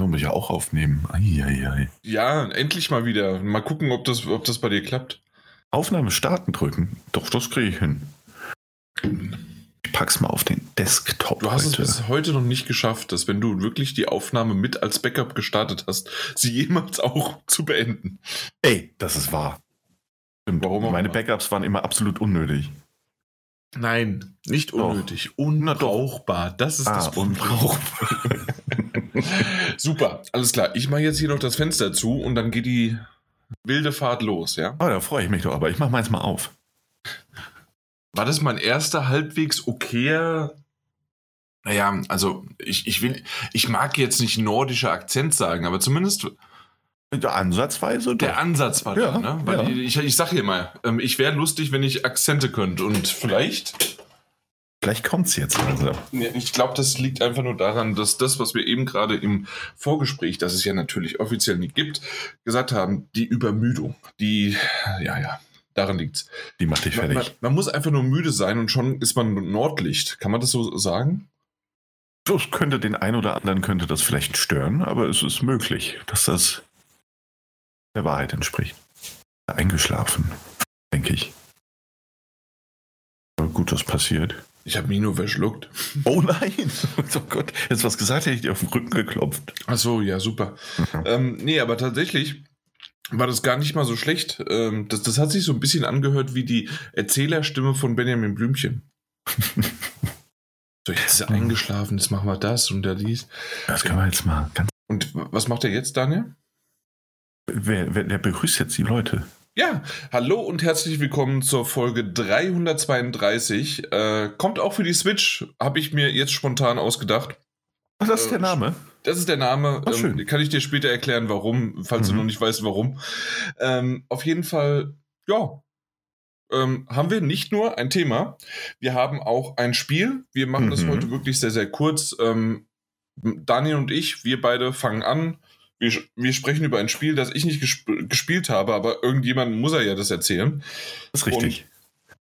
so muss ich ja auch aufnehmen. Eieiei. Ja, endlich mal wieder. Mal gucken, ob das, ob das bei dir klappt. Aufnahme starten drücken. Doch, das kriege ich hin. Ich pack's mal auf den Desktop. Du hast heute. es bis heute noch nicht geschafft, dass wenn du wirklich die Aufnahme mit als Backup gestartet hast, sie jemals auch zu beenden. Ey, das ist wahr. Stimmt. Warum Meine. Backups waren immer absolut unnötig. Nein, nicht Doch. unnötig. Unbrauchbar. Das ist Ah, das Problem. Super, alles klar. Ich mache jetzt hier noch das Fenster zu und dann geht die wilde Fahrt los, ja? Oh, da freue ich mich doch, aber ich mach meins mal auf. War das mein erster halbwegs okayer? Naja, also ich, ich will, ich mag jetzt nicht nordischer Akzent sagen, aber zumindest Ja, Ansatzweise der doch. Ansatz war Ja, da, ne? Weil ja. ich, ich sag hier mal, ähm, ich wäre lustig, wenn ich Akzente könnte und vielleicht Vielleicht kommt's jetzt langsam. Ich glaube, das liegt einfach nur daran, dass das, was wir eben gerade im Vorgespräch, das es ja natürlich offiziell nicht gibt, gesagt haben, die Übermüdung, die, ja, ja, daran liegt's. Die macht dich Man, man, fertig. man muss einfach nur müde sein und schon ist man Nordlicht. Kann man das so sagen? Das könnte den einen oder anderen könnte das vielleicht stören, aber es ist möglich, dass das der Wahrheit entspricht. Eingeschlafen, denke ich. Aber gut, was passiert. Ich habe mich nur verschluckt. Oh nein! Oh Gott, jetzt was gesagt, hätte ich dir auf den Rücken geklopft. Ach so, ja, super. Ähm, nee, aber tatsächlich war das gar nicht mal so schlecht. Ähm, das, das hat sich so ein bisschen angehört wie die Erzählerstimme von Benjamin Blümchen. So, jetzt ist er eingeschlafen, jetzt machen wir das und der dies. Das können wir jetzt mal ganz. Und was macht er jetzt, Daniel? Wer, wer, wer begrüßt jetzt die Leute? Ja, hallo und herzlich willkommen zur Folge 332. Äh, kommt auch für die Switch, habe ich mir jetzt spontan ausgedacht. Ach, das ist Äh, der Name. Das ist der Name. Ach, schön. Ähm, kann ich dir später erklären, warum, falls du Mhm. noch nicht weißt, warum. Ähm, auf jeden Fall, ja, ähm, haben wir nicht nur ein Thema, wir haben auch ein Spiel. Wir machen das Mhm. heute wirklich sehr, sehr kurz. Ähm, Daniel und ich, wir beide fangen an. Wir, wir sprechen über ein Spiel, das ich nicht gesp gespielt habe, aber irgendjemand muss er ja das erzählen. Das ist richtig.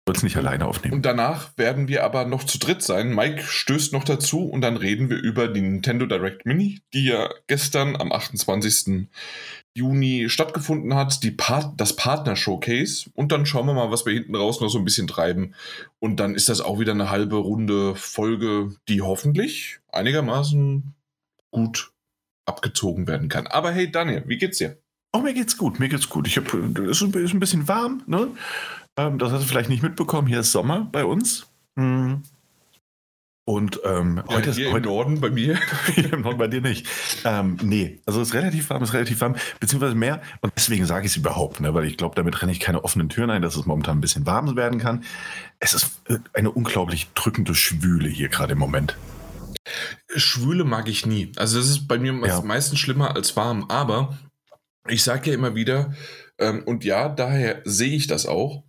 Du sollst nicht alleine aufnehmen. Und danach werden wir aber noch zu dritt sein. Mike stößt noch dazu und dann reden wir über die Nintendo Direct Mini, die ja gestern am 28. Juni stattgefunden hat, die Part das Partner Showcase. Und dann schauen wir mal, was wir hinten raus noch so ein bisschen treiben. Und dann ist das auch wieder eine halbe Runde Folge, die hoffentlich einigermaßen gut abgezogen werden kann. Aber hey, Daniel, wie geht's dir? Oh, mir geht's gut, mir geht's gut. Ich hab, es ist ist ein bisschen warm, ne? Ähm, das hast du vielleicht nicht mitbekommen. Hier ist Sommer bei uns. Mhm. Und ähm, heute Ja, ist hier im heute Norden bei mir. noch bei dir nicht. Ähm, nee, also es ist relativ warm, es ist relativ warm, beziehungsweise mehr. Und deswegen sage ich es überhaupt, ne? weil ich glaube, damit renne ich keine offenen Türen ein, dass es momentan ein bisschen warm werden kann. Es ist äh, eine unglaublich drückende Schwüle hier gerade im Moment. Schwüle mag ich nie. Also das ist bei mir Ja. meistens schlimmer als warm. Aber ich sage ja immer wieder, ähm, und ja, daher sehe ich das auch.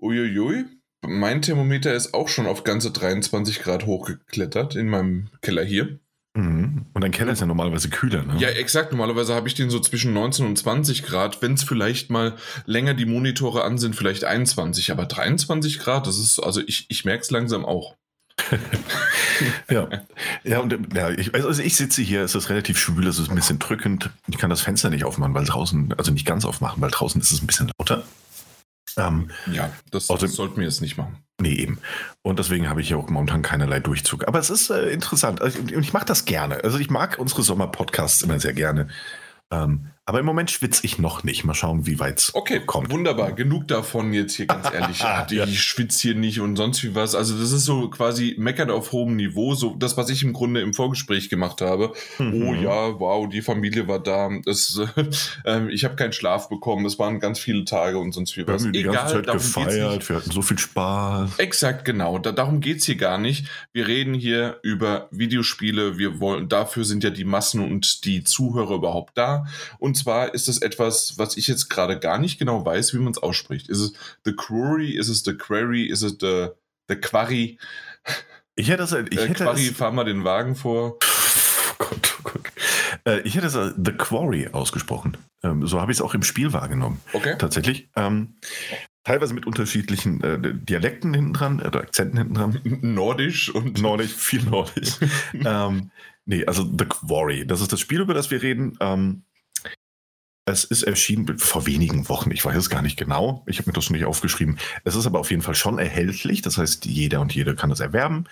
Uiuiui, mein Thermometer ist auch schon auf ganze 23 Grad hochgeklettert in meinem Keller hier. Mhm. Und dein Keller ist ja normalerweise kühler, ne? Ja, exakt. Normalerweise habe ich den so zwischen 19 und 20 Grad. Wenn es vielleicht mal länger die Monitore an sind, vielleicht 21. Aber 23 Grad, das ist, also ich, ich merke es langsam auch. Ja, ja und ja, ich, also ich sitze hier, es ist relativ schwül, es ist ein bisschen drückend. Ich kann das Fenster nicht aufmachen, weil draußen, also nicht ganz aufmachen, weil draußen ist es ein bisschen lauter. Ähm, Ja, das, Außerdem- das sollten wir jetzt nicht machen. nee, eben. Und deswegen habe ich hier auch momentan keinerlei Durchzug. Aber es ist äh, interessant. Also, und ich mache das gerne. Also ich mag unsere Sommerpodcasts immer sehr gerne. Ähm, aber im Moment schwitze ich noch nicht. Mal schauen, wie weit es Okay, kommt. wunderbar. Genug davon jetzt hier, ganz ehrlich. Ja. Ich schwitze hier nicht und sonst wie was. Also das ist so quasi meckern auf hohem Niveau. So das, was ich im Grunde im Vorgespräch gemacht habe. Mhm. Oh ja, wow, die Familie war da. Das, äh, ich habe keinen Schlaf bekommen. Es waren ganz viele Tage und sonst wie Wir was. haben die ganze Zeit gefeiert. Wir hatten so viel Spaß. Exakt, genau. Da, darum geht's hier gar nicht. Wir reden hier über Videospiele. Wir wollen, dafür sind ja die Massen und die Zuhörer überhaupt da. Und zwar ist es etwas, was ich jetzt gerade gar nicht genau weiß, wie man es ausspricht. Ist es The Quarry? Ist es The Quarry? Ist es The, the Quarry? Ich hätte es, ich äh, hätte Quarry, es, fahr mal den Wagen vor. Oh Gott, oh Gott. Äh, ich hätte es äh, The Quarry ausgesprochen. Ähm, so habe ich es auch im Spiel wahrgenommen. Okay. Tatsächlich. Ähm, teilweise mit unterschiedlichen äh, Dialekten hinten dran, äh, oder Akzenten hinten dran. Nordisch und Nordisch, viel Nordisch. ähm, Nee, also The Quarry, das ist das Spiel, über das wir reden. Ähm, es ist erschienen vor wenigen Wochen, ich weiß es gar nicht genau. Ich habe mir das nicht aufgeschrieben. Es ist aber auf jeden Fall schon erhältlich, das heißt, jeder und jede kann es erwerben.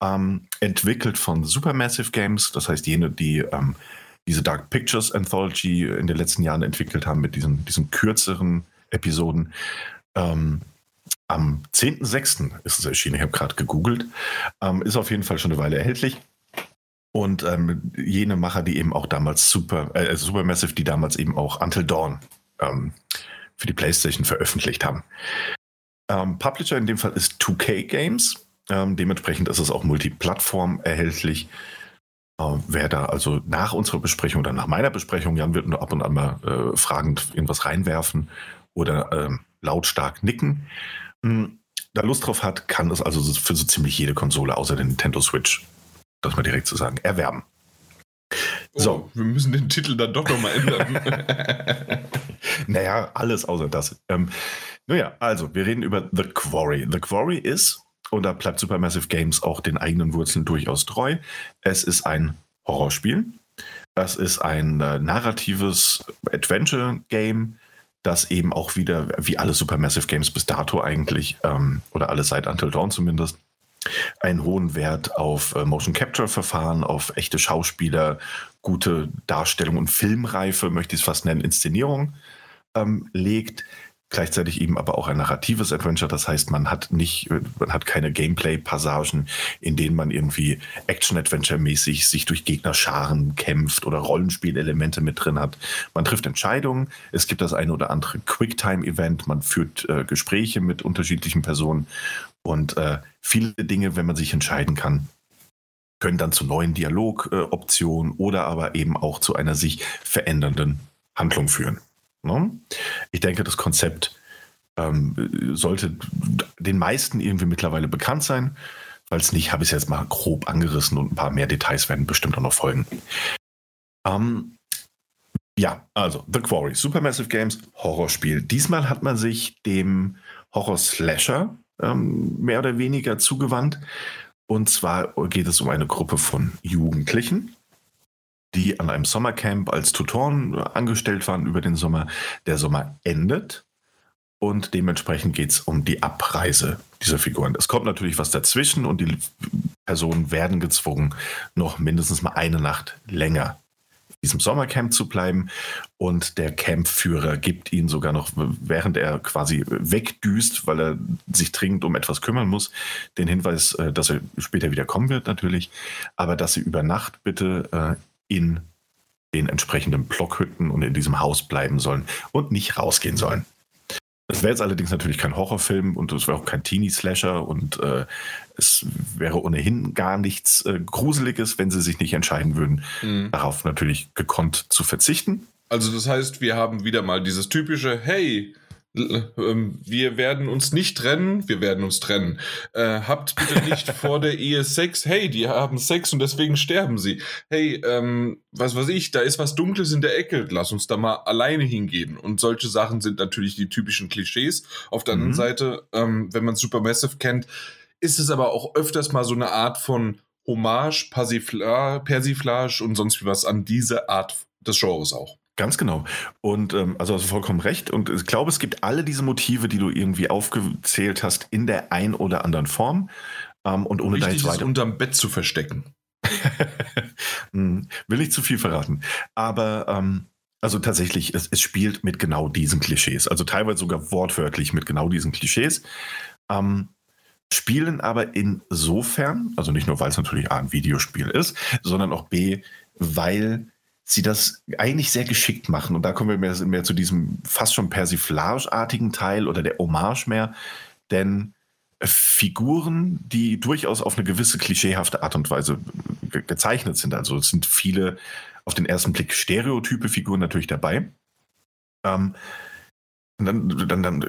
Ähm, entwickelt von Supermassive Games, das heißt, jene, die ähm, diese Dark Pictures Anthology in den letzten Jahren entwickelt haben mit diesen, diesen kürzeren Episoden. Ähm, am 10.06. ist es erschienen, ich habe gerade gegoogelt. Ähm, ist auf jeden Fall schon eine Weile erhältlich. Und ähm, jene Macher, die eben auch damals Super, äh, Supermassive, die damals eben auch Until Dawn ähm, für die PlayStation veröffentlicht haben. Ähm, Publisher in dem Fall ist 2K Games. Ähm, dementsprechend ist es auch multiplattform erhältlich. Äh, wer da also nach unserer Besprechung oder nach meiner Besprechung, Jan wird nur ab und an mal äh, fragend irgendwas reinwerfen oder ähm, lautstark nicken. Hm, da Lust drauf hat, kann es also für so ziemlich jede Konsole außer der Nintendo Switch, das mal direkt zu sagen, erwerben. Oh, so. Wir müssen den Titel dann doch nochmal ändern. naja, alles außer das. Ähm, naja, also, wir reden über The Quarry. The Quarry ist, und da bleibt Supermassive Games auch den eigenen Wurzeln durchaus treu, es ist ein Horrorspiel. Das ist ein äh, narratives Adventure-Game das eben auch wieder, wie alle Supermassive Games bis dato eigentlich, ähm, oder alle seit Until Dawn zumindest, einen hohen Wert auf äh, Motion Capture Verfahren, auf echte Schauspieler, gute Darstellung und Filmreife, möchte ich es fast nennen, Inszenierung ähm, legt gleichzeitig eben aber auch ein narratives Adventure. Das heißt, man hat nicht, man hat keine Gameplay-Passagen, in denen man irgendwie Action-Adventure-mäßig sich durch Gegnerscharen kämpft oder Rollenspielelemente mit drin hat. Man trifft Entscheidungen. Es gibt das eine oder andere Quicktime-Event. Man führt äh, Gespräche mit unterschiedlichen Personen und äh, viele Dinge, wenn man sich entscheiden kann, können dann zu neuen Dialogoptionen äh, oder aber eben auch zu einer sich verändernden Handlung führen. Ne? Ich denke, das Konzept ähm, sollte den meisten irgendwie mittlerweile bekannt sein. Falls nicht, habe ich es jetzt mal grob angerissen und ein paar mehr Details werden bestimmt auch noch folgen. Ähm, ja, also The Quarry, Supermassive Games, Horrorspiel. Diesmal hat man sich dem Horror-Slasher ähm, mehr oder weniger zugewandt. Und zwar geht es um eine Gruppe von Jugendlichen, die an einem Sommercamp als Tutoren angestellt waren über den Sommer. Der Sommer endet und dementsprechend geht es um die Abreise dieser Figuren. Es kommt natürlich was dazwischen und die Personen werden gezwungen, noch mindestens mal eine Nacht länger diesem Sommercamp zu bleiben. Und der Campführer gibt ihnen sogar noch, während er quasi wegdüst, weil er sich dringend um etwas kümmern muss, den Hinweis, äh, dass er später wieder kommen wird natürlich, aber dass sie über Nacht bitte äh, in den entsprechenden Blockhütten und in diesem Haus bleiben sollen und nicht rausgehen sollen. Es wäre jetzt allerdings natürlich kein Horrorfilm und es wäre auch kein Teenie-Slasher und äh, es wäre ohnehin gar nichts äh, Gruseliges, wenn sie sich nicht entscheiden würden, mhm. darauf natürlich gekonnt zu verzichten. Also das heißt, wir haben wieder mal dieses typische, hey, wir werden uns nicht trennen, wir werden uns trennen. Äh, habt bitte nicht vor der Ehe Sex. Hey, die haben Sex und deswegen sterben sie. Hey, ähm, was weiß ich, da ist was Dunkles in der Ecke, lass uns da mal alleine hingehen. Und solche Sachen sind natürlich die typischen Klischees. Auf der mhm. anderen Seite, ähm, wenn man Supermassive kennt, ist es aber auch öfters mal so eine Art von Hommage, Persiflage und sonst wie was an diese Art des Genres auch. Ganz genau. Und ähm, also hast du vollkommen recht. Und ich glaube, es gibt alle diese Motive, die du irgendwie aufgezählt hast, in der ein oder anderen Form. Ähm, und ohne Wichtig da jetzt. Ist unterm Bett zu verstecken. Hm, will nicht zu viel verraten. Aber ähm, also tatsächlich, es, es, spielt mit genau diesen Klischees. Also teilweise sogar wortwörtlich mit genau diesen Klischees. Ähm, spielen aber insofern, also nicht nur, weil es natürlich A ein Videospiel ist, sondern auch B, weil sie das eigentlich sehr geschickt machen. Und da kommen wir mehr, mehr zu diesem fast schon Persiflage-artigen Teil oder der Hommage mehr. Denn Figuren, die durchaus auf eine gewisse klischeehafte Art und Weise ge gezeichnet sind. Also es sind viele auf den ersten Blick stereotype Figuren natürlich dabei. Ähm, dann, dann, dann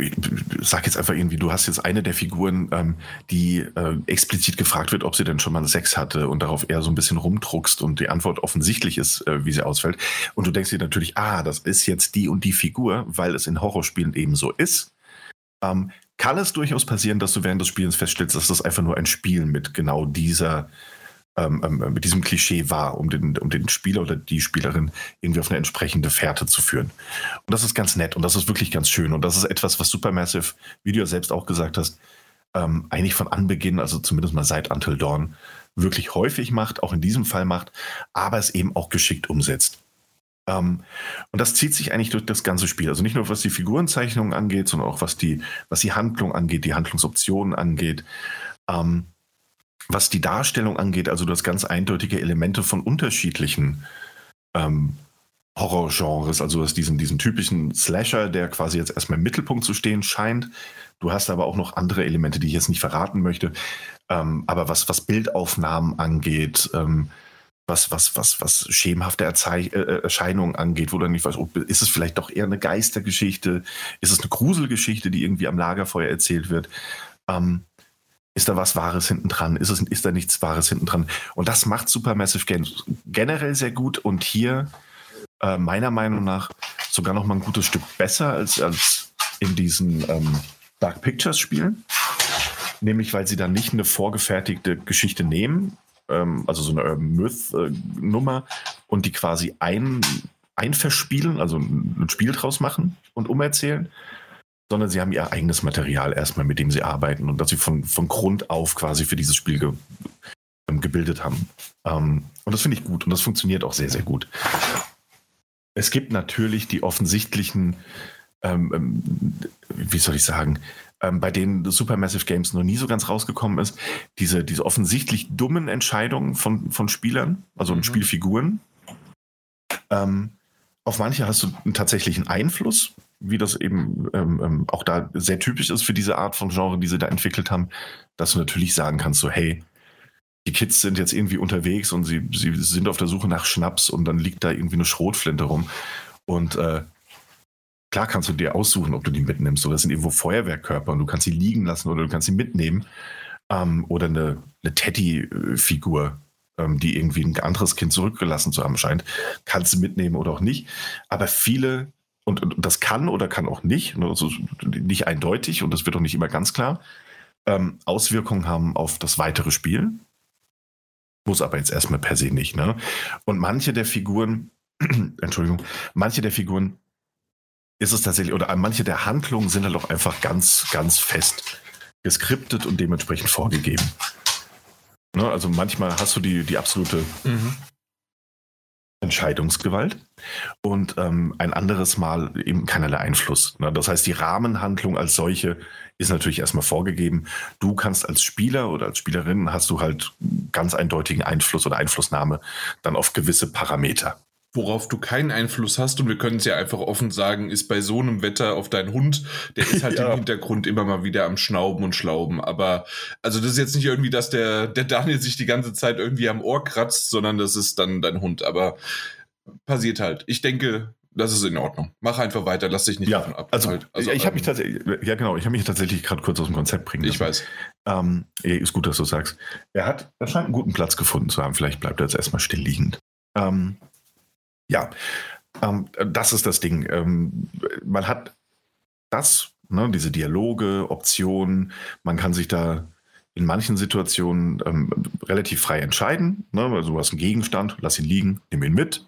sag jetzt einfach irgendwie, du hast jetzt eine der Figuren, ähm, die äh, explizit gefragt wird, ob sie denn schon mal Sex hatte und darauf eher so ein bisschen rumdruckst und die Antwort offensichtlich ist, äh, wie sie ausfällt. Und du denkst dir natürlich, ah, das ist jetzt die und die Figur, weil es in Horrorspielen eben so ist. Ähm, kann es durchaus passieren, dass du während des Spielens feststellst, dass das einfach nur ein Spiel mit genau dieser ähm, ähm, mit diesem Klischee wahr, um den, um den Spieler oder die Spielerin irgendwie auf eine entsprechende Fährte zu führen. Und das ist ganz nett und das ist wirklich ganz schön. Und das ist etwas, was Supermassive, wie du ja selbst auch gesagt hast, ähm, eigentlich von Anbeginn, also zumindest mal seit Until Dawn, wirklich häufig macht, auch in diesem Fall macht, aber es eben auch geschickt umsetzt. Ähm, und das zieht sich eigentlich durch das ganze Spiel. Also nicht nur was die Figurenzeichnungen angeht, sondern auch was die, was die Handlung angeht, die Handlungsoptionen angeht. Ähm, was die Darstellung angeht, also du hast ganz eindeutige Elemente von unterschiedlichen ähm, Horrorgenres, also hast diesen, diesen typischen Slasher, der quasi jetzt erstmal im Mittelpunkt zu stehen scheint. Du hast aber auch noch andere Elemente, die ich jetzt nicht verraten möchte. Ähm, aber was, was Bildaufnahmen angeht, ähm, was, was, was, was schemenhafte Erzei äh, Erscheinungen angeht, wo dann nicht weißt, oh, ist es vielleicht doch eher eine Geistergeschichte? Ist es eine Gruselgeschichte, die irgendwie am Lagerfeuer erzählt wird? Ähm, ist da was Wahres hinten dran? Ist, ist da nichts Wahres hinten dran? Und das macht Supermassive Games generell sehr gut und hier äh, meiner Meinung nach sogar noch mal ein gutes Stück besser als, als in diesen ähm, Dark Pictures Spielen. Nämlich, weil sie dann nicht eine vorgefertigte Geschichte nehmen, ähm, also so eine Myth-Nummer, und die quasi ein, einverspielen, also ein Spiel draus machen und umerzählen, sondern sie haben ihr eigenes Material erstmal, mit dem sie arbeiten und das sie von, von Grund auf quasi für dieses Spiel ge, ähm, gebildet haben. Ähm, und das finde ich gut und das funktioniert auch sehr, sehr gut. Es gibt natürlich die offensichtlichen, ähm, ähm wie soll ich sagen, ähm, bei denen Supermassive Games noch nie so ganz rausgekommen ist, diese, diese offensichtlich dummen Entscheidungen von, von Spielern, also mhm. Spielfiguren. Ähm, auf manche hast du einen tatsächlichen Einfluss, wie das eben ähm, ähm, auch da sehr typisch ist für diese Art von Genre, die sie da entwickelt haben, dass du natürlich sagen kannst, so hey, die Kids sind jetzt irgendwie unterwegs und sie, sie sind auf der Suche nach Schnaps und dann liegt da irgendwie eine Schrotflinte rum. Und äh, klar kannst du dir aussuchen, ob du die mitnimmst. Oder es sind irgendwo Feuerwehrkörper und du kannst sie liegen lassen oder du kannst sie mitnehmen. Ähm, oder eine, eine Teddy-Figur, ähm, die irgendwie ein anderes Kind zurückgelassen zu haben scheint, kannst du mitnehmen oder auch nicht. Aber viele und, das kann oder kann auch nicht, also nicht eindeutig und das wird auch nicht immer ganz klar, ähm, Auswirkungen haben auf das weitere Spiel. Muss aber jetzt erstmal per se nicht. Ne? Und manche der Figuren, Entschuldigung, manche der Figuren ist es tatsächlich, oder manche der Handlungen sind halt auch einfach ganz, ganz fest geskriptet und dementsprechend vorgegeben. Ne? Also manchmal hast du die, die absolute mhm. Entscheidungsgewalt und ähm, ein anderes Mal eben keinerlei Einfluss. Ne? Das heißt, die Rahmenhandlung als solche ist natürlich erstmal vorgegeben. Du kannst als Spieler oder als Spielerin hast du halt ganz eindeutigen Einfluss oder Einflussnahme dann auf gewisse Parameter. Worauf du keinen Einfluss hast, und wir können es ja einfach offen sagen, ist bei so einem Wetter auf deinen Hund, der ist halt ja. im Hintergrund immer mal wieder am Schnauben und Schlauben. Aber also das ist jetzt nicht irgendwie, dass der, der Daniel sich die ganze Zeit irgendwie am Ohr kratzt, sondern das ist dann dein Hund. Aber passiert halt. Ich denke, das ist in Ordnung. Mach einfach weiter, lass dich nicht ja, davon ab. Also, halt. also ich habe mich ähm, tatsächlich, ja genau, ich habe mich tatsächlich gerade kurz aus dem Konzept bringen lassen. Ich weiß. Ähm, ist gut, dass du sagst. Er hat, er scheint einen guten Platz gefunden zu haben. Vielleicht bleibt er jetzt erstmal still liegend. Ähm, ja, ähm, das ist das Ding. Ähm, man hat das, ne, diese Dialoge, Optionen. Man kann sich da in manchen Situationen ähm, relativ frei entscheiden. Ne? Also du hast einen Gegenstand, lass ihn liegen, nimm ihn mit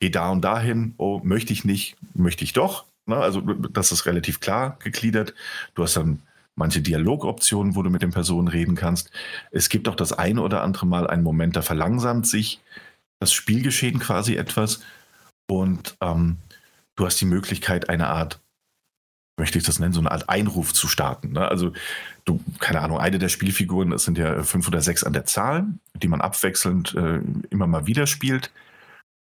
geh da und dahin, oh, möchte ich nicht, möchte ich doch. Ne? Also das ist relativ klar gegliedert. Du hast dann manche Dialogoptionen, wo du mit den Personen reden kannst. Es gibt auch das eine oder andere Mal einen Moment, da verlangsamt sich das Spielgeschehen quasi etwas und ähm, du hast die Möglichkeit, eine Art, möchte ich das nennen, so eine Art Einruf zu starten. Ne? Also du, keine Ahnung, eine der Spielfiguren, es sind ja fünf oder sechs an der Zahl, die man abwechselnd äh, immer mal wieder spielt.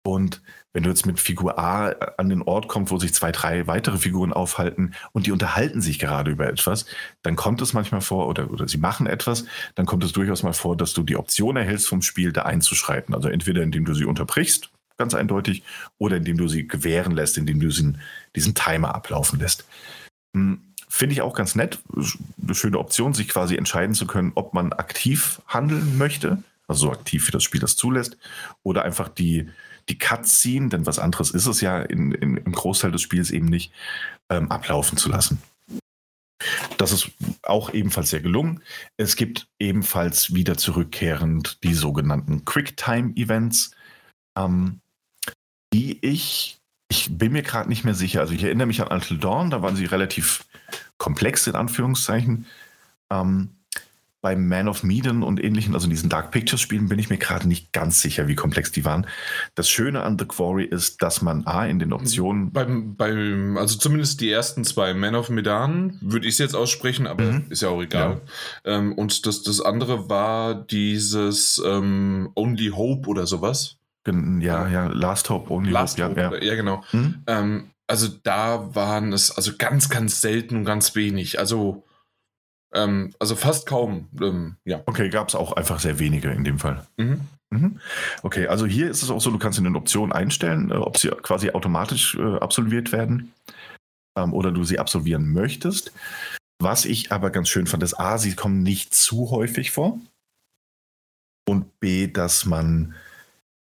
Und wenn du jetzt mit Figur A an den Ort kommst, wo sich zwei, drei weitere Figuren aufhalten und die unterhalten sich gerade über etwas, dann kommt es manchmal vor, oder, oder sie machen etwas, dann kommt es durchaus mal vor, dass du die Option erhältst, vom Spiel da einzuschreiten. Also entweder indem du sie unterbrichst, ganz eindeutig, oder indem du sie gewähren lässt, indem du sie, diesen Timer ablaufen lässt. Hm, finde ich auch ganz nett. Eine schöne Option, sich quasi entscheiden zu können, ob man aktiv handeln möchte, also so aktiv, wie das Spiel das zulässt, oder einfach die, die Cutscene, denn was anderes ist es ja in, in, im Großteil des Spiels eben nicht, ähm, ablaufen zu lassen. das ist auch ebenfalls sehr gelungen. Es gibt ebenfalls wieder zurückkehrend die sogenannten Quicktime-Events, ähm, die ich, ich bin mir gerade nicht mehr sicher. Also ich erinnere mich an Until Dawn, da waren sie relativ komplex in Anführungszeichen. Ähm, bei Man of Medan und ähnlichen, also diesen Dark Pictures Spielen, bin ich mir gerade nicht ganz sicher, wie komplex die waren. Das Schöne an The Quarry ist, dass man A in den Optionen. Beim, beim, also zumindest die ersten zwei, Man of Medan, würde ich es jetzt aussprechen, aber mhm. ist ja auch egal. Ja. Ähm, und das, das andere war dieses ähm, Only Hope oder sowas. Ja, ja, Last Hope, Only Last Hope, ja, ja. ja genau. Mhm. Ähm, also da waren es also ganz, ganz selten und ganz wenig. Also ähm, also fast kaum, ähm, ja. Okay, gab es auch einfach sehr wenige in dem Fall. Mhm. Mhm. Okay, also hier ist es auch so, du kannst in den Optionen einstellen, äh, ob sie quasi automatisch äh, absolviert werden ähm, oder du sie absolvieren möchtest. Was ich aber ganz schön fand, ist A, sie kommen nicht zu häufig vor und B, dass man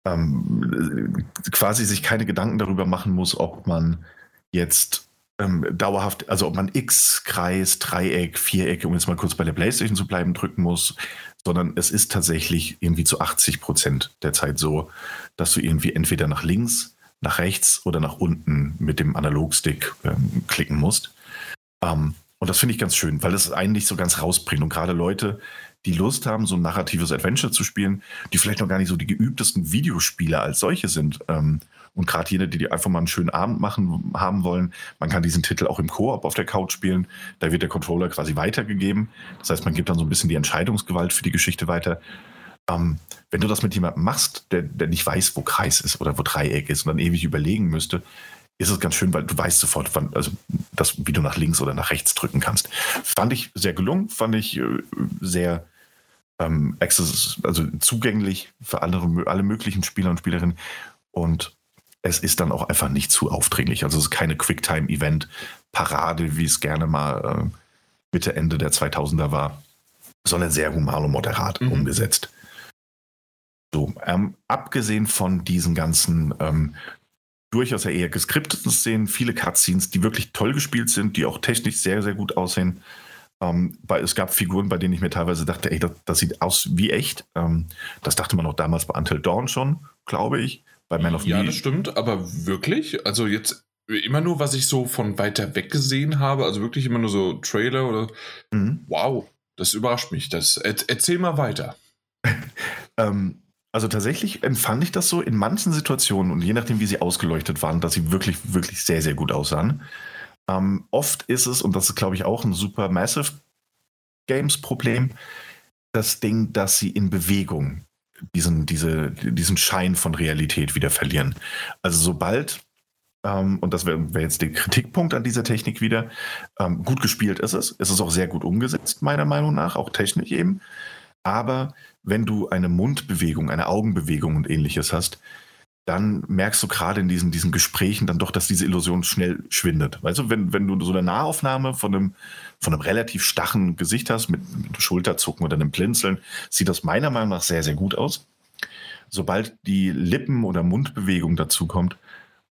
ähm, quasi sich keine Gedanken darüber machen muss, ob man jetzt ähm, dauerhaft, also ob man X, Kreis, Dreieck, Viereck, um jetzt mal kurz bei der Playstation zu bleiben, drücken muss, sondern es ist tatsächlich irgendwie zu 80 Prozent der Zeit so, dass du irgendwie entweder nach links, nach rechts oder nach unten mit dem Analogstick ähm, klicken musst. Ähm, und das finde ich ganz schön, weil es einen nicht so ganz rausbringt. Und gerade Leute, die Lust haben, so ein narratives Adventure zu spielen, die vielleicht noch gar nicht so die geübtesten Videospieler als solche sind, ähm, und gerade jene, die einfach mal einen schönen Abend machen haben wollen, man kann diesen Titel auch im Koop auf der Couch spielen. Da wird der Controller quasi weitergegeben. Das heißt, man gibt dann so ein bisschen die Entscheidungsgewalt für die Geschichte weiter. Ähm, wenn du das mit jemandem machst, der, der nicht weiß, wo Kreis ist oder wo Dreieck ist und dann ewig überlegen müsste, ist es ganz schön, weil du weißt sofort, wann, also das, wie du nach links oder nach rechts drücken kannst. Fand ich sehr gelungen, fand ich äh, sehr ähm, also zugänglich für alle, alle möglichen Spieler und Spielerinnen. Und es ist dann auch einfach nicht zu aufdringlich. Also es ist keine Quicktime-Event-Parade, wie es gerne mal äh, Mitte, Ende der 2000er war, sondern sehr human und moderat mhm. umgesetzt. So, ähm, abgesehen von diesen ganzen ähm, durchaus eher geskripteten Szenen, viele Cutscenes, die wirklich toll gespielt sind, die auch technisch sehr, sehr gut aussehen. Ähm, bei, es gab Figuren, bei denen ich mir teilweise dachte, ey, das, das sieht aus wie echt. Ähm, das dachte man auch damals bei Until Dawn schon, glaube ich bei Man of Ja, Me. das stimmt, aber wirklich? Also jetzt immer nur, was ich so von weiter weg gesehen habe, also wirklich immer nur so Trailer oder. Mhm. Wow, das überrascht mich. Das, erzähl mal weiter. ähm, also tatsächlich empfand ich das so in manchen Situationen und je nachdem, wie sie ausgeleuchtet waren, dass sie wirklich, wirklich sehr, sehr gut aussahen. Ähm, oft ist es, und das ist, glaube ich, auch ein super Massive Games-Problem, das Ding, dass sie in Bewegung diesen, diese, diesen Schein von Realität wieder verlieren. Also sobald, ähm, und das wäre wär jetzt der Kritikpunkt an dieser Technik wieder, ähm, gut gespielt ist es. Es ist auch sehr gut umgesetzt, meiner Meinung nach, auch technisch eben. Aber wenn du eine Mundbewegung, eine Augenbewegung und ähnliches hast, dann merkst du gerade in diesen, diesen Gesprächen dann doch, dass diese Illusion schnell schwindet. Weißt du, wenn, wenn du so eine Nahaufnahme von einem, von einem relativ stachen Gesicht hast, mit, mit Schulterzucken oder einem Blinzeln, sieht das meiner Meinung nach sehr, sehr gut aus. Sobald die Lippen- oder Mundbewegung dazu kommt,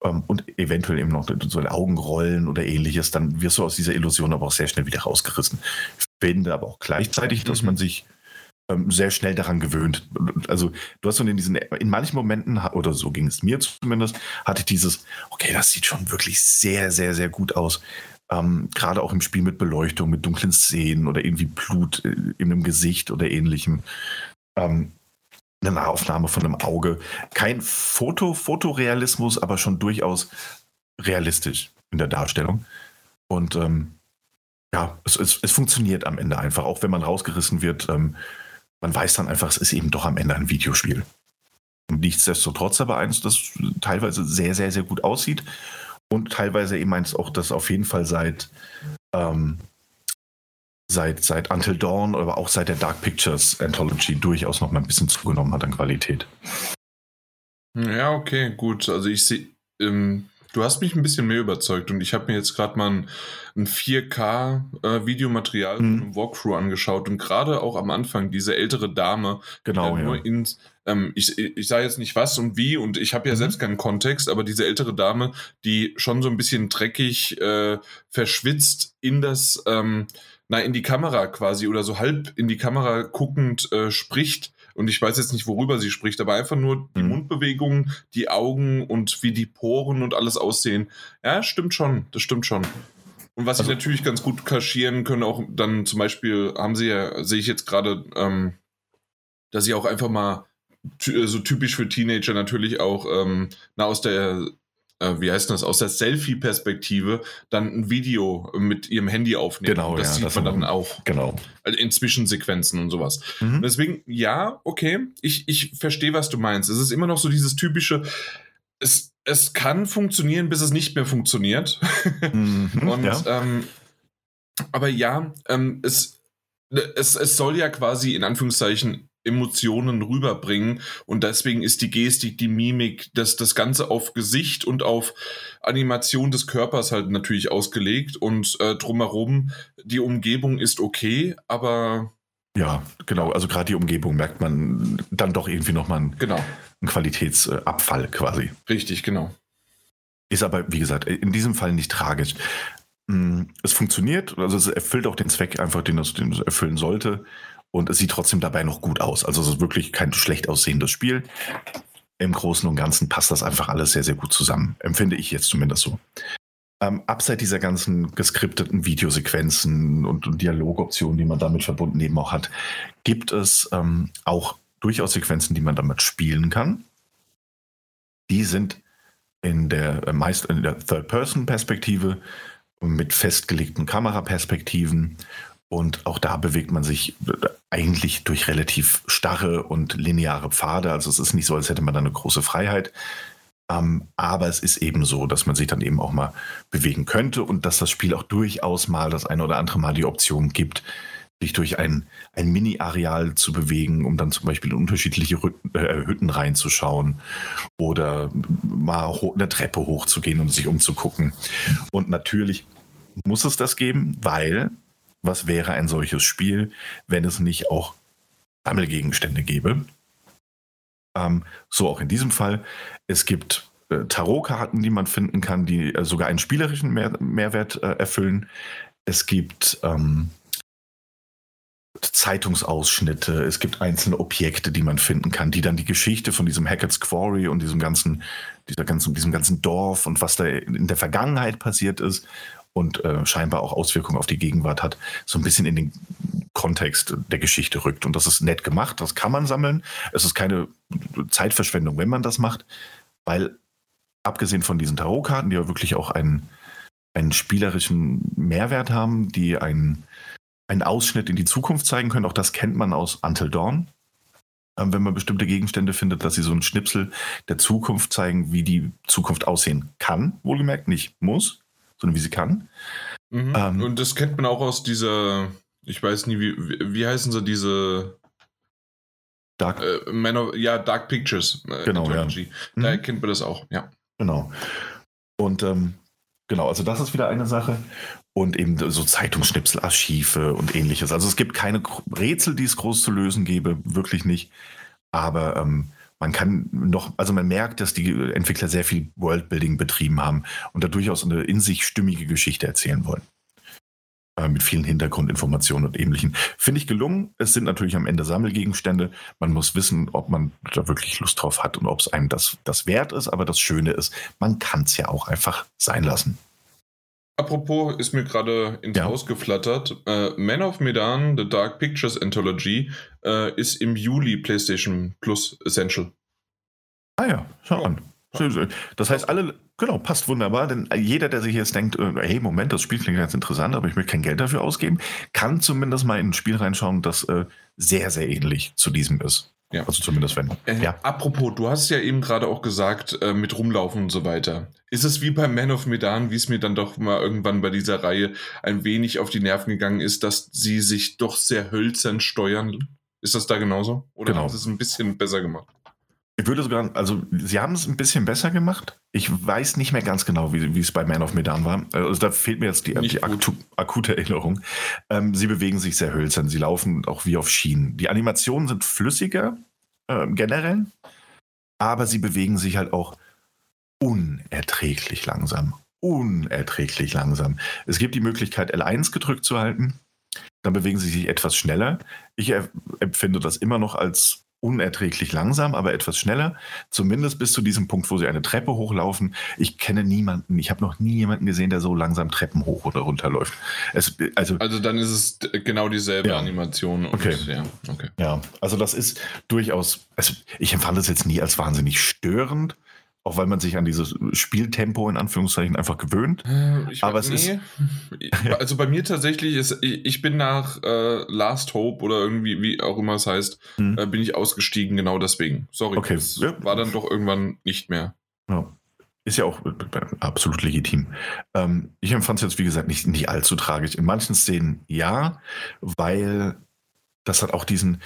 ähm, und eventuell eben noch so ein Augenrollen oder ähnliches, dann wirst du aus dieser Illusion aber auch sehr schnell wieder rausgerissen. Ich finde aber auch gleichzeitig, dass mhm. man sich ähm, sehr schnell daran gewöhnt. Also du hast so in diesen, in manchen Momenten, oder so ging es mir zumindest, hatte ich dieses, okay, das sieht schon wirklich sehr, sehr, sehr gut aus. Ähm, Gerade auch im Spiel mit Beleuchtung, mit dunklen Szenen oder irgendwie Blut äh, in einem Gesicht oder ähnlichem. Ähm, eine Nahaufnahme von einem Auge. Kein Foto, Fotorealismus, aber schon durchaus realistisch in der Darstellung. Und ähm, ja, es, es, es, funktioniert am Ende einfach, auch wenn man rausgerissen wird. Ähm, man weiß dann einfach, es ist eben doch am Ende ein Videospiel. Und nichtsdestotrotz aber eins, das teilweise sehr, sehr, sehr gut aussieht und teilweise eben eins auch, das auf jeden Fall seit, ähm, seit, seit Until Dawn, aber auch seit der Dark Pictures Anthology durchaus noch mal ein bisschen zugenommen hat an Qualität. Ja, okay, gut. Also ich sehe, ähm, Du hast mich ein bisschen mehr überzeugt und ich habe mir jetzt gerade mal ein, ein 4K-Videomaterial äh, mhm. einem Walkthrough angeschaut und gerade auch am Anfang diese ältere Dame, genau, ja. nur ins, ähm, ich, ich sage jetzt nicht was und wie und ich habe ja mhm. selbst keinen Kontext, aber diese ältere Dame, die schon so ein bisschen dreckig, äh, verschwitzt in das ähm, na, in die Kamera quasi oder so halb in die Kamera guckend äh, spricht. Und ich weiß jetzt nicht, worüber sie spricht, aber einfach nur die Mhm. Mundbewegungen, die Augen und wie die Poren und alles aussehen. Ja, stimmt schon, das stimmt schon. Und was Also- sie natürlich ganz gut kaschieren können, auch dann zum Beispiel haben sie ja, sehe ich jetzt gerade, ähm, dass sie auch einfach mal so typisch für Teenager natürlich auch ähm, na, aus der, äh, wie heißt das, aus der Selfie-Perspektive dann ein Video mit ihrem Handy aufnehmen. Genau, das ja, sieht das man dann auch. Genau. Also in Zwischensequenzen und sowas. Mhm. Deswegen, ja, okay, ich, ich verstehe, was du meinst. Es ist immer noch so dieses typische, es, es kann funktionieren, bis es nicht mehr funktioniert. Mhm. Und, ja. ähm, aber ja, ähm, es, es, es soll ja quasi in Anführungszeichen Emotionen rüberbringen und deswegen ist die Gestik, die Mimik, das, das Ganze auf Gesicht und auf Animation des Körpers halt natürlich ausgelegt und äh, drumherum die Umgebung ist okay, aber ja, genau. Also gerade die Umgebung merkt man dann doch irgendwie nochmal einen, genau, einen Qualitätsabfall quasi. richtig, genau. Ist aber, wie gesagt, in diesem Fall nicht tragisch. Mm, Es funktioniert, also es erfüllt auch den Zweck einfach, den es, den es erfüllen sollte. Und es sieht trotzdem dabei noch gut aus. Also es ist wirklich kein schlecht aussehendes Spiel. Im Großen und Ganzen passt das einfach alles sehr, sehr gut zusammen. Empfinde ich jetzt zumindest so. Ähm, abseits dieser ganzen geskripteten Videosequenzen und, und Dialogoptionen, die man damit verbunden eben auch hat, gibt es ähm, auch durchaus Sequenzen, die man damit spielen kann. Die sind in der äh, meist in der Third-Person-Perspektive mit festgelegten Kameraperspektiven und auch da bewegt man sich äh, eigentlich durch relativ starre und lineare Pfade. Also es ist nicht so, als hätte man da eine große Freiheit. Ähm, aber es ist eben so, dass man sich dann eben auch mal bewegen könnte und dass das Spiel auch durchaus mal das eine oder andere Mal die Option gibt, sich durch ein, ein Mini-Areal zu bewegen, um dann zum Beispiel in unterschiedliche Rüt- äh, Hütten reinzuschauen oder mal ho- eine Treppe hochzugehen und sich umzugucken. Und natürlich muss es das geben, weil was wäre ein solches Spiel, wenn es nicht auch Sammelgegenstände gäbe? Ähm, so auch in diesem Fall. Es gibt äh, Tarotkarten, die man finden kann, die äh, sogar einen spielerischen Mehr Mehrwert äh, erfüllen. Es gibt ähm, Zeitungsausschnitte, es gibt einzelne Objekte, die man finden kann, die dann die Geschichte von diesem Hackett's Quarry und diesem ganzen, dieser ganzen, diesem ganzen Dorf und was da in der Vergangenheit passiert ist und äh, scheinbar auch Auswirkungen auf die Gegenwart hat, so ein bisschen in den Kontext der Geschichte rückt. Und das ist nett gemacht, das kann man sammeln. Es ist keine Zeitverschwendung, wenn man das macht, weil abgesehen von diesen Tarotkarten, die ja wirklich auch einen, einen spielerischen Mehrwert haben, die einen, einen Ausschnitt in die Zukunft zeigen können, auch das kennt man aus Until Dawn. Ähm, Wenn man bestimmte Gegenstände findet, dass sie so einen Schnipsel der Zukunft zeigen, wie die Zukunft aussehen kann, wohlgemerkt, nicht muss, sondern wie sie kann. Mhm. Ähm. und das kennt man auch aus dieser, ich weiß nie, wie, wie, wie heißen sie, diese Dark, äh, Man of, ja, Dark Pictures. Äh, Genau, ja. Da Mhm. kennt man das auch, ja. Genau. Und ähm, genau, also das ist wieder eine Sache. Und eben so Zeitungsschnipsel, Archive und ähnliches. Also es gibt keine Rätsel, die es groß zu lösen gäbe, wirklich nicht. Aber ähm, man kann noch, also man merkt, dass die Entwickler sehr viel Worldbuilding betrieben haben und da durchaus eine in sich stimmige Geschichte erzählen wollen. Äh, mit vielen Hintergrundinformationen und ähnlichen. Finde ich gelungen. Es sind natürlich am Ende Sammelgegenstände. Man muss wissen, ob man da wirklich Lust drauf hat und ob es einem das, das wert ist. Aber das Schöne ist, man kann es ja auch einfach sein lassen. Apropos, ist mir gerade ins Ja. Haus geflattert. Äh, Man of Medan, The Dark Pictures Anthology, äh, ist im Juli PlayStation Plus Essential. Ah ja, schau an. Das heißt, alle, genau, passt wunderbar, denn jeder, der sich jetzt denkt, äh, hey, Moment, das Spiel klingt ganz interessant, aber ich möchte kein Geld dafür ausgeben, kann zumindest mal in ein Spiel reinschauen, das äh, sehr, sehr ähnlich zu diesem ist. Ja. Also zumindest wenn. Äh, Ja. Apropos, du hast ja eben gerade auch gesagt, äh, mit rumlaufen und so weiter. Ist es wie bei Man of Medan, wie es mir dann doch mal irgendwann bei dieser Reihe ein wenig auf die Nerven gegangen ist, dass sie sich doch sehr hölzern steuern? Ist das da genauso? Oder Genau. haben sie es ein bisschen besser gemacht? Ich würde sogar, also sie haben es ein bisschen besser gemacht. Ich weiß nicht mehr ganz genau, wie, wie es bei Man of Medan war. Also da fehlt mir jetzt die, die aktu, akute Erinnerung. Ähm, sie bewegen sich sehr hölzern. Sie laufen auch wie auf Schienen. Die Animationen sind flüssiger äh, generell, aber sie bewegen sich halt auch unerträglich langsam. Unerträglich langsam. Es gibt die Möglichkeit, L1 gedrückt zu halten. dann bewegen sie sich etwas schneller. Ich empfinde das immer noch als unerträglich langsam, aber etwas schneller. Zumindest bis zu diesem Punkt, wo sie eine Treppe hochlaufen. Ich kenne niemanden, ich habe noch nie jemanden gesehen, der so langsam Treppen hoch oder runter läuft. Es, also, also dann ist es genau dieselbe ja. Animation. okay. Ja, okay. Ja, also das ist durchaus, also ich empfand das jetzt nie als wahnsinnig störend. Auch weil man sich an dieses Spieltempo in Anführungszeichen einfach gewöhnt. Äh, ich Aber es nee. ist. Also bei mir tatsächlich ist, ich bin nach äh, Last Hope oder irgendwie, wie auch immer es heißt, hm. äh, bin ich ausgestiegen, genau deswegen. Sorry. Okay. Das ja. war dann doch irgendwann nicht mehr. Ja. Ist ja auch äh, absolut legitim. Ähm, ich empfand es jetzt, wie gesagt, nicht, nicht allzu tragisch. In manchen Szenen ja, weil das hat auch diesen,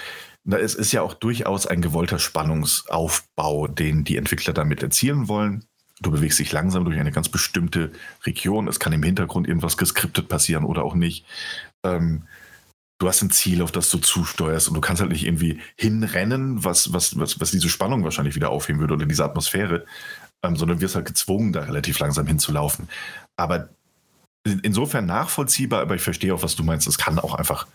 na, es ist ja auch durchaus ein gewollter Spannungsaufbau, den die Entwickler damit erzielen wollen. Du bewegst dich langsam durch eine ganz bestimmte Region. Es kann im Hintergrund irgendwas geskriptet passieren oder auch nicht. Ähm, du hast ein Ziel, auf das du zusteuerst und du kannst halt nicht irgendwie hinrennen, was, was, was, was diese Spannung wahrscheinlich wieder aufheben würde oder diese Atmosphäre, ähm, sondern wirst halt gezwungen, da relativ langsam hinzulaufen. Aber insofern nachvollziehbar, aber ich verstehe auch, was du meinst. Es kann auch einfach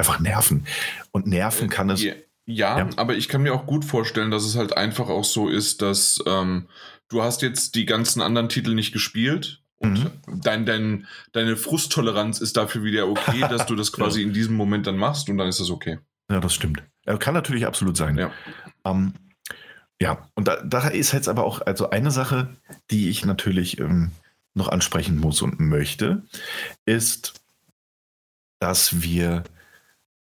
einfach nerven. Und nerven kann es. Ja, ja, aber ich kann mir auch gut vorstellen, dass es halt einfach auch so ist, dass ähm, du hast jetzt die ganzen anderen Titel nicht gespielt und mhm. dein, dein, deine Frusttoleranz ist dafür wieder okay, dass du das quasi ja. in diesem Moment dann machst und dann ist das okay. Ja, das stimmt. Kann natürlich absolut sein. Ja. Ähm, ja, und da, da, ist jetzt aber auch also eine Sache, die ich natürlich ähm, noch ansprechen muss und möchte, ist, dass wir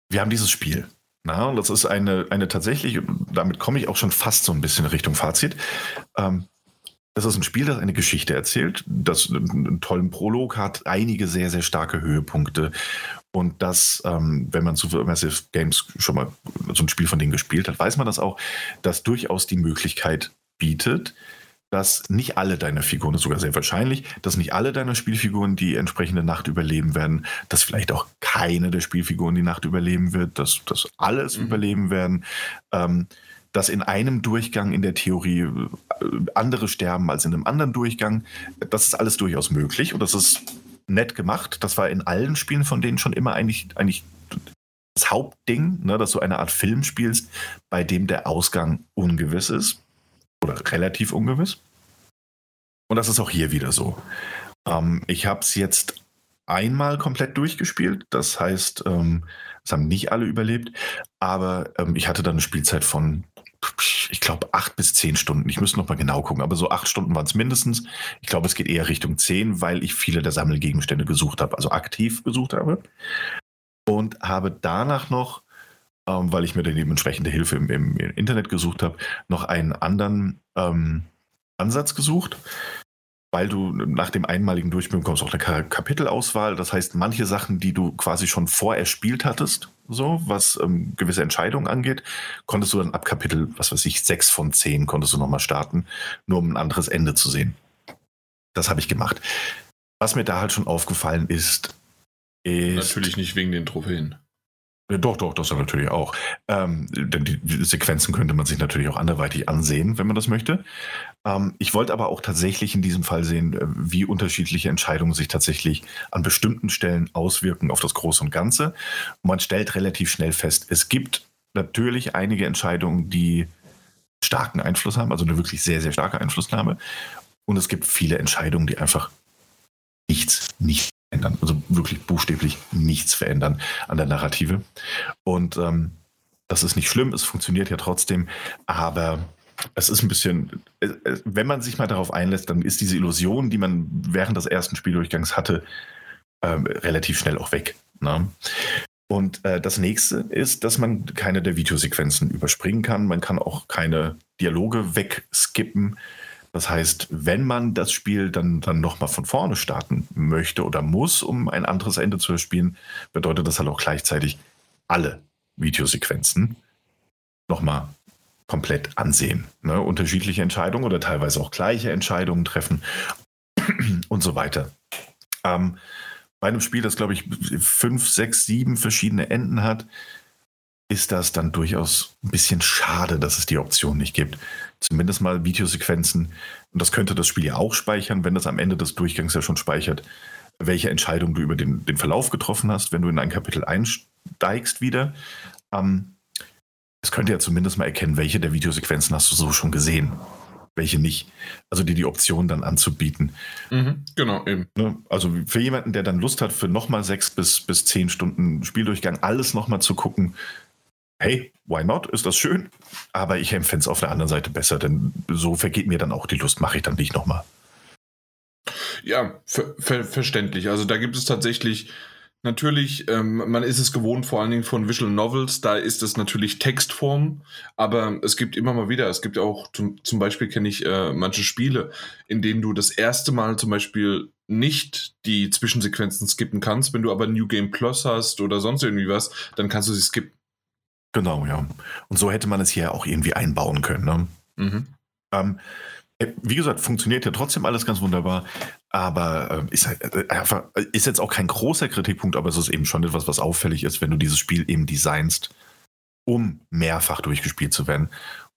wir haben dieses Spiel. Na, und das ist eine, eine tatsächlich, damit komme ich auch schon fast so ein bisschen Richtung Fazit. Ähm, das ist ein Spiel, das eine Geschichte erzählt, das einen tollen Prolog hat, einige sehr, sehr starke Höhepunkte. Und das, ähm, wenn man Supermassive Games schon mal so ein Spiel von denen gespielt hat, weiß man das auch, dass durchaus die Möglichkeit bietet, dass nicht alle deine Figuren, das ist sogar sehr wahrscheinlich, dass nicht alle deine Spielfiguren die entsprechende Nacht überleben werden, dass vielleicht auch keine der Spielfiguren die Nacht überleben wird, dass, dass alles mhm. überleben werden, ähm, dass in einem Durchgang in der Theorie äh, andere sterben als in einem anderen Durchgang. Das ist alles durchaus möglich und das ist nett gemacht. Das war in allen Spielen von denen schon immer eigentlich, eigentlich das Hauptding, ne, dass du eine Art Film spielst, bei dem der Ausgang ungewiss ist oder relativ ungewiss. Und das ist auch hier wieder so. Ähm, ich habe es jetzt einmal komplett durchgespielt. Das heißt, ähm, es haben nicht alle überlebt. Aber ähm, ich hatte dann eine Spielzeit von, ich glaube, acht bis zehn Stunden. Ich müsste noch mal genau gucken. Aber so acht Stunden waren es mindestens. Ich glaube, es geht eher Richtung zehn, weil ich viele der Sammelgegenstände gesucht habe, also aktiv gesucht habe. Und habe danach noch ähm, weil ich mir dann eben entsprechende Hilfe im, im Internet gesucht habe, noch einen anderen ähm, Ansatz gesucht, weil du nach dem einmaligen Durchspielen kommst auch eine Kapitelauswahl. Das heißt, manche Sachen, die du quasi schon vorerspielt hattest, so was ähm, gewisse Entscheidungen angeht, konntest du dann ab Kapitel, was weiß ich, sechs von zehn konntest du nochmal starten, nur um ein anderes Ende zu sehen. Das habe ich gemacht. Was mir da halt schon aufgefallen ist, ist. Natürlich nicht wegen den Trophäen. Doch, doch, das natürlich auch. Ähm, denn die, Sequenzen könnte man sich natürlich auch anderweitig ansehen, wenn man das möchte. Ähm, ich wollte aber auch tatsächlich in diesem Fall sehen, äh, wie unterschiedliche Entscheidungen sich tatsächlich an bestimmten Stellen auswirken auf das Große und Ganze. Und man stellt relativ schnell fest, es gibt natürlich einige Entscheidungen, die starken Einfluss haben, also eine wirklich sehr, sehr starke Einflussnahme. Und es gibt viele Entscheidungen, die einfach nichts, nichts ändern. Also wirklich buchstäblich nichts verändern an der Narrative. Und ähm, das ist nicht schlimm, es funktioniert ja trotzdem, aber es ist ein bisschen, äh, äh, wenn man sich mal darauf einlässt, dann ist diese Illusion, die man während des ersten Spieldurchgangs hatte, äh, relativ schnell auch weg. Ne? Und äh, das nächste ist, dass man keine der Videosequenzen überspringen kann. Man kann auch keine Dialoge wegskippen. Das heißt, wenn man das Spiel dann, dann nochmal von vorne starten möchte oder muss, um ein anderes Ende zu erspielen, bedeutet das halt auch gleichzeitig alle Videosequenzen nochmal komplett ansehen. Ne? Unterschiedliche Entscheidungen oder teilweise auch gleiche Entscheidungen treffen und so weiter. Ähm, bei einem Spiel, das glaube ich fünf, sechs, sieben verschiedene Enden hat, ist das dann durchaus ein bisschen schade, dass es die Option nicht gibt. Zumindest mal Videosequenzen. Und das könnte das Spiel ja auch speichern, wenn das am Ende des Durchgangs ja schon speichert. welche Entscheidung du über den, den Verlauf getroffen hast, wenn du in ein Kapitel einsteigst wieder. Ähm, es könnte ja zumindest mal erkennen, welche der Videosequenzen hast du so schon gesehen, welche nicht. Also dir die Option dann anzubieten. Mhm, genau, eben. Ne? Also für jemanden, der dann Lust hat, für nochmal sechs bis, bis zehn Stunden Spieldurchgang alles nochmal zu gucken, hey, why not? Ist das schön? Aber ich empfände es auf der anderen Seite besser, denn so vergeht mir dann auch die Lust, mache ich dann nicht nochmal. Ja, ver ver verständlich. Also da gibt es tatsächlich natürlich, ähm, man ist es gewohnt, vor allen Dingen von Visual Novels, da ist es natürlich Textform, aber es gibt immer mal wieder, es gibt auch zum, zum Beispiel kenne ich äh, manche Spiele, in denen du das erste Mal zum Beispiel nicht die Zwischensequenzen skippen kannst, wenn du aber New Game Plus hast oder sonst irgendwie was, dann kannst du sie skippen. Genau, ja. Und so hätte man es hier auch irgendwie einbauen können. Ne? Mhm. Ähm, äh, wie gesagt, funktioniert ja trotzdem alles ganz wunderbar, aber äh, ist, halt, äh, ist jetzt auch kein großer Kritikpunkt, aber es ist eben schon etwas, was auffällig ist, wenn du dieses Spiel eben designst, um mehrfach durchgespielt zu werden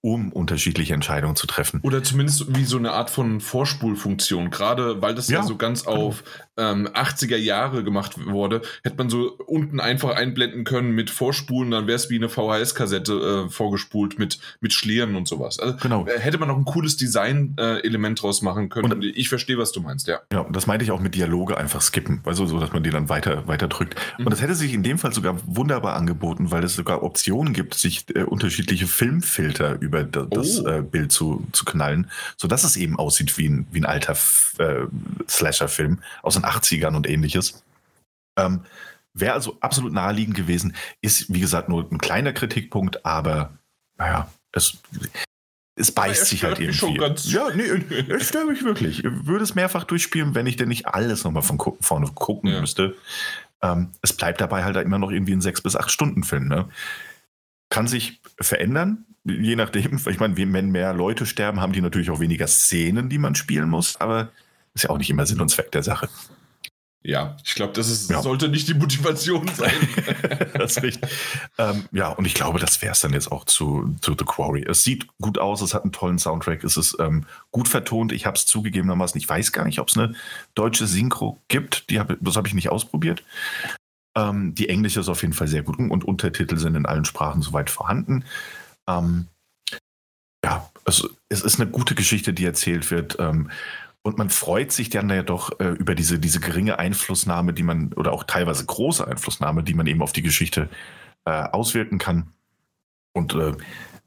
um unterschiedliche Entscheidungen zu treffen. Oder zumindest wie so eine Art von Vorspulfunktion. Gerade weil das ja, ja so ganz genau. auf ähm, 80er Jahre gemacht wurde, hätte man so unten einfach einblenden können mit Vorspulen, dann wäre es wie eine VHS-Kassette äh, vorgespult mit, mit Schlieren und sowas. Also, genau. Äh, hätte man noch ein cooles Design-Element äh, draus machen können. Und, ich verstehe, was du meinst, ja. Ja, und das meinte ich auch mit Dialoge einfach skippen, also so, dass man die dann weiter, weiter drückt. Mhm. Und das hätte sich in dem Fall sogar wunderbar angeboten, weil es sogar Optionen gibt, sich äh, unterschiedliche Filmfilter über über das oh. äh, Bild zu, zu knallen, sodass es eben aussieht wie ein, wie ein alter äh, Slasher-Film aus den 80ern und ähnliches. Ähm, Wäre also absolut naheliegend gewesen, ist wie gesagt nur ein kleiner Kritikpunkt, aber naja, es, es beißt sich halt irgendwie. Schon ganz ja, nee, es stört mich wirklich. Ich würde es mehrfach durchspielen, wenn ich denn nicht alles nochmal von vorne gucken ja. müsste. Ähm, es bleibt dabei halt immer noch irgendwie ein sechs bis acht Stunden Film. Ne? Kann sich verändern, je nachdem, ich meine, wenn mehr Leute sterben, haben die natürlich auch weniger Szenen, die man spielen muss, aber ist ja auch nicht immer Sinn und Zweck der Sache. Ja, ich glaube, das ist, ja. sollte nicht die Motivation sein. das ist richtig. Ähm, ja, und ich glaube, das wäre es dann jetzt auch zu, zu The Quarry. Es sieht gut aus, es hat einen tollen Soundtrack, es ist ähm, gut vertont. Ich habe es zugegebenermaßen, ich weiß gar nicht, ob es eine deutsche Synchro gibt. Die hab, das habe ich nicht ausprobiert. Ähm, die englische ist auf jeden Fall sehr gut und Untertitel sind in allen Sprachen soweit vorhanden. Ähm, ja, also es ist eine gute Geschichte, die erzählt wird. Ähm, und man freut sich dann ja doch äh, über diese, diese geringe Einflussnahme, die man, oder auch teilweise große Einflussnahme, die man eben auf die Geschichte äh, auswirken kann. Und äh,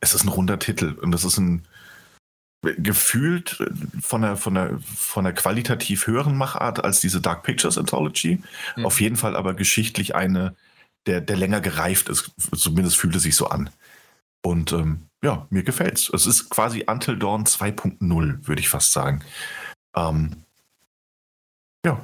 es ist ein runder Titel. Und das ist ein gefühlt von der, von der, von der qualitativ höheren Machart als diese Dark Pictures Anthology. Mhm. Auf jeden Fall aber geschichtlich eine, der, der länger gereift ist. Zumindest fühlt es sich so an. Und ähm, ja, mir gefällt's. Es ist quasi Until Dawn 2.0, würde ich fast sagen. Ähm, ja.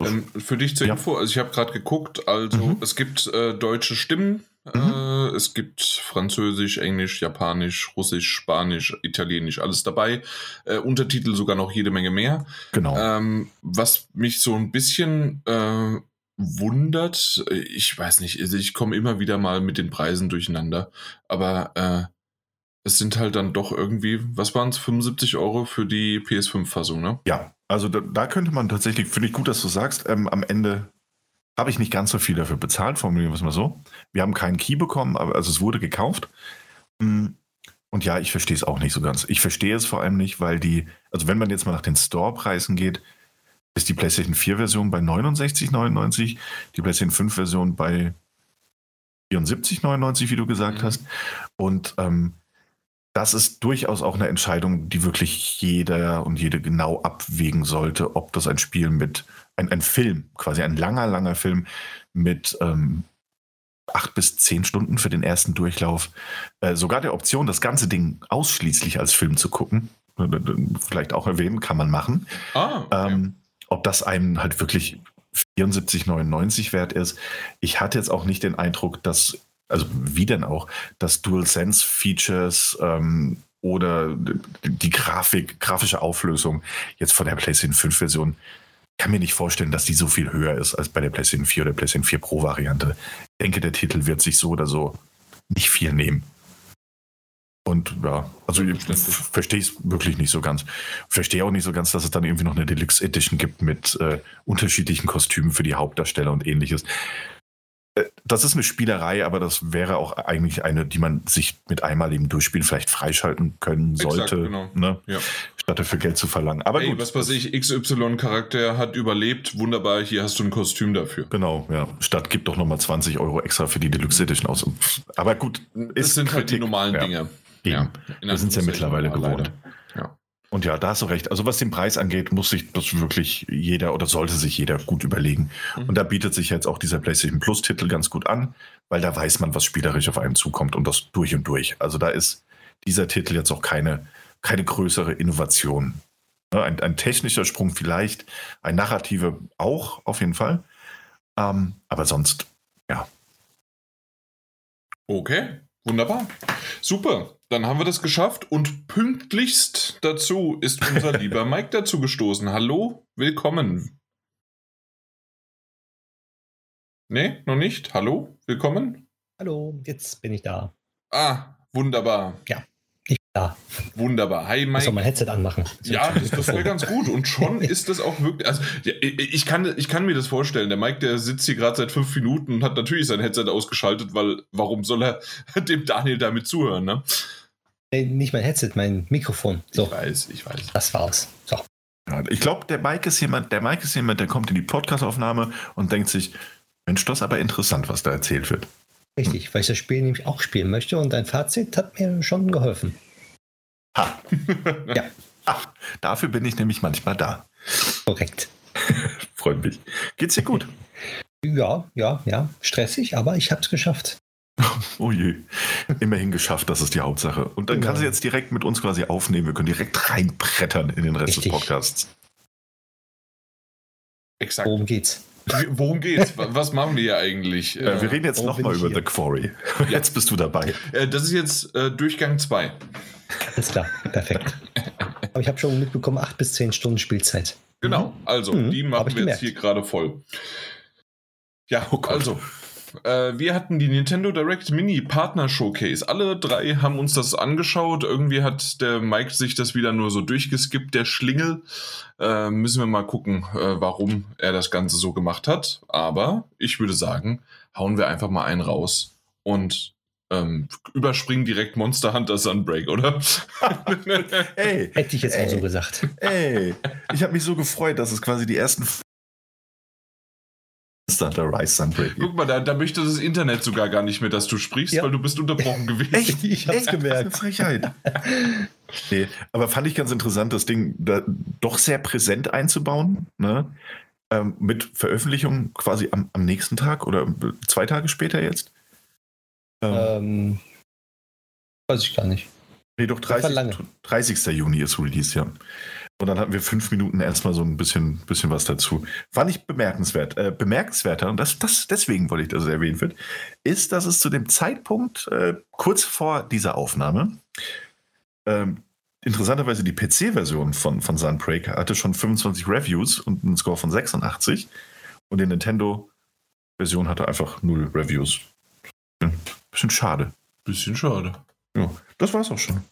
Ähm, für dich zur ja. Info, also ich habe gerade geguckt, also mhm. es gibt äh, deutsche Stimmen, mhm. äh, es gibt Französisch, Englisch, Japanisch, Russisch, Spanisch, Italienisch, alles dabei. Äh, Untertitel sogar noch jede Menge mehr. Genau. Ähm, was mich so ein bisschen äh, wundert, ich weiß nicht, also ich komme immer wieder mal mit den Preisen durcheinander, aber äh, es sind halt dann doch irgendwie, was waren es, 75 Euro für die PS5-Fassung, ne? Ja, also da, da, könnte man tatsächlich, finde ich gut, dass du sagst, ähm, am Ende habe ich nicht ganz so viel dafür bezahlt, formulieren wir es mal so. Wir haben keinen Key bekommen, aber also es wurde gekauft. Mm, und ja, ich verstehe es auch nicht so ganz. Ich verstehe es vor allem nicht, weil die, also wenn man jetzt mal nach den Store-Preisen geht, ist die PlayStation 4-Version bei 69,99, die PlayStation 5-Version bei 74,99, wie du gesagt mhm. hast. Und ähm, das ist durchaus auch eine Entscheidung, die wirklich jeder und jede genau abwägen sollte, ob das ein Spiel mit, ein, ein Film, quasi ein langer, langer Film mit ähm, acht bis zehn Stunden für den ersten Durchlauf, äh, sogar der Option, das ganze Ding ausschließlich als Film zu gucken, äh, vielleicht auch erwähnen, kann man machen. Ah, okay. ähm, ob das einem halt wirklich 74,99 wert ist. Ich hatte jetzt auch nicht den Eindruck, dass, also wie denn auch, dass DualSense-Features ähm, oder die Grafik, grafische Auflösung jetzt von der PlayStation 5-Version, kann mir nicht vorstellen, dass die so viel höher ist als bei der PlayStation 4 oder PlayStation 4 Pro-Variante. Ich denke, der Titel wird sich so oder so nicht viel nehmen. Und ja, also ich verstehe es wirklich nicht so ganz. Verstehe auch nicht so ganz, dass es dann irgendwie noch eine Deluxe Edition gibt mit äh, unterschiedlichen Kostümen für die Hauptdarsteller und ähnliches. Äh, das ist eine Spielerei, aber das wäre auch eigentlich eine, die man sich mit einmaligem Durchspielen vielleicht freischalten können sollte, Exakt, genau. ne? ja. statt dafür Geld zu verlangen. Aber hey, gut. was weiß ich, XY-Charakter hat überlebt, wunderbar, hier hast du ein Kostüm dafür. Genau, ja. Statt gibt doch nochmal 20 Euro extra für die Deluxe Edition aus. Aber gut, das sind Kritik. halt die normalen ja. Dinge. Ja, wir sind es ja mittlerweile gewohnt. Ja. Und ja, da hast du recht. Also was den Preis angeht, muss sich das wirklich jeder oder sollte sich jeder gut überlegen. Mhm. Und da bietet sich jetzt auch dieser PlayStation Plus Titel ganz gut an, weil da weiß man, was spielerisch auf einem zukommt und das durch und durch. Also da ist dieser Titel jetzt auch keine, keine größere Innovation. Ein, ein technischer Sprung vielleicht, ein narrativer auch auf jeden Fall. Ähm, aber sonst, ja. Okay, wunderbar. Super dann haben wir das geschafft und pünktlichst dazu ist unser lieber Mike dazu gestoßen. Hallo, willkommen. Nee, noch nicht. Hallo, willkommen. Hallo, jetzt bin ich da. Ah, wunderbar. Ja. Da. Wunderbar. Hi, Mike. Ich soll mein Headset anmachen. Ja, das, das wäre ganz gut. Und schon ist das auch wirklich. Also, ja, ich, kann, ich kann mir das vorstellen. Der Mike, der sitzt hier gerade seit fünf Minuten und hat natürlich sein Headset ausgeschaltet, weil warum soll er dem Daniel damit zuhören, ne? Nee, nicht mein Headset, mein Mikrofon. So. Ich weiß, ich weiß. Das war's. So. Ja, ich glaube, der Mike ist jemand, der Mike ist jemand, der kommt in die Podcastaufnahme und denkt sich, Mensch, das ist aber interessant, was da erzählt wird. Richtig, hm. weil ich das Spiel nämlich auch spielen möchte und dein Fazit hat mir schon geholfen. Ha. ja. Ach, dafür bin ich nämlich manchmal da. Korrekt. Freut mich. Geht's dir gut? Ja, ja, ja. Stressig, aber ich hab's geschafft. Oh je. Immerhin geschafft, das ist die Hauptsache. Und dann genau. kannst du jetzt direkt mit uns quasi aufnehmen. Wir können direkt reinbrettern in den Rest Richtig. des Podcasts. Exakt. Worum geht's? Worum geht's? Was machen wir hier eigentlich? Äh, wir reden jetzt nochmal über The Quarry. Jetzt bist du dabei. Äh, das ist jetzt äh, Durchgang 2. Alles klar, perfekt. Aber ich habe schon mitbekommen, 8 bis 10 Stunden Spielzeit. Genau, also mhm. die machen wir jetzt hier gerade voll. Ja, oh also äh, wir hatten die Nintendo Direct Mini Partner Showcase. Alle drei haben uns das angeschaut. Irgendwie hat der Mike sich das wieder nur so durchgeskippt, der Schlingel. Äh, müssen wir mal gucken, äh, warum er das Ganze so gemacht hat. Aber ich würde sagen, hauen wir einfach mal einen raus und ähm, überspringen direkt Monster Hunter Sunbreak, oder? ey, Hätte ich jetzt ey, auch so gesagt. Ey, ich habe mich so gefreut, dass es quasi die ersten Monster Hunter Rise Sunbreak. Guck mal, da, da möchte das Internet sogar gar nicht mehr, dass du sprichst, ja. weil du bist unterbrochen gewesen. Echt? Ich hab's Echt? gemerkt. Frechheit. nee, aber fand ich ganz interessant, das Ding da doch sehr präsent einzubauen. Ne? Ähm, mit Veröffentlichung quasi am, am, nächsten Tag oder zwei Tage später jetzt. Ähm, ähm weiß ich gar nicht. Nee, doch 30, 30. Juni ist Release, ja. Und dann hatten wir fünf Minuten erstmal so ein bisschen, bisschen was dazu. Fand ich bemerkenswert. Äh, bemerkenswerter, und das, das, deswegen wollte ich, dass es erwähnt wird, ist, dass es zu dem Zeitpunkt, äh, kurz vor dieser Aufnahme, ähm, interessanterweise die PC-Version von, von Sunbreak hatte schon 25 Reviews und einen Score von 86. Und die Nintendo-Version hatte einfach null Reviews. Bisschen schade. Bisschen schade. Ja, das war's auch schon.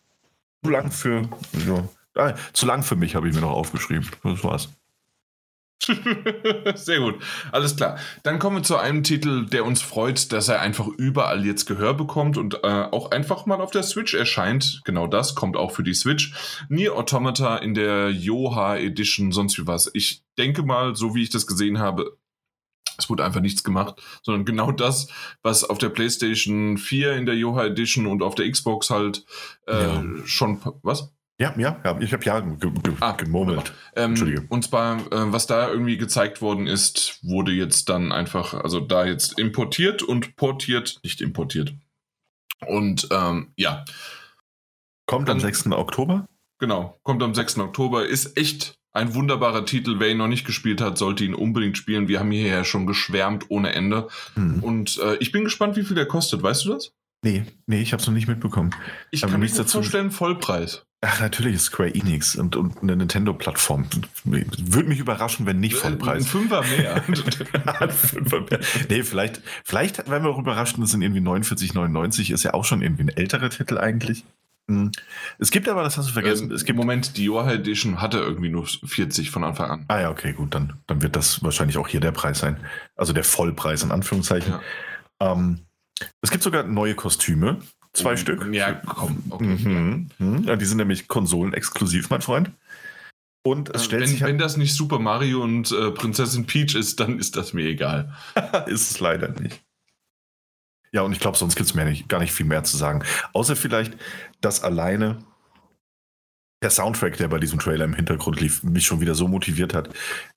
Zu lang für. Ja, Ah, zu lang für mich, habe ich mir noch aufgeschrieben. Das war's. Sehr gut. Alles klar. Dann kommen wir zu einem Titel, der uns freut, dass er einfach überall jetzt Gehör bekommt und äh, auch einfach mal auf der Switch erscheint. Genau das kommt auch für die Switch. Nier Automata in der Yoha Edition, sonst wie was. Ich denke mal, so wie ich das gesehen habe, es wurde einfach nichts gemacht, sondern genau das, was auf der PlayStation 4 in der Yoha Edition und auf der Xbox halt äh, ja. schon. Was? Ja, ja, ja. Ich habe ja ge ge ah, gemurmelt. Ähm, Entschuldige. Und zwar, äh, was da irgendwie gezeigt worden ist, wurde jetzt dann einfach, also da jetzt importiert und portiert, nicht importiert. Und ähm, ja. Kommt dann, am 6. Oktober? Genau, kommt am 6. Oktober. Ist echt ein wunderbarer Titel. Wer ihn noch nicht gespielt hat, sollte ihn unbedingt spielen. Wir haben hier ja schon geschwärmt ohne Ende. Hm. Und äh, ich bin gespannt, wie viel der kostet. Weißt du das? Nee, nee, ich habe es noch nicht mitbekommen. Ich Aber kann mir dazu vorstellen, Vollpreis. Ach, natürlich ist Square Enix und, und eine Nintendo-Plattform. Würde mich überraschen, wenn nicht Vollpreis. Ein Fünfer mehr. Ein Fünfer mehr. Nee, vielleicht, vielleicht werden wir auch überrascht, das sind irgendwie 49,99, ist ja auch schon irgendwie ein älterer Titel eigentlich. Hm. Es gibt aber, das hast du vergessen, Ähm, es gibt. Moment, die Yoha Edition hatte irgendwie nur 40 von Anfang an. Ah ja, okay, gut, dann, dann wird das wahrscheinlich auch hier der Preis sein. Also der Vollpreis in Anführungszeichen. Ja. Ähm, es gibt sogar neue Kostüme, zwei Oh, Stück. Ja, komm. Okay. Mhm. Mhm. Ja, die sind nämlich konsolenexklusiv, mein Freund. Und es Äh, stellt wenn, sich halt wenn das nicht Super Mario und äh, Prinzessin Peach ist, dann ist das mir egal. ist es leider nicht. Ja, und ich glaube, sonst gibt es mir nicht, gar nicht viel mehr zu sagen. Außer vielleicht, dass alleine der Soundtrack, der bei diesem Trailer im Hintergrund lief, mich schon wieder so motiviert hat,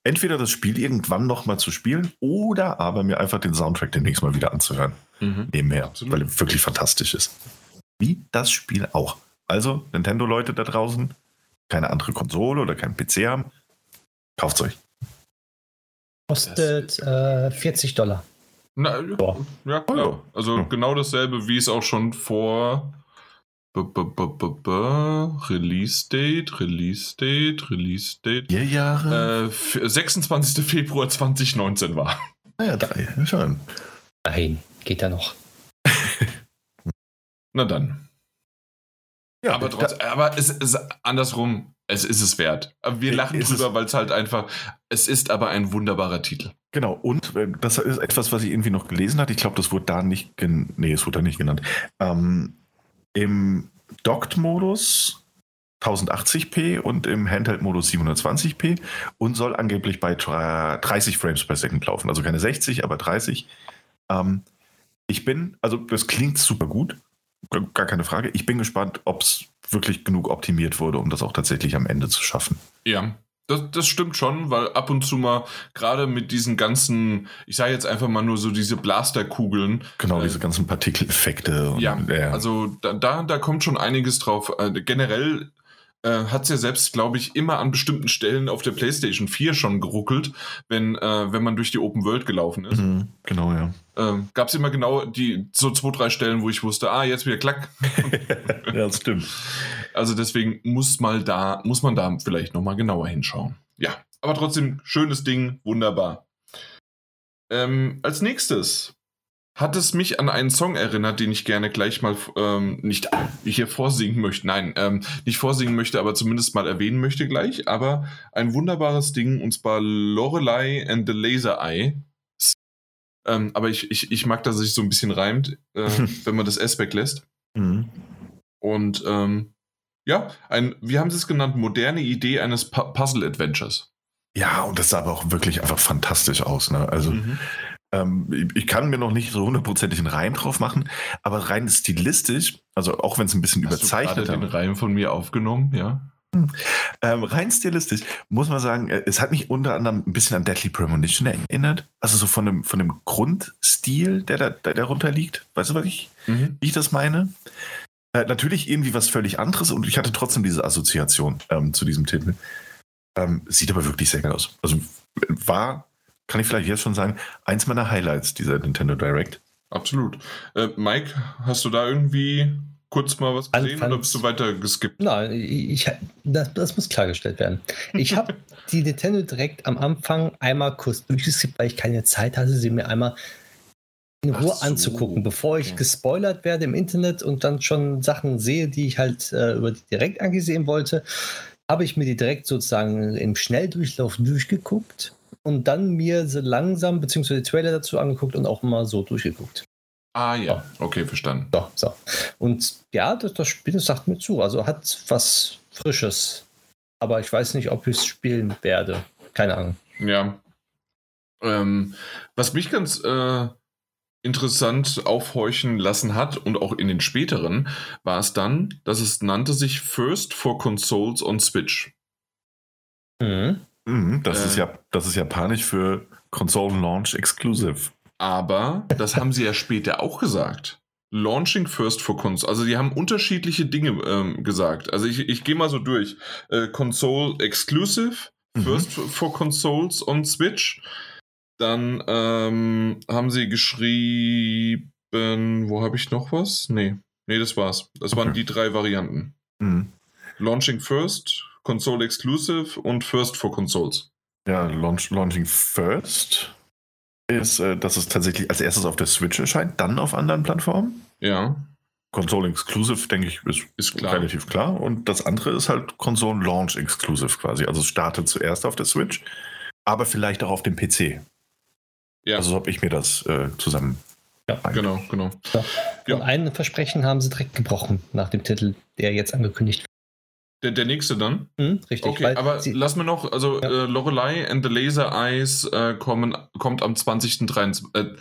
entweder das Spiel irgendwann noch mal zu spielen oder aber mir einfach den Soundtrack demnächst mal wieder anzuhören. Nebenher, Absolut. weil er wirklich fantastisch ist. Wie das Spiel auch. Also, Nintendo-Leute da draußen, keine andere Konsole oder kein PC haben, kauft's euch. Kostet äh, 40 Dollar. Na, ja, ja klar. Also Ja. genau dasselbe, wie es auch schon vor b -b -b -b -b Release Date, Release Date, Release Date. Vier Jahre? Äh, f- 26. Februar 2019 war. naja, drei. Schon. Nein, geht ja noch. Na dann. Ja, aber trotzdem, aber es ist andersrum, es ist es wert. Aber Wir Äh, lachen ist drüber, weil es halt einfach, es ist aber ein wunderbarer Titel. Genau, und äh, das ist etwas, was ich irgendwie noch gelesen hatte. Ich glaube, das wurde da nicht, gen nee, es wurde da nicht genannt. Ähm, Im Docked-Modus 1080p und im Handheld-Modus 720p und soll angeblich bei dra- 30 Frames per Second laufen. Also keine 60, aber 30. Ähm, ich bin, also das klingt super gut, gar gar keine Frage. Ich bin gespannt, ob es wirklich genug optimiert wurde, um das auch tatsächlich am Ende zu schaffen. Ja, das, das stimmt schon, weil ab und zu mal, gerade mit diesen ganzen, ich sage jetzt einfach mal nur so diese Blasterkugeln, Genau, Äh, diese ganzen Partikeleffekte. Und, Ja, äh, also da, da, da kommt schon einiges drauf. Äh, generell äh, hat es ja selbst, glaube ich, immer an bestimmten Stellen auf der PlayStation 4 schon geruckelt, wenn, äh, wenn man durch die Open World gelaufen ist. Mhm, genau, ja. Ähm, Gab es immer genau die so zwei, drei Stellen, wo ich wusste, ah, jetzt wieder klack. ja, das stimmt. Also deswegen muss mal da, muss man da vielleicht nochmal genauer hinschauen. Ja, aber trotzdem, schönes Ding, wunderbar. Ähm, als nächstes hat es mich an einen Song erinnert, den ich gerne gleich mal ähm, nicht hier vorsingen möchte. Nein, ähm, nicht vorsingen möchte, aber zumindest mal erwähnen möchte gleich. Aber ein wunderbares Ding, und zwar Lorelei and the Laser Eye. Ähm, aber ich, ich, ich mag, dass es sich so ein bisschen reimt, äh, wenn man das S weglässt. Mhm. Und ähm, ja, ein, wie haben sie es genannt, moderne Idee eines Pu Puzzle-Adventures. Ja, und das sah aber auch wirklich einfach fantastisch aus. Ne? Also, Mhm. Ähm, ich- kann mir noch nicht so hundertprozentig einen Reim drauf machen, aber rein stilistisch, also auch wenn es ein bisschen Hast überzeichnet gerade den ist, Reim von mir aufgenommen, ja? ähm, rein stilistisch muss man sagen, äh, es hat mich unter anderem ein bisschen an Deadly Premonition erinnert. Also so von dem, von dem Grundstil, der da der darunter liegt. Weißt du, was ich, Mhm. wie ich das meine? Äh, natürlich irgendwie was völlig anderes und ich hatte trotzdem diese Assoziation ähm, zu diesem Titel. Ähm, sieht aber wirklich sehr geil aus. Also war, kann ich vielleicht jetzt schon sagen, eins meiner Highlights dieser Nintendo Direct. Absolut. Äh, Mike, hast du da irgendwie kurz mal was gesehen Anfangs- oder bist du weiter geskippt? Nein, ich, das, das muss klargestellt werden. Ich habe die Nintendo direkt am Anfang einmal kurz durchgeskippt, weil ich keine Zeit hatte, sie mir einmal in Ruhe so, anzugucken, bevor ich okay. gespoilert werde im Internet und dann schon Sachen sehe, die ich halt äh, über die direkt angesehen wollte, habe ich mir die direkt sozusagen im Schnelldurchlauf durchgeguckt und dann mir so langsam, beziehungsweise die Trailer dazu angeguckt und auch mal so durchgeguckt. Ah ja, okay, verstanden. So, so. Und ja, das, das Spiel das sagt mir zu. Also hat was Frisches. Aber ich weiß nicht, ob ich es spielen werde. Keine Ahnung. Ja. Ähm, was mich ganz äh, interessant aufhorchen lassen hat und auch in den späteren, war es dann, dass es nannte sich First for Consoles on Switch. Mhm. Mhm, das, Äh. ist ja, das ist japanisch für Console Launch Exclusive. Aber das haben sie ja später auch gesagt. Launching first for Console. Also die haben unterschiedliche Dinge ähm, gesagt. Also ich, ich gehe mal so durch. Äh, Console Exclusive, Mhm. First for Consoles on Switch. Dann ähm, haben sie geschrieben, wo habe ich noch was? Nee. Nee, das war's. Das waren Okay. die drei Varianten. Mhm. Launching First, Console Exclusive und First for Consoles. Ja, Launch, Launching First ist, äh, dass es tatsächlich als erstes auf der Switch erscheint, dann auf anderen Plattformen. Ja. Console Exclusive, denke ich, ist, Ist klar. relativ klar. Und das andere ist halt Console Launch Exclusive quasi. Also es startet zuerst auf der Switch, aber vielleicht auch auf dem PC. Ja, Also so habe ich mir das äh, zusammen. genau, genau. Ja. Ja. Und ein Versprechen haben sie direkt gebrochen nach dem Titel, der jetzt angekündigt Der, der nächste dann. Hm, richtig. Okay, aber lass mir noch, also Ja. äh, Lorelei and the Laser Eyes äh, kommen, kommt am 20. 23, äh,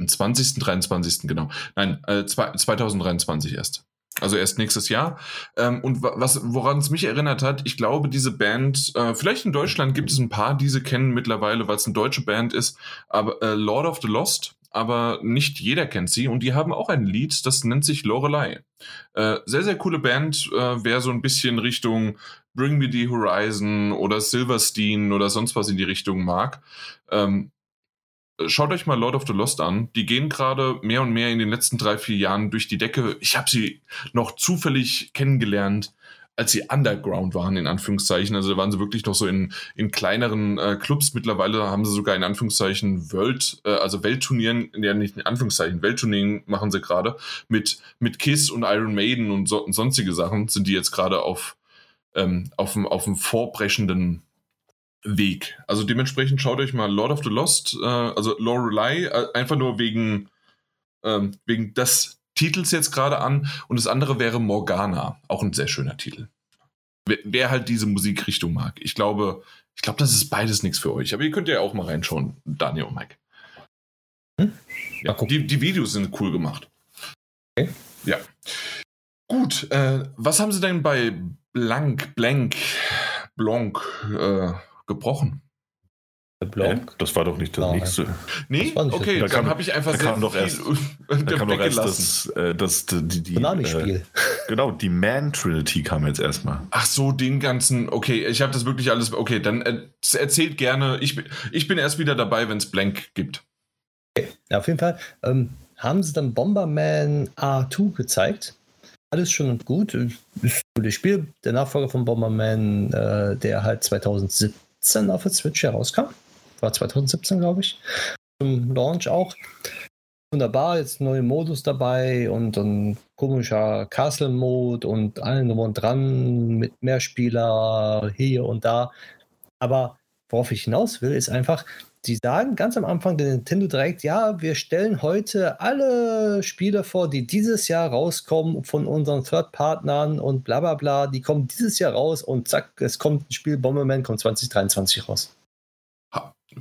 am 20. 23. genau. Nein, äh, zwei- 2023 erst. Also erst nächstes Jahr. Ähm, und wa- was, woran es mich erinnert hat, ich glaube, diese Band, äh, vielleicht in Deutschland gibt es ein paar, die sie kennen mittlerweile, weil es eine deutsche Band ist, aber äh, Lord of the Lost, aber nicht jeder kennt sie und die haben auch ein Lied, das nennt sich Lorelei. Äh, sehr, sehr coole Band, äh, wer so ein bisschen Richtung Bring Me the Horizon oder Silverstein oder sonst was in die Richtung mag. Ähm, schaut euch mal Lord of the Lost an. Die gehen gerade mehr und mehr in den letzten drei, vier Jahren durch die Decke. Ich habe sie noch zufällig kennengelernt, als sie Underground waren, in Anführungszeichen. Also da waren sie wirklich noch so in, in kleineren äh, Clubs. Mittlerweile haben sie sogar in Anführungszeichen World, äh, also Weltturnieren, ja nicht in Anführungszeichen, Weltturnieren machen sie gerade mit, mit Kiss und Iron Maiden und, so, und sonstige Sachen sind die jetzt gerade auf, ähm, auf dem, auf vorbrechenden Weg. Also dementsprechend schaut euch mal Lord of the Lost, äh, also Lorelei, äh, einfach nur wegen, ähm, wegen des Titels jetzt gerade an. Und das andere wäre Morgana, auch ein sehr schöner Titel. Wer, wer halt diese Musikrichtung mag. Ich glaube, ich glaube, das ist beides nichts für euch. Aber ihr könnt ja auch mal reinschauen, Daniel und Mike. Hm? Ja, die, die Videos sind cool gemacht. Okay. Ja. Gut, äh, was haben sie denn bei Blank, Blank, Blanc äh, gebrochen? Äh, Blanc. das war doch nicht das Nein. nächste. Nee, Das nicht okay, das- dann Da kam- habe ich einfach da kam doch erst- Da kam doch erst weggelassen. das, äh, das, die, die, Konami-Spiel. Äh, genau, die Man-Trinity kam jetzt erstmal. Ach so, den ganzen, okay, ich habe das wirklich alles, okay, dann äh, erzählt gerne, ich, bin- ich bin erst wieder dabei, wenn es Blank gibt. Ja, auf jeden Fall ähm, haben sie dann Bomberman A2 gezeigt. Alles schon und gut. Ist ein gutes Spiel. Der Nachfolger von Bomberman, äh, der halt 2017 auf der Switch herauskam. War 2017, glaube ich. Zum Launch auch. Wunderbar, jetzt neue Modus dabei und ein komischer Castle-Mode und allen drum und dran mit Mehrspieler hier und da. Aber worauf ich hinaus will, ist einfach, die sagen ganz am Anfang der Nintendo Direct, ja, wir stellen heute alle Spiele vor, die dieses Jahr rauskommen von unseren Third-Partnern und bla bla bla, die kommen dieses Jahr raus und zack, es kommt ein Spiel, Bomberman kommt 2023 raus.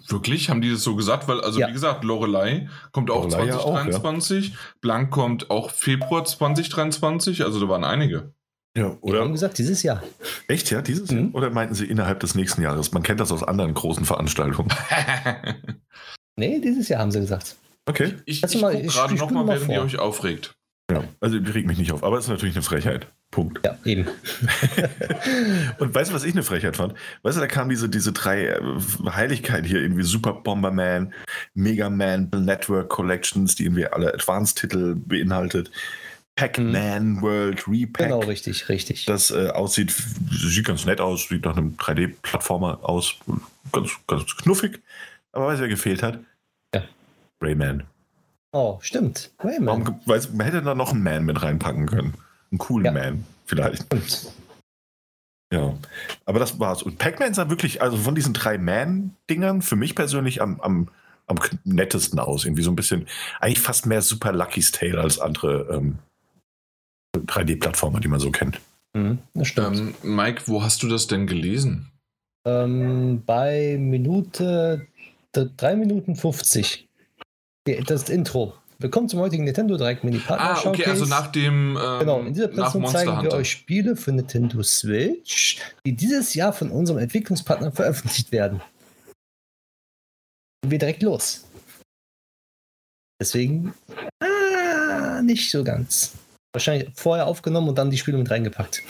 Wirklich? Haben die das so gesagt? Weil, also Ja. wie gesagt, Lorelei kommt auch Lorelei ja auch, 2023, Blank kommt auch Februar 2023, also da waren einige. Ja, Die haben oder? gesagt, dieses Jahr. Echt, ja, dieses Mhm. Jahr? Oder meinten sie innerhalb des nächsten Jahres? Man kennt das aus anderen großen Veranstaltungen. Nee, dieses Jahr haben sie gesagt. Okay. ich ich ich- gerade ich nochmal, während ihr vor. euch aufregt. Ja, also ich reg mich nicht auf, aber es ist natürlich eine Frechheit. Punkt. Ja, eben. Und weißt du, was ich eine Frechheit fand? Weißt du, da kamen diese, diese drei äh, Heiligkeiten hier, irgendwie Super Bomberman, Mega Man Network Collections, die irgendwie alle Advanced-Titel beinhaltet. Pac-Man World Repack. Genau, richtig, richtig. Das äh, aussieht, sieht ganz nett aus, sieht nach einem 3D-Plattformer aus. Ganz, ganz knuffig. Aber weißt du, wer gefehlt hat? Ja. Rayman. Oh, stimmt. Rayman. Warum, weiß, man hätte da noch einen Man mit reinpacken können. Einen coolen Ja. Man, vielleicht. Stimmt. Ja. Aber das war's. Und Pac-Man sah wirklich, also von diesen drei Man-Dingern, für mich persönlich am, am, am nettesten aus. Irgendwie so ein bisschen, eigentlich fast mehr Super Lucky's Tale als andere ähm, 3D-Plattformer, die man so kennt. Mhm, das stimmt. Ähm, Mike, wo hast du das denn gelesen? Ähm, bei Minute d- 3 Minuten 50. Das Intro. Willkommen zum heutigen Nintendo Direct Mini Partner Ah, okay, also nach dem ähm, Genau, in dieser Präsentation zeigen wir Hunter. euch Spiele für Nintendo Switch, die dieses Jahr von unserem Entwicklungspartner veröffentlicht werden. Und wir direkt los. Deswegen ah, nicht so ganz. Wahrscheinlich vorher aufgenommen und dann die Spiele mit reingepackt.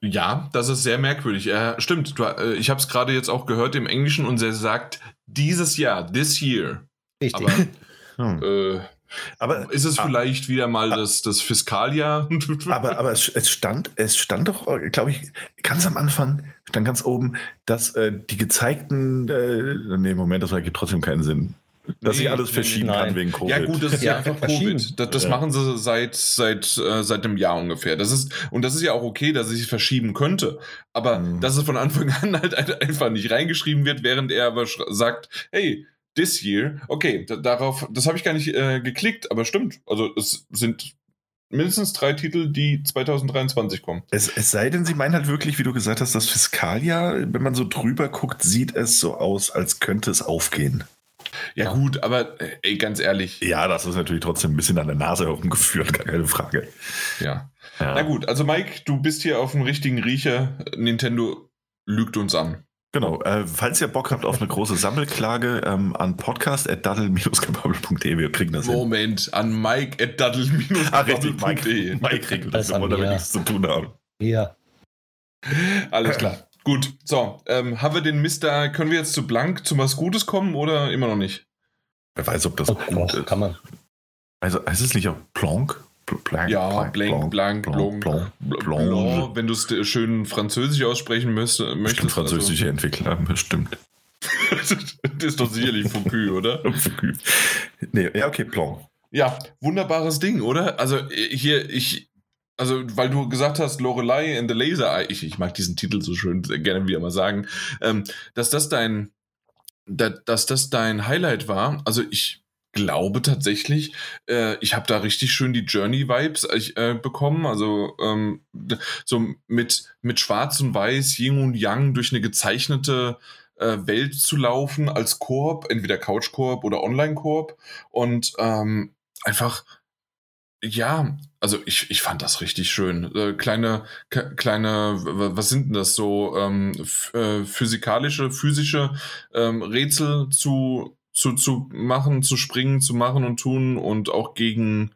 Ja, das ist sehr merkwürdig. Äh, stimmt, du, äh, ich habe es gerade jetzt auch gehört im Englischen und er sagt dieses Jahr, this year. Richtig. Aber Hm. äh, Aber, ist es Ah. vielleicht wieder mal das, das Fiskaljahr? aber, aber es, es stand, es stand doch, glaube ich, ganz am Anfang, stand ganz oben, dass äh, die gezeigten, äh, nee, Moment, das ergibt trotzdem keinen Sinn. Dass sich alles verschieben nein. kann wegen Covid. Ja gut, das ist ja, Ja, einfach. Covid. Das, das Ja. machen sie seit seit äh, seit einem Jahr ungefähr. Das ist und das ist ja auch okay, dass es sich verschieben könnte. Aber Mhm. dass es von Anfang an halt ein- einfach nicht reingeschrieben wird, während er aber sagt, hey, this year, okay, da, darauf, das habe ich gar nicht äh, geklickt, aber stimmt. Also es sind mindestens drei Titel, die 2023 kommen. Es, es sei denn, sie meinen halt wirklich, wie du gesagt hast, das Fiskaljahr, wenn man so drüber guckt, sieht es so aus, als könnte es aufgehen. Ja, Ja. gut, aber äh, ey, ganz ehrlich, Ja, das ist natürlich trotzdem ein bisschen an der Nase herumgeführt, gar keine Frage. ja. Ja. Na gut, also Mike, du bist hier auf dem richtigen Riecher. Nintendo lügt uns an. Genau, äh, falls ihr Bock habt auf eine große Sammelklage ähm, an podcast.daddle-kapabel.de, wir kriegen das hin. Moment, an Mike at daddle Ah, richtig, Mike, Mike regelt das, Das haben wir wollen damit wir. nichts zu tun haben. Ja. Alles klar. Gut, so, ähm, haben wir den Mister, können wir jetzt zu Blank zu was Gutes kommen oder immer noch nicht? Wer weiß, ob das Oh, gut ist. kann man. Also heißt es nicht auch Planck? Pl- Planck, Ja, Blank, Blank, Blanc, Blanc, Blanc, Blanc, Blanc. wenn du es äh, schön französisch aussprechen müsste, Bestimmt möchtest. französische Entwickler, bestimmt. Also, das ist doch sicherlich Foucault, oder? nee, ja, okay, Planck. Ja, wunderbares Ding, oder? Also äh, hier, ich, also weil du gesagt hast, Lorelei and the Laser Eye, ich, ich mag diesen Titel so schön gerne wieder mal sagen, ähm, dass das dein, da, dass das dein Highlight war. Also ich glaube tatsächlich, äh, ich habe da richtig schön die Journey-Vibes äh, bekommen. Also ähm, so mit, mit Schwarz und Weiß, Yin und Yang durch eine gezeichnete äh, Welt zu laufen als Koop, entweder Couch-Koop oder Online-Koop und ähm, einfach, ja, also ich, ich fand das richtig schön. Äh, kleine, kleine, was sind denn das so, ähm, äh, physikalische, physische ähm, Rätsel zu, zu, zu machen, zu springen, zu machen und tun und auch gegen,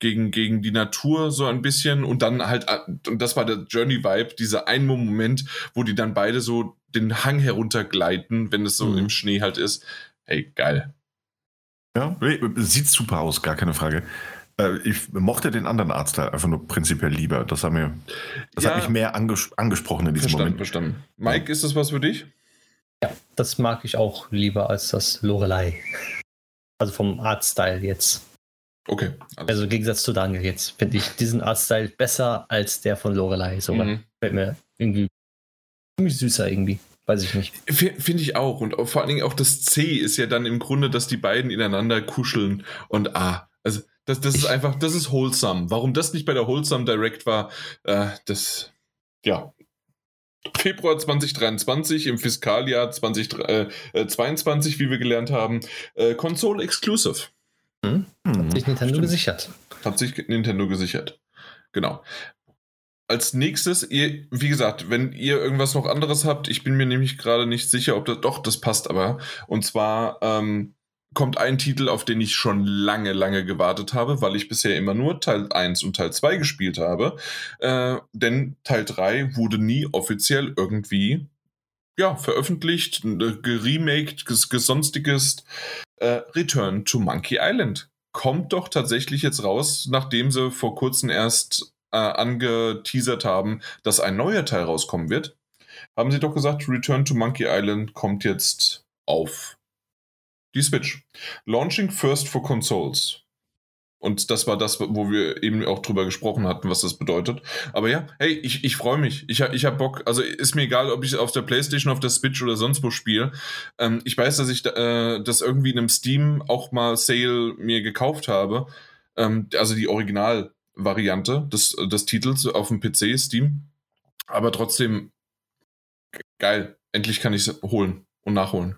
gegen, gegen die Natur so ein bisschen und dann halt, äh, und das war der Journey-Vibe, dieser ein Moment, wo die dann beide so den Hang heruntergleiten, wenn es so Mhm. im Schnee halt ist. Hey, geil. Ja, sieht super aus, gar keine Frage. Äh, Ich mochte den anderen Arztteil einfach nur prinzipiell lieber. Das hat, mir, das Ja. hat mich mehr anges angesprochen in diesem Verstanden, Moment. verstanden. Mike, ist das was für dich? Ja, das mag ich auch lieber als das Lorelei. Also vom Artstyle jetzt. Okay. alles Also im Gegensatz zu Daniel jetzt finde ich diesen Artstyle besser als der von Lorelei. Sogar. Mhm. Fällt mir irgendwie ziemlich süßer irgendwie. Weiß ich nicht. Finde ich auch. Und vor allen Dingen auch das C ist ja dann im Grunde, dass die beiden ineinander kuscheln. Und ah, also das, das ist einfach, das ist wholesome. Warum das nicht bei der Wholesome Direct war, äh, das, ja. Februar 2023 im Fiskaljahr 2022, wie wir gelernt haben, äh, Console Exclusive. Hm, Sich Nintendo stimmt. gesichert. Hat sich Nintendo gesichert. Genau. Als nächstes, ihr, wie gesagt, wenn ihr irgendwas noch anderes habt, ich bin mir nämlich gerade nicht sicher, ob das doch, das passt aber. Und zwar ähm, kommt ein Titel, auf den ich schon lange, lange gewartet habe, weil ich bisher immer nur Teil 1 und Teil 2 gespielt habe. Äh, denn Teil 3 wurde nie offiziell irgendwie ja, veröffentlicht, äh, geremaked, ges gesonstiges. Äh, Return to Monkey Island kommt doch tatsächlich jetzt raus, nachdem sie vor kurzem erst äh, angeteasert haben, dass ein neuer Teil rauskommen wird. Haben sie doch gesagt, Return to Monkey Island kommt jetzt auf die Switch. Launching first for consoles. Und das war das, wo wir eben auch drüber gesprochen hatten, was das bedeutet. Aber ja, hey, ich, ich freue mich. Ich, ich habe Bock. Also ist mir egal, ob ich auf der Playstation, auf der Switch oder sonst wo spiele. Ähm, ich weiß, dass ich äh, das irgendwie in einem Steam auch mal Sale mir gekauft habe. Ähm, also die Originalvariante des, des Titels auf dem PC, Steam. Aber trotzdem ge- geil. Endlich kann ich es holen und nachholen.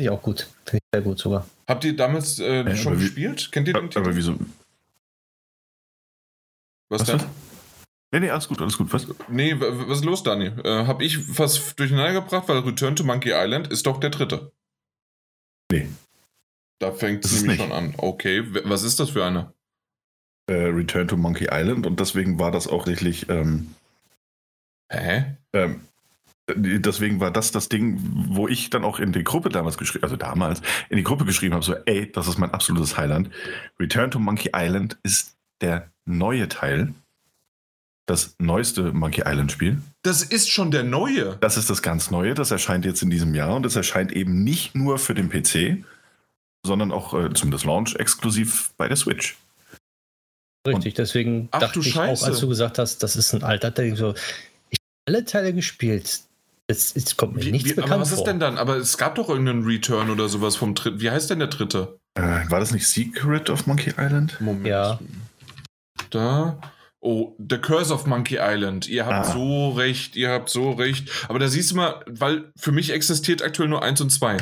Finde ich auch gut. Finde ich sehr gut sogar. Habt ihr damals äh, Ja, schon aber wie- gespielt? Kennt ihr den Titel? Aber wieso? was Was denn? ist? Nee, nee, alles gut, alles gut. Was? Nee, was ist los, Dani? Äh, hab ich was durcheinander gebracht, weil Return to Monkey Island ist doch der dritte. Nee. Da fängt es nämlich nicht. schon an. Okay, was ist das für eine? Äh, Return to Monkey Island und deswegen war das auch richtig. Ähm, Hä? ähm, deswegen war das das Ding, wo ich dann auch in die Gruppe damals geschrieben, also damals in die Gruppe geschrieben habe, so, ey, das ist mein absolutes Highlight. Return to Monkey Island ist der neue Teil. das neueste Monkey Island Spiel. Das ist schon der neue. Das ist das ganz neue. Das erscheint jetzt in diesem Jahr und das erscheint eben nicht nur für den PC, sondern auch äh, zumindest Launch exklusiv bei der Switch. Richtig, deswegen Ach, dachte du ich Scheiße. auch, als du gesagt hast, das ist ein alter Teil, so, ich habe alle Teile gespielt. Es, es kommt mir Wie, nichts wie, bekannt aber was vor. ist denn dann? Aber es gab doch irgendeinen Return oder sowas vom dritten. Wie heißt denn der dritte? Äh, war das nicht Secret of Monkey Island? Moment. Ja. Da. Oh, The Curse of Monkey Island. Ihr habt Ah. so recht, ihr habt so recht. Aber da siehst du mal, weil für mich existiert aktuell nur 1 und 2.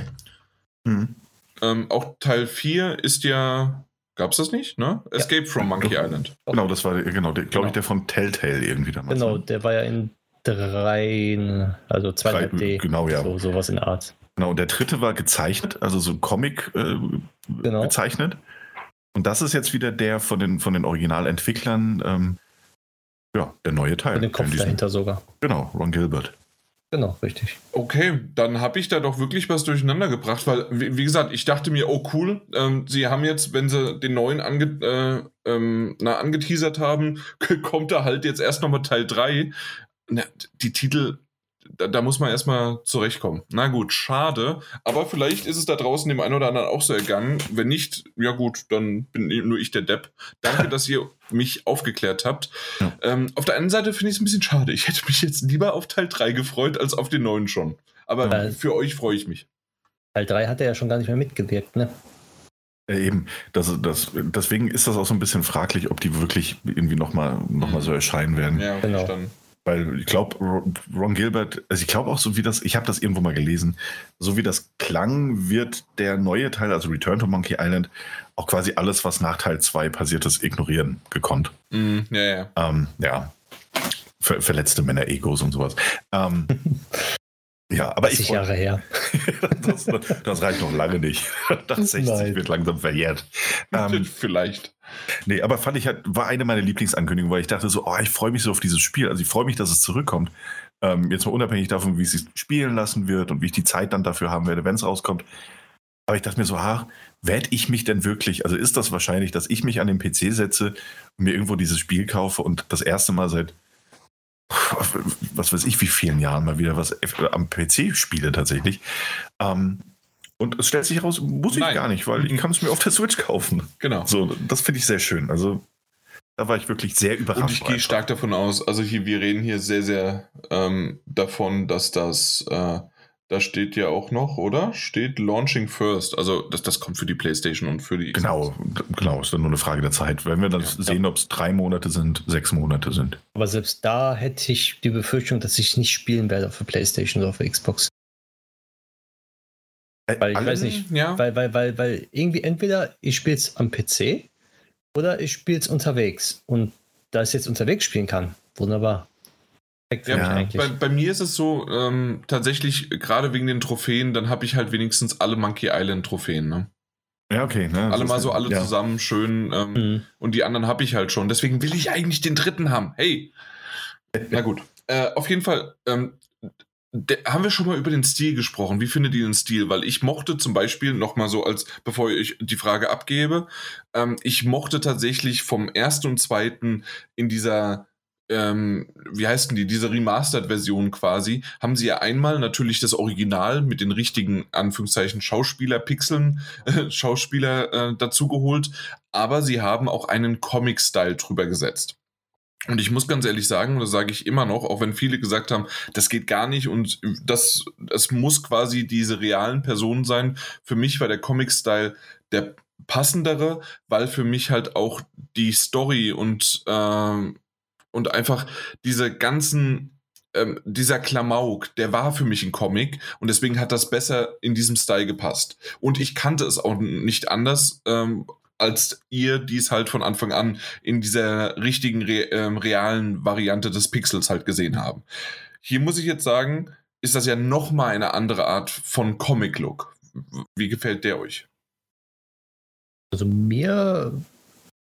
Hm. Ähm, auch Teil 4 ist ja. Gab's das nicht, ne? Escape from Monkey Island. Genau, das war, genau, der, glaube ich, Genau. der von Telltale irgendwie damals. Genau, ne? der war ja in drei, also 2D. Genau, ja. So, sowas in der Art. Genau, und der dritte war gezeichnet, also so Comic äh, Genau. gezeichnet. Und das ist jetzt wieder der von den, von den Originalentwicklern, ähm, ja, der neue Teil. Mit dem Kopf dahinter sogar. Genau, Ron Gilbert. Genau, richtig. Okay, dann habe ich da doch wirklich was durcheinander gebracht, weil, wie, wie gesagt, ich dachte mir, oh cool, ähm, sie haben jetzt, wenn sie den neuen ange, äh, ähm, na, angeteasert haben, kommt da halt jetzt erst nochmal Teil 3. Na, die Titel, da, da muss man erstmal zurechtkommen. Na gut, schade, aber vielleicht ist es da draußen dem einen oder anderen auch so ergangen. Wenn nicht, ja gut, dann bin nur ich der Depp. Danke, dass ihr mich aufgeklärt habt. Ja. Ähm, auf der einen Seite finde ich es ein bisschen schade. Ich hätte mich jetzt lieber auf Teil 3 gefreut als auf den neuen schon. Aber Ja. für euch freue ich mich. Teil 3 hat er ja schon gar nicht mehr mitgewirkt, ne? Eben, das, das, deswegen ist das auch so ein bisschen fraglich, ob die wirklich irgendwie nochmal noch mal so erscheinen werden. Ja, Genau. verstanden. Weil ich glaube, Ron Gilbert, also ich glaube auch so wie das, ich habe das irgendwo mal gelesen, so wie das klang, wird der neue Teil, also Return to Monkey Island, auch quasi alles, was nach Teil 2 passiert ist, ignorieren gekonnt. Mm, ja, ja. Ähm, ja. Ver verletzte Männer-Egos und sowas. Ähm, ja, aber ich 60 freu- Jahre her. das, das reicht noch lange nicht. Das 60 Nein. wird langsam verjährt. Ähm, Vielleicht. Nee, aber fand ich halt, war eine meiner Lieblingsankündigungen, weil ich dachte so, oh, ich freue mich so auf dieses Spiel. Also ich freue mich, dass es zurückkommt. Ähm, jetzt mal unabhängig davon, wie es sich spielen lassen wird und wie ich die Zeit dann dafür haben werde, wenn es rauskommt. Aber ich dachte mir so, ha, werde ich mich denn wirklich, also ist das wahrscheinlich, dass ich mich an den PC setze und mir irgendwo dieses Spiel kaufe und das erste Mal seit, was weiß ich, wie vielen Jahren mal wieder was am PC spiele tatsächlich. Ähm, und es stellt sich heraus, muss ich Nein. gar nicht, weil ich kann es mir auf der Switch kaufen. Genau. So, das finde ich sehr schön. Also, da war ich wirklich sehr überrascht. Und ich gehe stark davon aus, also hier, wir reden hier sehr, sehr ähm, davon, dass das, äh, da steht ja auch noch, oder? Steht Launching First. Also das, das kommt für die PlayStation und für die Genau, genau, ist dann nur eine Frage der Zeit. Wenn wir dann Ja. sehen, ob es drei Monate sind, sechs Monate sind. Aber selbst da hätte ich die Befürchtung, dass ich nicht spielen werde auf der Playstation oder auf der Xbox. Äh, Weil ich alle- weiß nicht, Ja. Weil, weil, weil, weil irgendwie entweder ich spiele es am PC oder ich spiele es unterwegs. Und da ich es jetzt unterwegs spielen kann, wunderbar. Ja. Bei, bei mir ist es so, ähm, tatsächlich, gerade wegen den Trophäen, dann habe ich halt wenigstens alle Monkey Island Trophäen. Ne? Ja, okay. Ne, Alle mal so alle ja. zusammen schön. Ähm, Mhm. Und die anderen habe ich halt schon. Deswegen will ich eigentlich den dritten haben. Hey. Na gut. Äh, auf jeden Fall. Ähm, de- haben wir schon mal über den Stil gesprochen? Wie findet ihr den Stil? Weil ich mochte zum Beispiel noch mal so als, bevor ich die Frage abgebe, ähm, ich mochte tatsächlich vom ersten und zweiten in dieser ähm, wie heißt denn die, diese Remastered-Version quasi, haben sie ja einmal natürlich das Original mit den richtigen, Anführungszeichen, Schauspieler-Pixeln, äh, Schauspieler äh, dazugeholt, aber sie haben auch einen Comic-Style drüber gesetzt. Und ich muss ganz ehrlich sagen, das sage ich immer noch, auch wenn viele gesagt haben, das geht gar nicht und das, es muss quasi diese realen Personen sein. Für mich war der Comic-Style der passendere, weil für mich halt auch die Story und, ähm, und einfach diese ganzen, ähm, dieser Klamauk, der war für mich ein Comic und deswegen hat das besser in diesem Style gepasst. Und ich kannte es auch nicht anders, ähm, als ihr, die es halt von Anfang an in dieser richtigen, re ähm, realen Variante des Pixels halt gesehen haben. Hier muss ich jetzt sagen, ist das ja nochmal eine andere Art von Comic-Look. Wie gefällt der euch? Also mir,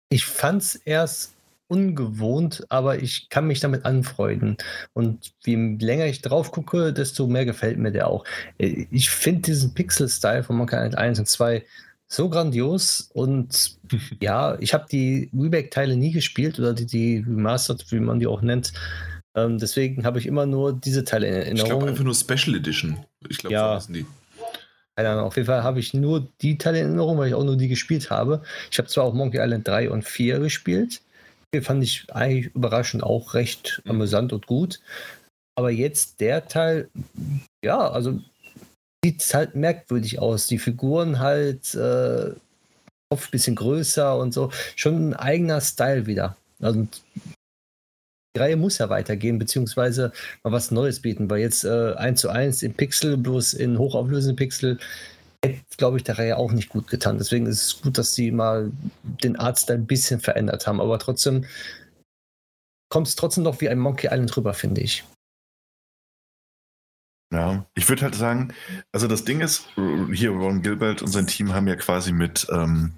ich fand es erst ungewohnt, aber ich kann mich damit anfreunden. Und je länger ich drauf gucke, desto mehr gefällt mir der auch. Äh, Ich finde diesen Pixel-Style von Monkey Island 1 und 2 so grandios und ja, ich habe die Remake-Teile nie gespielt oder die, die Remastered, wie man die auch nennt. Ähm, deswegen habe ich immer nur diese Teile in Erinnerung. Ich glaube einfach nur Special Edition. Ich glaube, ja. so die. Keine Ahnung, auf jeden Fall habe ich nur die Teile in Erinnerung, weil ich auch nur die gespielt habe. Ich habe zwar auch Monkey Island 3 und 4 gespielt. Die fand ich eigentlich überraschend auch recht mhm. amüsant und gut. Aber jetzt der Teil, ja, also sieht halt merkwürdig aus. Die Figuren halt äh, Kopf ein bisschen größer und so. Schon ein eigener Style wieder. Also die Reihe muss ja weitergehen, beziehungsweise mal was Neues bieten, weil jetzt äh, 1 zu 1 in Pixel, bloß in hochauflösenden Pixel, hätte, glaube ich, der Reihe auch nicht gut getan. Deswegen ist es gut, dass sie mal den Arzt ein bisschen verändert haben, aber trotzdem kommt es trotzdem noch wie ein Monkey Island rüber, finde ich. Ja, ich würde halt sagen, also das Ding ist, hier Ron Gilbert und sein Team haben ja quasi mit, ähm,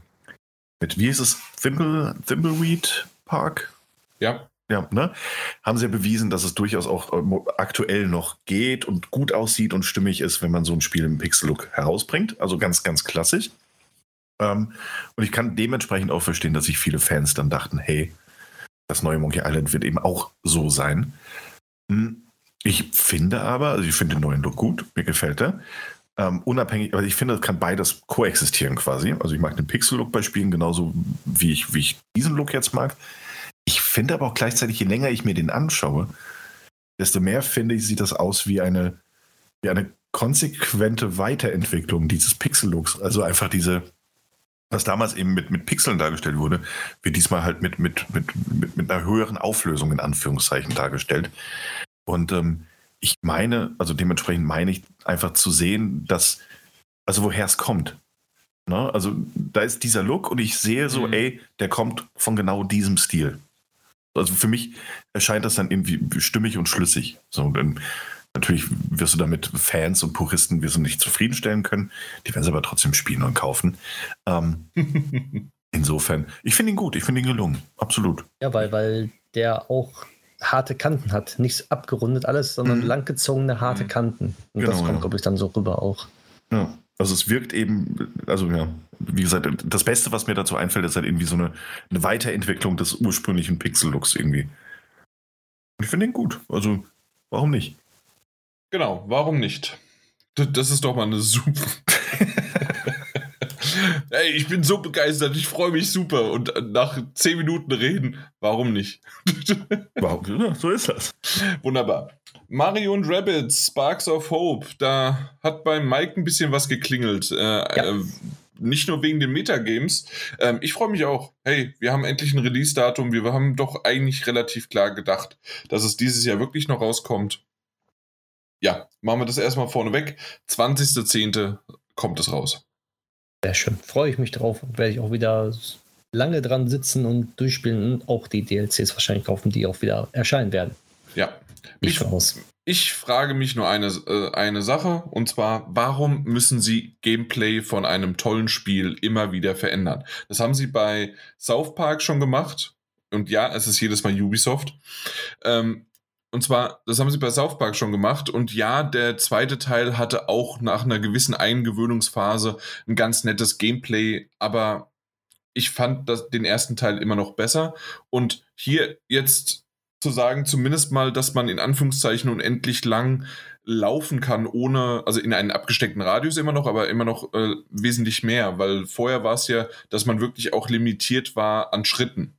mit wie ist es, Thimble, Thimbleweed Park? Ja. Ja, ne? Haben sie ja bewiesen, dass es durchaus auch ähm, aktuell noch geht und gut aussieht und stimmig ist, wenn man so ein Spiel im Pixel-Look herausbringt. Also ganz, ganz klassisch. Ähm, und ich kann dementsprechend auch verstehen, dass sich viele Fans dann dachten, hey, das neue Monkey Island wird eben auch so sein. Hm, ich finde aber, also ich finde den neuen Look gut, mir gefällt er. Ähm, unabhängig, aber ich finde, es kann beides koexistieren quasi. Also ich mag den Pixel-Look bei Spielen genauso, wie ich, wie ich diesen Look jetzt mag. Ich finde aber auch gleichzeitig, je länger ich mir den anschaue, desto mehr finde ich, sieht das aus wie eine, wie eine konsequente Weiterentwicklung dieses Pixel-Looks. Also einfach diese, was damals eben mit, mit Pixeln dargestellt wurde, wird diesmal halt mit, mit, mit, mit, mit einer höheren Auflösung in Anführungszeichen dargestellt. Und ähm, ich meine, also dementsprechend meine ich einfach zu sehen, dass, also woher es kommt. Ne? Also da ist dieser Look und ich sehe so, mhm. ey, der kommt von genau diesem Stil. Also für mich erscheint das dann irgendwie stimmig und schlüssig. So, dann, natürlich wirst du damit Fans und Puristen wirst du nicht zufriedenstellen können. Die werden es aber trotzdem spielen und kaufen. Ähm, insofern, ich finde ihn gut, ich finde ihn gelungen, absolut. Ja, weil, weil der auch harte Kanten hat. Nicht abgerundet alles, sondern mhm. langgezogene harte mhm. Kanten. Und genau, das kommt, ja. glaube ich, dann so rüber auch. Ja. Also es wirkt eben, also ja, wie gesagt, das Beste, was mir dazu einfällt, ist halt irgendwie so eine, eine Weiterentwicklung des ursprünglichen Pixel-Looks irgendwie. Und ich finde ihn gut. Also, warum nicht? Genau, warum nicht? Das ist doch mal eine super. Ey, ich bin so begeistert, ich freue mich super. Und nach zehn Minuten reden, warum nicht? Warum? Ja, so ist das. Wunderbar. Mario und Rabbits, Sparks of Hope, da hat bei Mike ein bisschen was geklingelt. Äh, ja. äh, nicht nur wegen den Metagames. Ähm, ich freue mich auch. Hey, wir haben endlich ein Release-Datum. Wir haben doch eigentlich relativ klar gedacht, dass es dieses Jahr wirklich noch rauskommt. Ja, machen wir das erstmal vorneweg. 20.10. kommt es raus. Sehr schön. Freue ich mich drauf und werde ich auch wieder lange dran sitzen und durchspielen und auch die DLCs wahrscheinlich kaufen, die auch wieder erscheinen werden. Ja. Ich, ich frage mich nur eine, äh, eine Sache und zwar, warum müssen sie Gameplay von einem tollen Spiel immer wieder verändern? Das haben sie bei South Park schon gemacht und ja, es ist jedes Mal Ubisoft. Ähm, und zwar, das haben sie bei South Park schon gemacht. Und ja, der zweite Teil hatte auch nach einer gewissen Eingewöhnungsphase ein ganz nettes Gameplay, aber ich fand das, den ersten Teil immer noch besser. Und hier jetzt zu sagen, zumindest mal, dass man in Anführungszeichen unendlich lang laufen kann, ohne, also in einen abgesteckten Radius immer noch, aber immer noch äh, wesentlich mehr, weil vorher war es ja, dass man wirklich auch limitiert war an Schritten.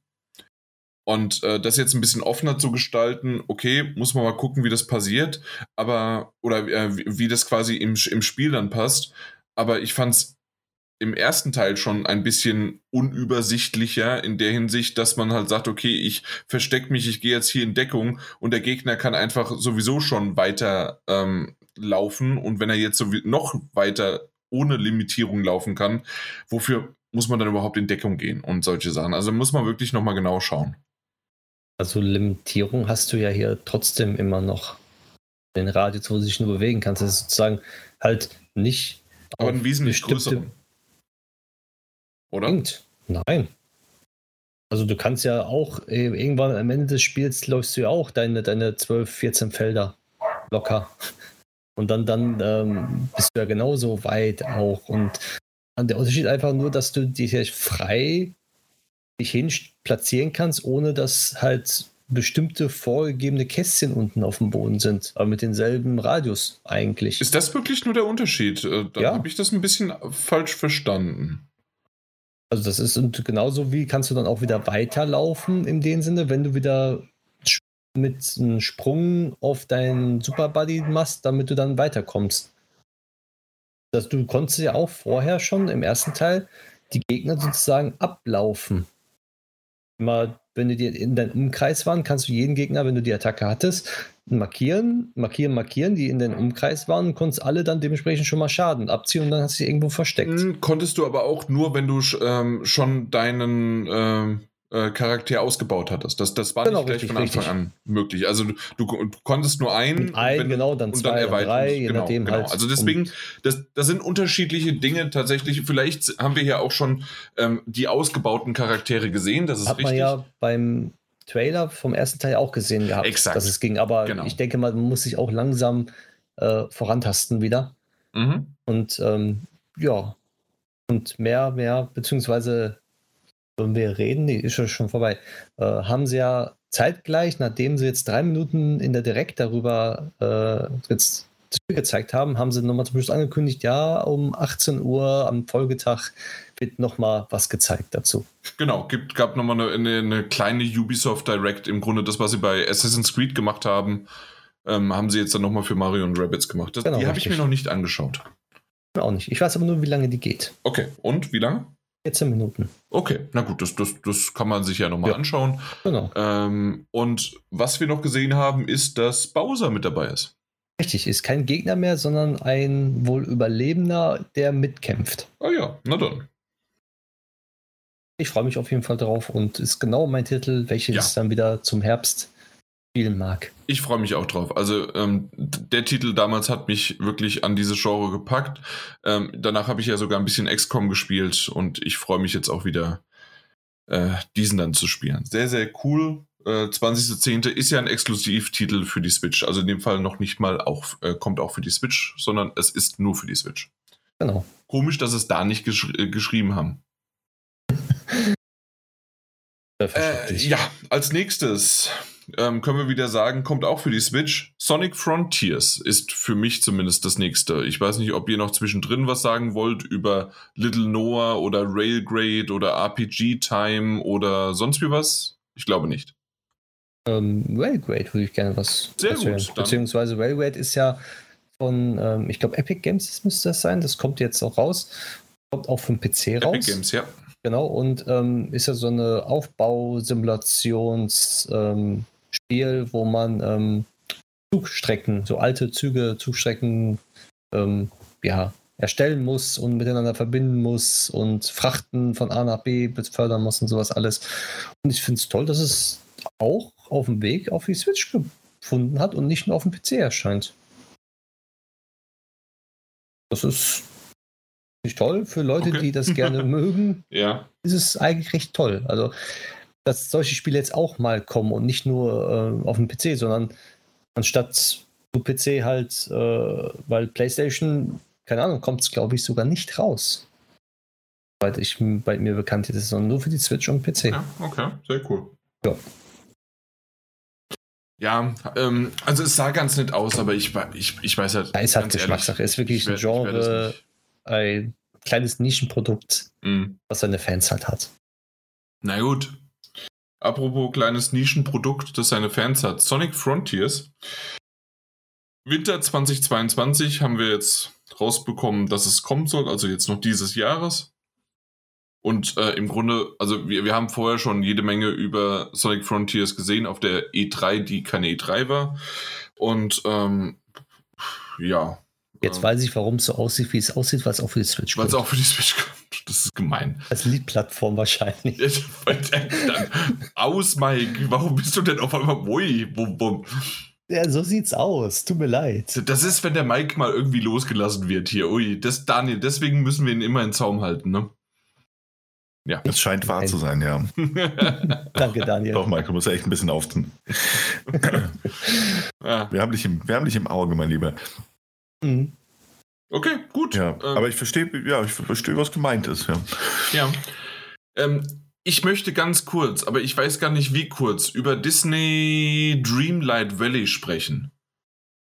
Und äh, das jetzt ein bisschen offener zu gestalten, okay, muss man mal gucken, wie das passiert, aber, oder äh, wie, das quasi im, im Spiel dann passt. Aber ich fand es im ersten Teil schon ein bisschen unübersichtlicher in der Hinsicht, dass man halt sagt, okay, ich verstecke mich, ich gehe jetzt hier in Deckung und der Gegner kann einfach sowieso schon weiter ähm, laufen und wenn er jetzt so noch weiter ohne Limitierung laufen kann, wofür muss man dann überhaupt in Deckung gehen und solche Sachen? Also muss man wirklich nochmal genau schauen. Also Limitierung hast du ja hier trotzdem immer noch. Den Radius, wo du dich nur bewegen kannst. Das ist sozusagen halt nicht. Aber ein wesentlich größeren. Oder? Bringt. Nein. Also du kannst ja auch äh, irgendwann am Ende des Spiels läufst du ja auch deine, deine 12, 14 Felder locker. Und dann, dann ähm, bist du ja genauso weit auch. Und der Unterschied einfach nur, dass du dich frei dich hin platzieren kannst, ohne dass halt bestimmte vorgegebene Kästchen unten auf dem Boden sind, aber mit denselben Radius eigentlich. Ist das wirklich nur der Unterschied? Äh, da ja. habe ich das ein bisschen falsch verstanden. Also das ist und genauso wie kannst du dann auch wieder weiterlaufen in dem Sinne, wenn du wieder mit einem Sprung auf deinen Super Buddy machst, damit du dann weiterkommst. Das, du konntest ja auch vorher schon im ersten Teil die Gegner sozusagen ablaufen. Immer, wenn du dir in deinem Umkreis waren, kannst du jeden Gegner, wenn du die Attacke hattest, markieren, markieren, markieren, die in deinem Umkreis waren und konntest alle dann dementsprechend schon mal Schaden abziehen und dann hast du sie irgendwo versteckt. Hm, konntest du aber auch nur, wenn du ähm, schon deinen ähm, äh, Charakter ausgebaut hattest. Das, das war genau, nicht gleich richtig, von Anfang richtig. an möglich. Also du, du, du konntest nur einen, ein, wenn, genau, dann zwei, dann drei, je genau, nachdem genau. halt. Also deswegen, das, das sind unterschiedliche Dinge tatsächlich. Vielleicht haben wir ja auch schon ähm, die ausgebauten Charaktere gesehen. Das ist Hat richtig. man ja beim Trailer vom ersten Teil auch gesehen gehabt, Exakt. dass es ging. Aber genau. ich denke mal, man muss sich auch langsam äh, vorantasten wieder. Mhm. Und ähm, ja, und mehr, mehr, beziehungsweise wenn wir reden, die ist ja schon vorbei, äh, haben sie ja zeitgleich, nachdem sie jetzt drei Minuten in der Direkt darüber äh, jetzt gezeigt haben, haben sie nochmal zum Schluss angekündigt, ja, um 18 Uhr am Folgetag wird nochmal was gezeigt dazu. Genau, gibt, gab nochmal eine, eine, eine, kleine Ubisoft Direct, im Grunde das, was sie bei Assassin's Creed gemacht haben, ähm, haben sie jetzt dann nochmal für Mario und Rabbids gemacht. Das, genau, die habe ich mir noch nicht angeschaut. Auch nicht. Ich weiß aber nur, wie lange die geht. Okay, und wie lange? 14 Minuten. Okay, na gut, das, das, das kann man sich ja nochmal ja. anschauen. Genau. Ähm, und was wir noch gesehen haben, ist, dass Bowser mit dabei ist. Richtig, ist kein Gegner mehr, sondern ein wohl Überlebender, der mitkämpft. Ah ja, na dann. Ich freue mich auf jeden Fall drauf und ist genau mein Titel, welches ja. dann wieder zum Herbst spielen mag. Ich freue mich auch drauf. Also ähm, der Titel damals hat mich wirklich an diese Genre gepackt. Ähm, danach habe ich ja sogar ein bisschen XCOM gespielt und ich freue mich jetzt auch wieder, äh, diesen dann zu spielen. Sehr, sehr cool. Äh, 20.10. ist ja ein Exklusivtitel für die Switch. Also in dem Fall noch nicht mal auch, äh, kommt auch für die Switch, sondern es ist nur für die Switch. Genau. Komisch, dass es da nicht gesch äh, geschrieben haben. Äh, ja, als nächstes ähm, können wir wieder sagen, kommt auch für die Switch. Sonic Frontiers ist für mich zumindest das nächste. Ich weiß nicht, ob ihr noch zwischendrin was sagen wollt über Little Noah oder Railgrade oder RPG Time oder sonst wie was. Ich glaube nicht. Ähm, Railgrade würde ich gerne was Sehr erzählen. gut. Dann. Beziehungsweise Railgrade ist ja von, ähm, ich glaube, Epic Games müsste das sein. Das kommt jetzt auch raus. Kommt auch vom PC raus. Epic Games, ja. Genau, und ähm, ist ja so eine Aufbausimulations- ähm, Spiel, wo man ähm, Zugstrecken, so alte Züge, Zugstrecken, ähm, ja, erstellen muss und miteinander verbinden muss und Frachten von A nach B befördern muss und sowas alles. Und ich finde es toll, dass es auch auf dem Weg auf die Switch gefunden hat und nicht nur auf dem PC erscheint. Das ist nicht toll für Leute, okay. die das gerne mögen. Ja. Ist es eigentlich recht toll. Also dass solche Spiele jetzt auch mal kommen und nicht nur äh, auf dem PC, sondern anstatt du PC halt, äh, weil PlayStation, keine Ahnung, kommt es glaube ich sogar nicht raus. Weil ich bei mir bekannt ist, sondern nur für die Switch und PC. Ja, okay, sehr cool. Ja. Ja, ähm, also es sah ganz nett aus, aber ich, ich, ich weiß halt. Ja, es hat Geschmackssache. Es ist wirklich ein Genre, ein kleines Nischenprodukt, mm. was seine Fans halt hat. Na gut, Apropos kleines Nischenprodukt, das seine Fans hat. Sonic Frontiers. Winter 2022 haben wir jetzt rausbekommen, dass es kommen soll, also jetzt noch dieses Jahres. Und äh, im Grunde, also wir, wir haben vorher schon jede Menge über Sonic Frontiers gesehen auf der E3, die keine E3 war. Und ähm, ja, Jetzt weiß ich, warum es so aussieht, wie es aussieht, weil es auch für die Switch kommt. Weil es auch für die Switch kommt. Das ist gemein. Als Lead-Plattform wahrscheinlich. dann, aus, Mike. Warum bist du denn auf einmal Wui? Bum, bum. Ja, so sieht's aus. Tut mir leid. Das ist, wenn der Mike mal irgendwie losgelassen wird hier. Ui, das, Daniel, deswegen müssen wir ihn immer in Zaum halten, ne? Ja. Es scheint wahr zu sein, ja. Danke, Daniel. Doch, Michael, muss ja echt ein bisschen aufziehen. ja. wir, haben dich im, wir haben dich im Auge, mein Lieber. Mhm. Okay, gut. Ja, Ähm, aber ich verstehe, ja, ich verstehe, was gemeint ist, ja. Ja. Ähm, ich möchte ganz kurz, aber ich weiß gar nicht wie kurz, über Disney Dreamlight Valley sprechen.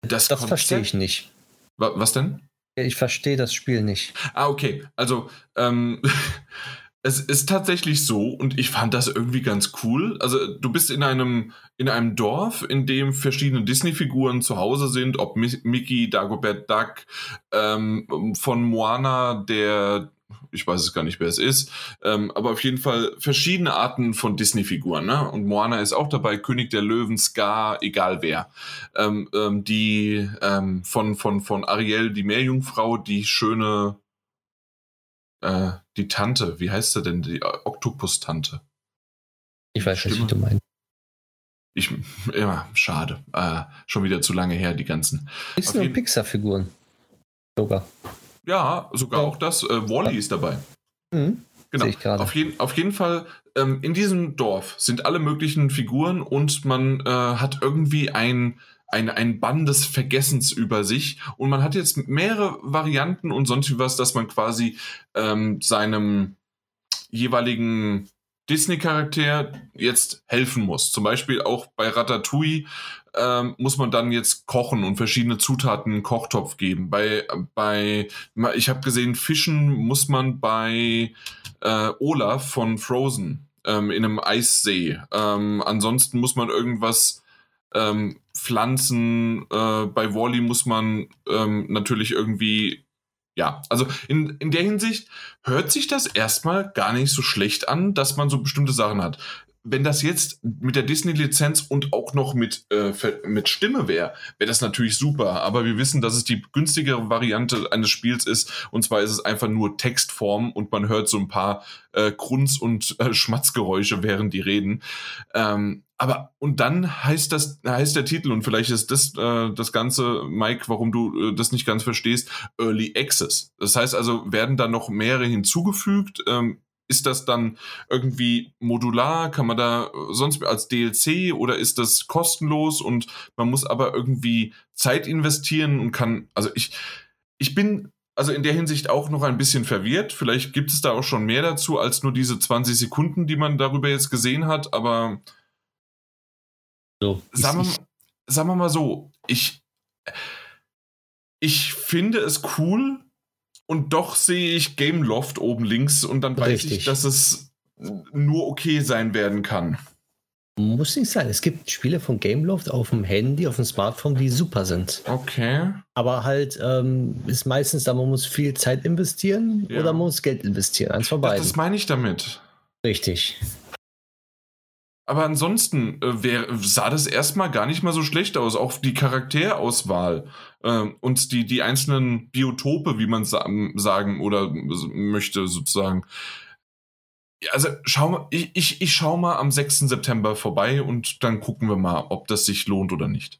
Das verstehe ich nicht. Wa- Was denn? Ich verstehe das Spiel nicht. Ah, okay. Also, ähm, es ist tatsächlich so und ich fand das irgendwie ganz cool. Also, du bist in einem, in einem Dorf, in dem verschiedene Disney-Figuren zu Hause sind, ob Mi- Mickey, Dagobert Duck, ähm, von Moana, der, ich weiß es gar nicht, wer es ist, ähm, aber auf jeden Fall verschiedene Arten von Disney-Figuren. Ne? Und Moana ist auch dabei, König der Löwen, Scar, egal wer. Ähm, ähm, die ähm, von, von, von Ariel, die Meerjungfrau, die schöne, äh, die Tante, wie heißt sie denn? Die äh, Oktopus-Tante. Ich weiß nicht, Stimme. wie du meinst. Ich, ja, schade. Äh, schon wieder zu lange her, die ganzen. Jeden- und Pixar-Figuren. Sogar. Ja, sogar Ja. auch das. Äh, Wally ist dabei. Mhm. Genau. Auf, jeden, auf jeden Fall, ähm, in diesem Dorf sind alle möglichen Figuren und man äh, hat irgendwie ein, ein, ein Bann des Vergessens über sich. Und man hat jetzt mehrere Varianten und sonst was, dass man quasi ähm, seinem jeweiligen Disney-Charakter jetzt helfen muss. Zum Beispiel auch bei Ratatouille ähm, muss man dann jetzt kochen und verschiedene Zutaten in den Kochtopf geben. Bei, bei ich habe gesehen, Fischen muss man bei äh, Olaf von Frozen ähm, in einem Eissee. Ähm, ansonsten muss man irgendwas ähm, pflanzen. Äh, bei Wally muss man ähm, natürlich irgendwie. Ja, also in, in der Hinsicht hört sich das erstmal gar nicht so schlecht an, dass man so bestimmte Sachen hat. Wenn das jetzt mit der Disney-Lizenz und auch noch mit, äh, mit Stimme wäre, wäre das natürlich super. Aber wir wissen, dass es die günstigere Variante eines Spiels ist. Und zwar ist es einfach nur Textform und man hört so ein paar äh, Grunz- und äh, Schmatzgeräusche, während die reden. Ähm, aber und dann heißt das heißt der Titel und vielleicht ist das äh, das ganze Mike, warum du äh, das nicht ganz verstehst, Early Access. Das heißt also werden da noch mehrere hinzugefügt. Ähm, ist das dann irgendwie modular? Kann man da äh, sonst als DLC oder ist das kostenlos und man muss aber irgendwie Zeit investieren und kann, also ich, ich bin also in der Hinsicht auch noch ein bisschen verwirrt. Vielleicht gibt es da auch schon mehr dazu als nur diese 20 Sekunden, die man darüber jetzt gesehen hat, aber So, sagen wir, sagen wir mal so, ich, ich finde es cool und doch sehe ich Game Loft oben links und dann weiß ich, Richtig. dass es nur okay sein werden kann. Muss nicht sein. Es gibt Spiele von Gameloft auf dem Handy, auf dem Smartphone, die super sind. Okay. Aber halt ähm, ist meistens da, man muss viel Zeit investieren Ja. oder man muss Geld investieren. Eins von Das, das meine ich damit. Richtig. Aber ansonsten äh, wär, sah das erstmal gar nicht mal so schlecht aus. Auch die Charakterauswahl ähm, und die, die einzelnen Biotope, wie man sa sagen oder möchte, sozusagen. Also schau mal, ich, ich, ich schau mal am 6. September vorbei und dann gucken wir mal, ob das sich lohnt oder nicht.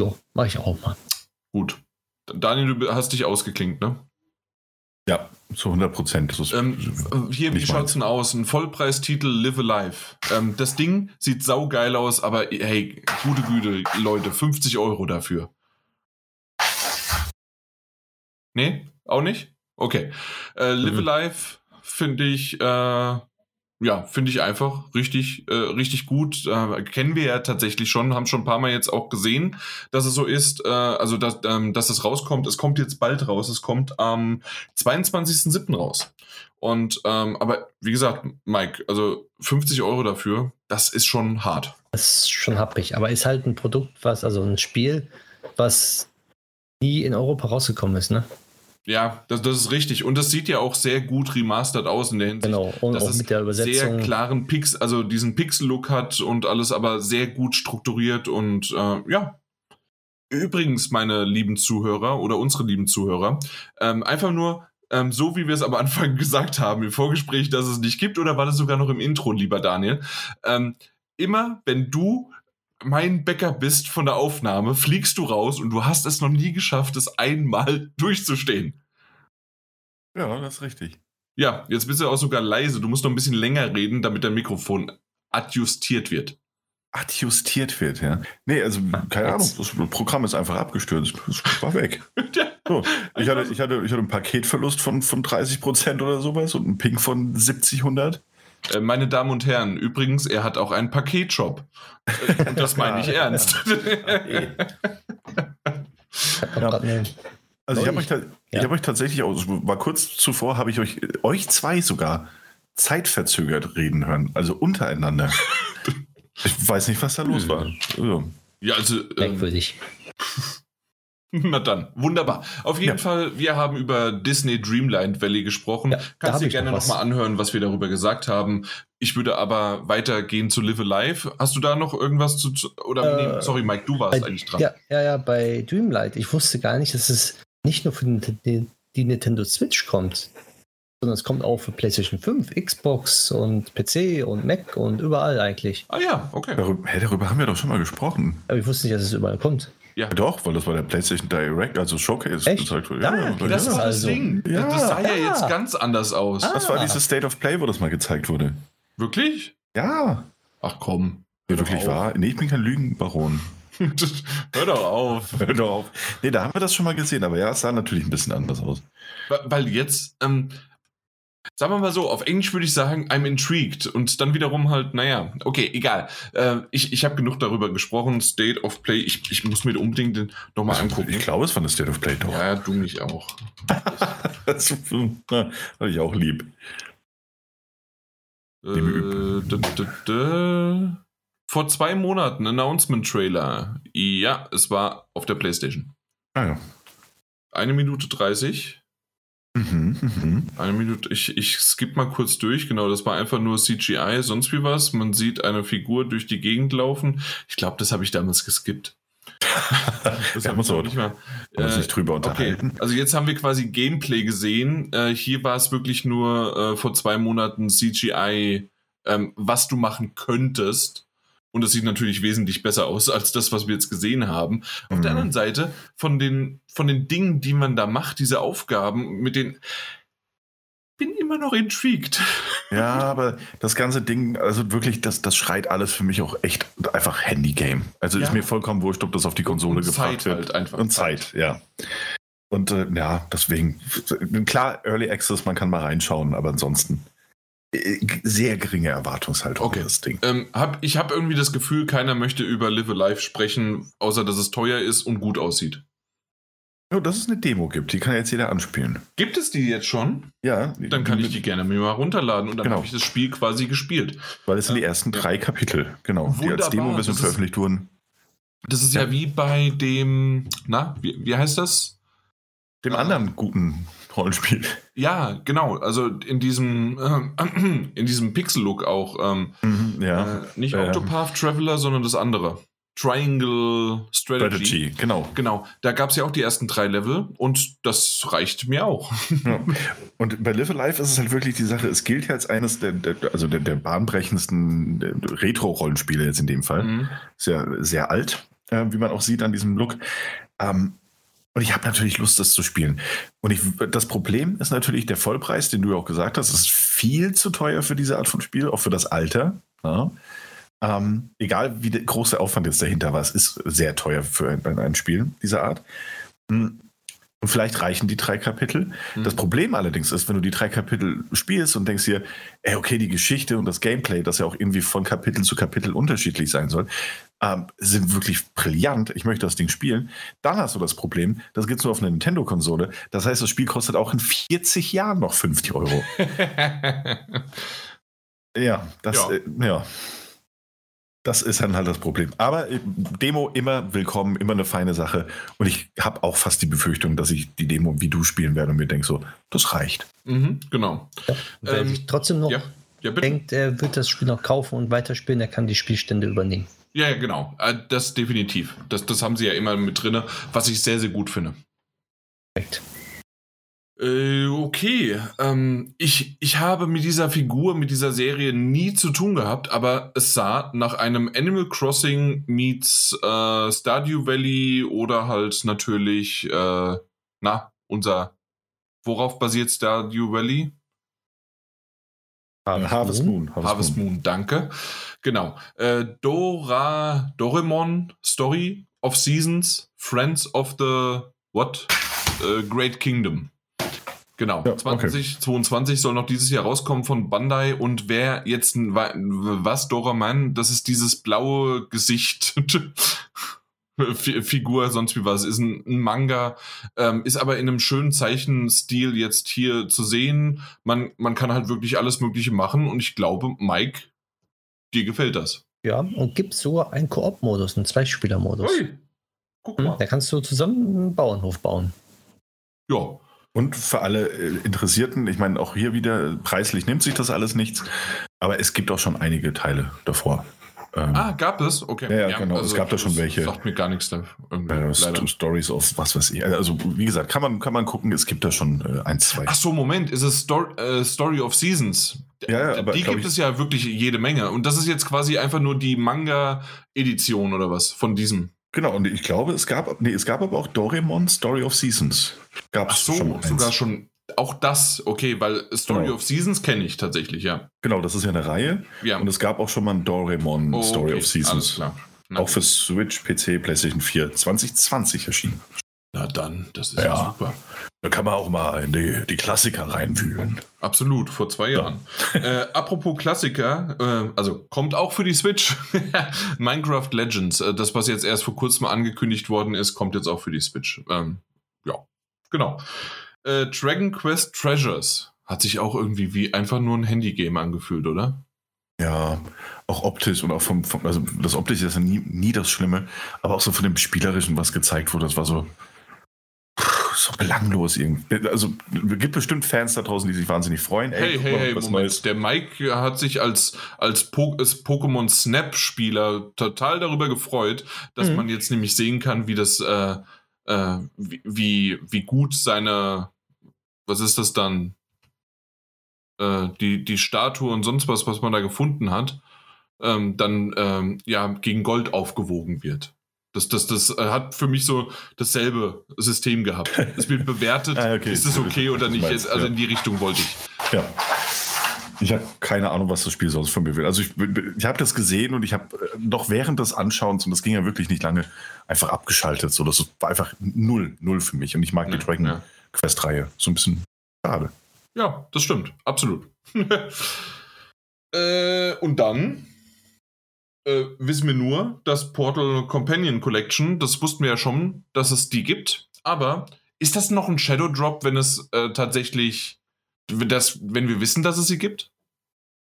So, mache ich auch mal. Gut. Daniel, du hast dich ausgeklinkt, ne? Ja, zu 100 Prozent. Ähm, hier, wie schaut's denn aus? Ein Vollpreistitel Live Alive. Ähm, das Ding sieht saugeil aus, aber hey, gute Güte, Leute, 50 Euro dafür. Nee? Auch nicht? Okay. Äh, Live Mhm. Alive finde ich, äh, ja, finde ich einfach richtig, äh, richtig gut. Äh, kennen wir ja tatsächlich schon, haben schon ein paar Mal jetzt auch gesehen, dass es so ist. Äh, also, dass, ähm, dass es rauskommt. Es kommt jetzt bald raus. Es kommt am 22.07. raus. Und, ähm, aber wie gesagt, Mike, also 50 Euro dafür, das ist schon hart. Das ist schon happig. Aber ist halt ein Produkt, was, also ein Spiel, was nie in Europa rausgekommen ist, ne? Ja, das, das ist richtig. Und das sieht ja auch sehr gut remastert aus in der Hinsicht. Genau. Und dass auch es mit der sehr Übersetzung. klaren Pix, also diesen Pixel-Look hat und alles aber sehr gut strukturiert und äh, ja. Übrigens, meine lieben Zuhörer oder unsere lieben Zuhörer, ähm, einfach nur ähm, so, wie wir es am Anfang gesagt haben im Vorgespräch, dass es nicht gibt, oder war das sogar noch im Intro, lieber Daniel? Ähm, immer, wenn du mein Bäcker bist von der Aufnahme, fliegst du raus und du hast es noch nie geschafft, es einmal durchzustehen. Ja, das ist richtig. Ja, jetzt bist du auch sogar leise. Du musst noch ein bisschen länger reden, damit dein Mikrofon adjustiert wird. Adjustiert wird, ja. Nee, also keine Ahnung, das Programm ist einfach abgestürzt. Es war weg. So, ich, hatte, ich, hatte, ich hatte einen Paketverlust von, von 30 Prozent oder sowas und einen Ping von 70, 100. Äh, meine Damen und Herren, übrigens, er hat auch einen Paketshop. Äh, Und das meine ich ernst. Ja. Also ich habe euch, Ja. hab euch tatsächlich, auch, es war kurz zuvor, habe ich euch, euch zwei sogar zeitverzögert reden hören, also untereinander. ich weiß nicht, was da los war. Also, ja, also. Ähm, Merkwürdig. Na dann, wunderbar. Auf jeden Ja. Fall, wir haben über Disney Dreamlight Valley gesprochen. Ja, Kannst dir gerne nochmal anhören, was wir darüber gesagt haben. Ich würde aber weitergehen zu Live Alive. Hast du da noch irgendwas zu. Oder, Äh, nee, sorry, Mike, du warst Bei, eigentlich dran. ja, ja, ja, bei Dreamlight. Ich wusste gar nicht, dass es nicht nur für die Nintendo Switch kommt, sondern es kommt auch für PlayStation 5, Xbox und PC und Mac und überall eigentlich. Ah ja, okay. darüber, hä, darüber haben wir doch schon mal gesprochen. Aber ich wusste nicht, dass es überall kommt. Ja. Doch, weil das war der PlayStation Direct, also Showcase Echt? gezeigt wurde. Da, Ja, das ja. ist das Also. Ding. Ja. Das sah ja Ah. jetzt ganz anders aus. Ah. das war dieses State of Play, wo das mal gezeigt wurde. Wirklich? Ja, Ach komm. wie wirklich war. Nee, ich bin kein Lügenbaron. Hör doch auf. Hör doch auf. Nee, da haben wir das schon mal gesehen, aber ja, es sah natürlich ein bisschen anders aus. Weil- Weil jetzt, ähm, sagen wir mal so, auf Englisch würde ich sagen, I'm intrigued. Und dann wiederum halt, naja, okay, egal. Äh, ich ich habe genug darüber gesprochen. State of Play, ich, ich muss mir unbedingt nochmal angucken. Ich glaube, es war eine State of Play doch. Ja, du mich auch. Das hatte ich auch lieb. Äh, vor zwei Monaten Announcement-Trailer. Ja, es war auf der PlayStation. Ah ja. Eine Minute 30. Mhm, mhm. Eine Minute, ich, ich skippe mal kurz durch. Genau, das war einfach nur CGI, sonst wie was. Man sieht eine Figur durch die Gegend laufen. Ich glaube, das habe ich damals geskippt. Das Wir hab haben auch auch nicht uns Äh, nicht drüber Okay, unterhalten. also jetzt haben wir quasi Gameplay gesehen. Äh, hier war es wirklich nur äh, vor zwei Monaten CGI, ähm, was du machen könntest. Und das sieht natürlich wesentlich besser aus als das, was wir jetzt gesehen haben. Auf der Mhm. anderen Seite, von den, von den Dingen, die man da macht, diese Aufgaben, mit den. Bin immer noch intrigued. Ja, aber das ganze Ding, also wirklich, das, das schreit alles für mich auch echt einfach Handy-Game. Also Ja. ist mir vollkommen wurscht, ob das auf die Konsole Und gebracht Zeit wird. halt einfach. Und Zeit, ja. Und äh, ja, deswegen, klar, Early Access, man kann mal reinschauen, aber ansonsten sehr geringe Erwartungshaltung Okay. das Ding. Ähm, hab, ich habe irgendwie das Gefühl, keiner möchte über Live Alive sprechen, außer dass es teuer ist und gut aussieht. Ja, dass es eine Demo gibt, die kann jetzt jeder anspielen. Gibt es die jetzt schon? Ja, Dann kann ich die gerne mir mal runterladen und dann Genau. habe ich das Spiel quasi gespielt. Weil es sind die ersten drei Kapitel, genau, die Wunderbar, als Demo-Version das ist- veröffentlicht wurden. Das ist ja, Ja. wie bei dem, na, wie, wie heißt das? Dem Ah. anderen guten Rollenspiel. Ja, genau. Also in diesem, ähm, in diesem Pixel-Look auch. Ähm, Mhm, ja. äh, nicht Ähm. Octopath Traveler, sondern das andere. Triangle Strategy. Strategy, genau. Genau, da gab es ja auch die ersten drei Level und das reicht mir auch. Ja. Und bei Live Alive ist es halt wirklich die Sache, es gilt ja als eines der, der also der, der bahnbrechendsten Retro-Rollenspiele jetzt in dem Fall. Mhm. Ist ja sehr alt, äh, wie man auch sieht an diesem Look. Ähm, und ich habe natürlich Lust, das zu spielen. Und ich, das Problem ist natürlich der Vollpreis, den du ja auch gesagt hast, ist viel zu teuer für diese Art von Spiel, auch für das Alter. Ja. Ähm, egal wie der große Aufwand jetzt dahinter war, es ist sehr teuer für ein, ein Spiel dieser Art. Hm. Und vielleicht reichen die drei Kapitel. Mhm. Das Problem allerdings ist, wenn du die drei Kapitel spielst und denkst dir, ey, okay, die Geschichte und das Gameplay, das ja auch irgendwie von Kapitel zu Kapitel unterschiedlich sein soll, ähm, sind wirklich brillant. Ich möchte das Ding spielen. Dann hast du das Problem, das gibt es nur auf einer Nintendo-Konsole. Das heißt, das Spiel kostet auch in 40 Jahren noch 50 Euro. Ja, das, Ja. Äh, ja. Das ist dann halt das Problem. Aber äh, Demo immer willkommen, immer eine feine Sache. Und ich habe auch fast die Befürchtung, dass ich die Demo wie du spielen werde und mir denke so, das reicht. mhm, genau. Wer Ähm, sich trotzdem noch Ja, ja, bitte. denkt, er wird das Spiel noch kaufen und weiterspielen, der kann die Spielstände übernehmen. Ja, ja, genau. Äh, Das definitiv. Das, das haben sie ja immer mit drin, was ich sehr, sehr gut finde. Perfekt. Äh, okay. Ähm, ich, ich habe mit dieser Figur, mit dieser Serie nie zu tun gehabt, aber es sah nach einem Animal Crossing meets äh, Stardew Valley oder halt natürlich, äh, na, unser. Worauf basiert Stardew Valley? Harvest Moon. Harvest Moon, danke. Genau. Äh, Dora, Doraemon Story of Seasons, Friends of the What? äh, Great Kingdom. Genau, Ja, okay. 2022 soll noch dieses Jahr rauskommen von Bandai und wer jetzt was Doraman, das ist dieses blaue Gesicht Fi- Figur, sonst wie was, ist ein, ein Manga, ähm, ist aber in einem schönen Zeichenstil jetzt hier zu sehen. Man, man kann halt wirklich alles Mögliche machen und ich glaube, Mike, dir gefällt das. Ja, und gibt sogar einen Koop-Modus, einen Zweispieler-Modus. Ui, guck Hm, mal. Da kannst du zusammen einen Bauernhof bauen. Ja, Und für alle äh, Interessierten, ich meine, auch hier wieder, preislich nimmt sich das alles nichts, aber es gibt auch schon einige Teile davor. Ähm, ah, gab es? Okay. Ja, ja, genau, es gab da schon welche. Sagt mir gar nichts da. irgendwie, äh. St Stories of was weiß ich. Also, wie gesagt, kann man, kann man gucken, es gibt da schon äh, ein, zwei. Ach so, Moment, ist es Story, äh, Story of Seasons? Ja, ja, aber die gibt es ja wirklich jede Menge. Und das ist jetzt quasi einfach nur die Manga-Edition oder was von diesem. Genau, und ich glaube, es gab, nee, es gab aber auch Doraemon Story of Seasons. Gab Ach es so, schon sogar schon. Auch das, okay, weil Story Genau. of Seasons kenne ich tatsächlich, ja. Genau, das ist ja eine Reihe. ja. Und es gab auch schon mal ein Doraemon Oh, Story okay, of Seasons. Auch für Switch, PC, PlayStation 4 2020 erschienen. na dann, das ist ja, Ja. super. Da kann man auch mal in die, die Klassiker reinwühlen. Absolut, vor zwei Ja. Jahren. äh, apropos Klassiker, äh, also kommt auch für die Switch. Minecraft Legends, äh, das, was jetzt erst vor kurzem angekündigt worden ist, kommt jetzt auch für die Switch. Ähm, ja, genau. Äh, Dragon Quest Treasures hat sich auch irgendwie wie einfach nur ein Handygame angefühlt, oder? Ja, auch optisch und auch vom, vom also das optische ist ja nie, nie das Schlimme, aber auch so von dem Spielerischen, was gezeigt wurde, das war so, so belanglos irgendwie. Also es gibt bestimmt Fans da draußen, die sich wahnsinnig freuen. Hey, guck hey, hey, was Moment. Neues. Der Mike hat sich als, als, po als Pokémon Snap-Spieler total darüber gefreut, dass Mhm. man jetzt nämlich sehen kann, wie das, äh, äh, wie, wie, wie gut seine, was ist das dann? Äh, die, die Statue und sonst was, was man da gefunden hat, ähm, dann ähm, ja gegen Gold aufgewogen wird. Das, das, das äh, hat für mich so dasselbe System gehabt. Es wird bewertet, Ah, okay. ist es okay oder nicht. Meinst, also ja. in die Richtung wollte ich. Ja. Ich habe keine Ahnung, was das Spiel sonst von mir will. Also ich, ich habe das gesehen und ich habe äh, noch während des Anschauens, und das ging ja wirklich nicht lange, einfach abgeschaltet. So, das war einfach null, null für mich. Und ich mag Ja, die Dragon ja. Quest-Reihe. So ein bisschen schade. Ja, das stimmt. Absolut. äh, und dann äh, wissen wir nur, dass Portal Companion Collection, das wussten wir ja schon, dass es die gibt. Aber ist das noch ein Shadow Drop, wenn es äh, tatsächlich, das, wenn wir wissen, dass es sie gibt?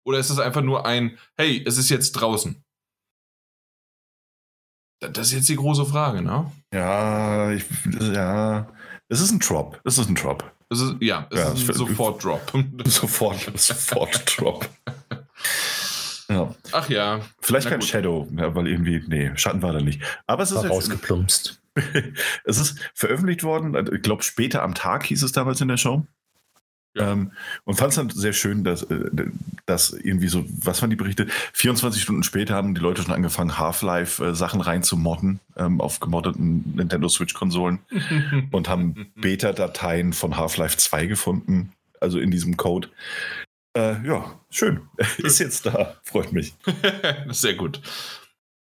Oder ist es einfach nur ein, hey, es ist jetzt draußen? Da- Das ist jetzt die große Frage, ne? Ja, ich, ja. Es ist ein Drop. Es ist ein Drop. Es ist, ja, es Ja, ist ein Sofort-Drop. Sofort, sofort Drop. Ja. Ach ja. Vielleicht Na kein gut. Shadow, ja, weil irgendwie, nee, Schatten war da nicht. Aber es ist, War jetzt, rausgeplumpst. es ist veröffentlicht worden, also ich glaube später am Tag hieß es damals in der Show. Ja. Ähm, und fand es dann sehr schön, dass, äh, dass irgendwie so, was waren die Berichte? 24 Stunden später haben die Leute schon angefangen, Half-Life-Sachen reinzumodden ähm, auf gemoddeten Nintendo Switch-Konsolen und haben Beta-Dateien von Half-Life 2 gefunden, also in diesem Code. Äh, ja, schön. Ist jetzt da, freut mich. Sehr gut.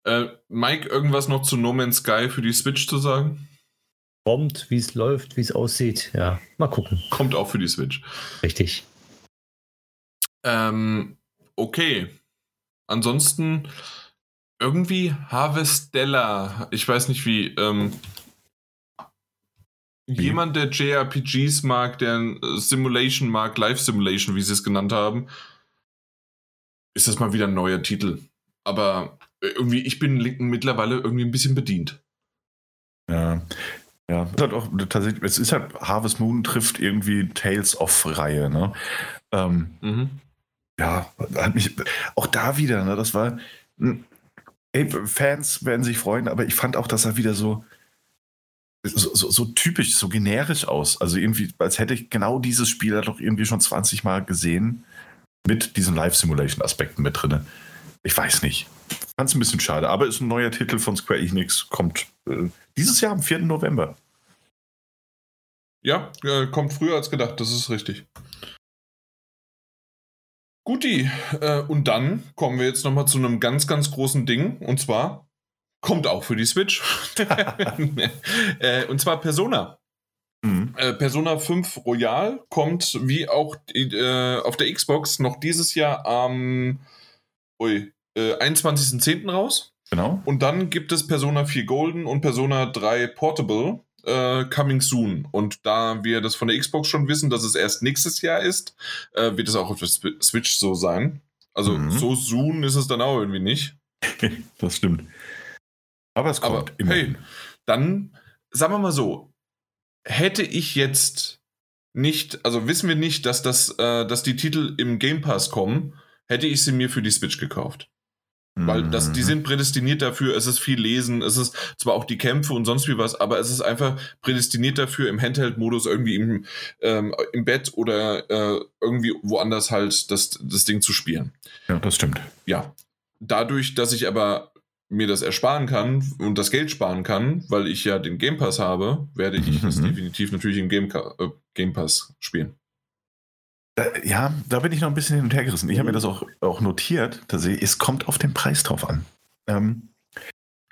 Äh, Mike, irgendwas noch zu No Man's Sky für die Switch zu sagen? Kommt, wie es läuft, wie es aussieht. Ja, mal gucken. Kommt auch für die Switch. Richtig. Ähm, okay. Ansonsten irgendwie Harvestella. Ich weiß nicht wie. Ähm, jemand, der JRPGs mag, der äh, Simulation mag, Live Simulation, wie sie es genannt haben, ist das mal wieder ein neuer Titel. Aber äh, irgendwie, ich bin mittlerweile irgendwie ein bisschen bedient. Ja. Ja, es ist halt auch tatsächlich, es ist halt Harvest Moon trifft irgendwie Tales of Reihe, ne? Ähm, Mhm. ja, hat mich auch da wieder, ne? Das war, hm, ey, Fans werden sich freuen, aber ich fand auch, dass er wieder so, so, so, so typisch, so generisch aus. Also irgendwie, als hätte ich genau dieses Spiel doch irgendwie schon 20 Mal gesehen mit diesen Live-Simulation-Aspekten mit drin. Ich weiß nicht. Es ein bisschen schade, aber ist ein neuer Titel von Square Enix, kommt äh, dieses Jahr am 4. November. Ja, äh, kommt früher als gedacht, das ist richtig. Guti, äh, und dann kommen wir jetzt nochmal zu einem ganz, ganz großen Ding. Und zwar kommt auch für die Switch. äh, und zwar Persona. Mhm. Äh, Persona 5 Royal kommt wie auch äh, auf der Xbox noch dieses Jahr am ähm, äh, 21.10. raus. Genau. Und dann gibt es Persona 4 Golden und Persona 3 Portable äh, coming soon. Und da wir das von der Xbox schon wissen, dass es erst nächstes Jahr ist, wird es auch auf der Switch so sein. Also mhm. so soon ist es dann auch irgendwie nicht. das stimmt. Aber es kommt. Aber, hey, dann sagen wir mal so, hätte ich jetzt nicht, also wissen wir nicht, dass das, äh, dass die Titel im Game Pass kommen, hätte ich sie mir für die Switch gekauft. Weil das, die mhm. sind prädestiniert dafür, es ist viel Lesen, es ist zwar auch die Kämpfe und sonst wie was, aber es ist einfach prädestiniert dafür, im Handheld-Modus irgendwie im, ähm, im Bett oder äh, irgendwie woanders halt das, das Ding zu spielen. Ja, das stimmt. Ja. Dadurch, dass ich aber mir das ersparen kann und das Geld sparen kann, weil ich ja den Game Pass habe, werde ich mhm. es definitiv natürlich im Game, äh, Game Pass spielen. Da, ja, da bin ich noch ein bisschen hin und her gerissen. Ich habe mir das auch, auch notiert. es kommt auf den Preis drauf an. Ähm,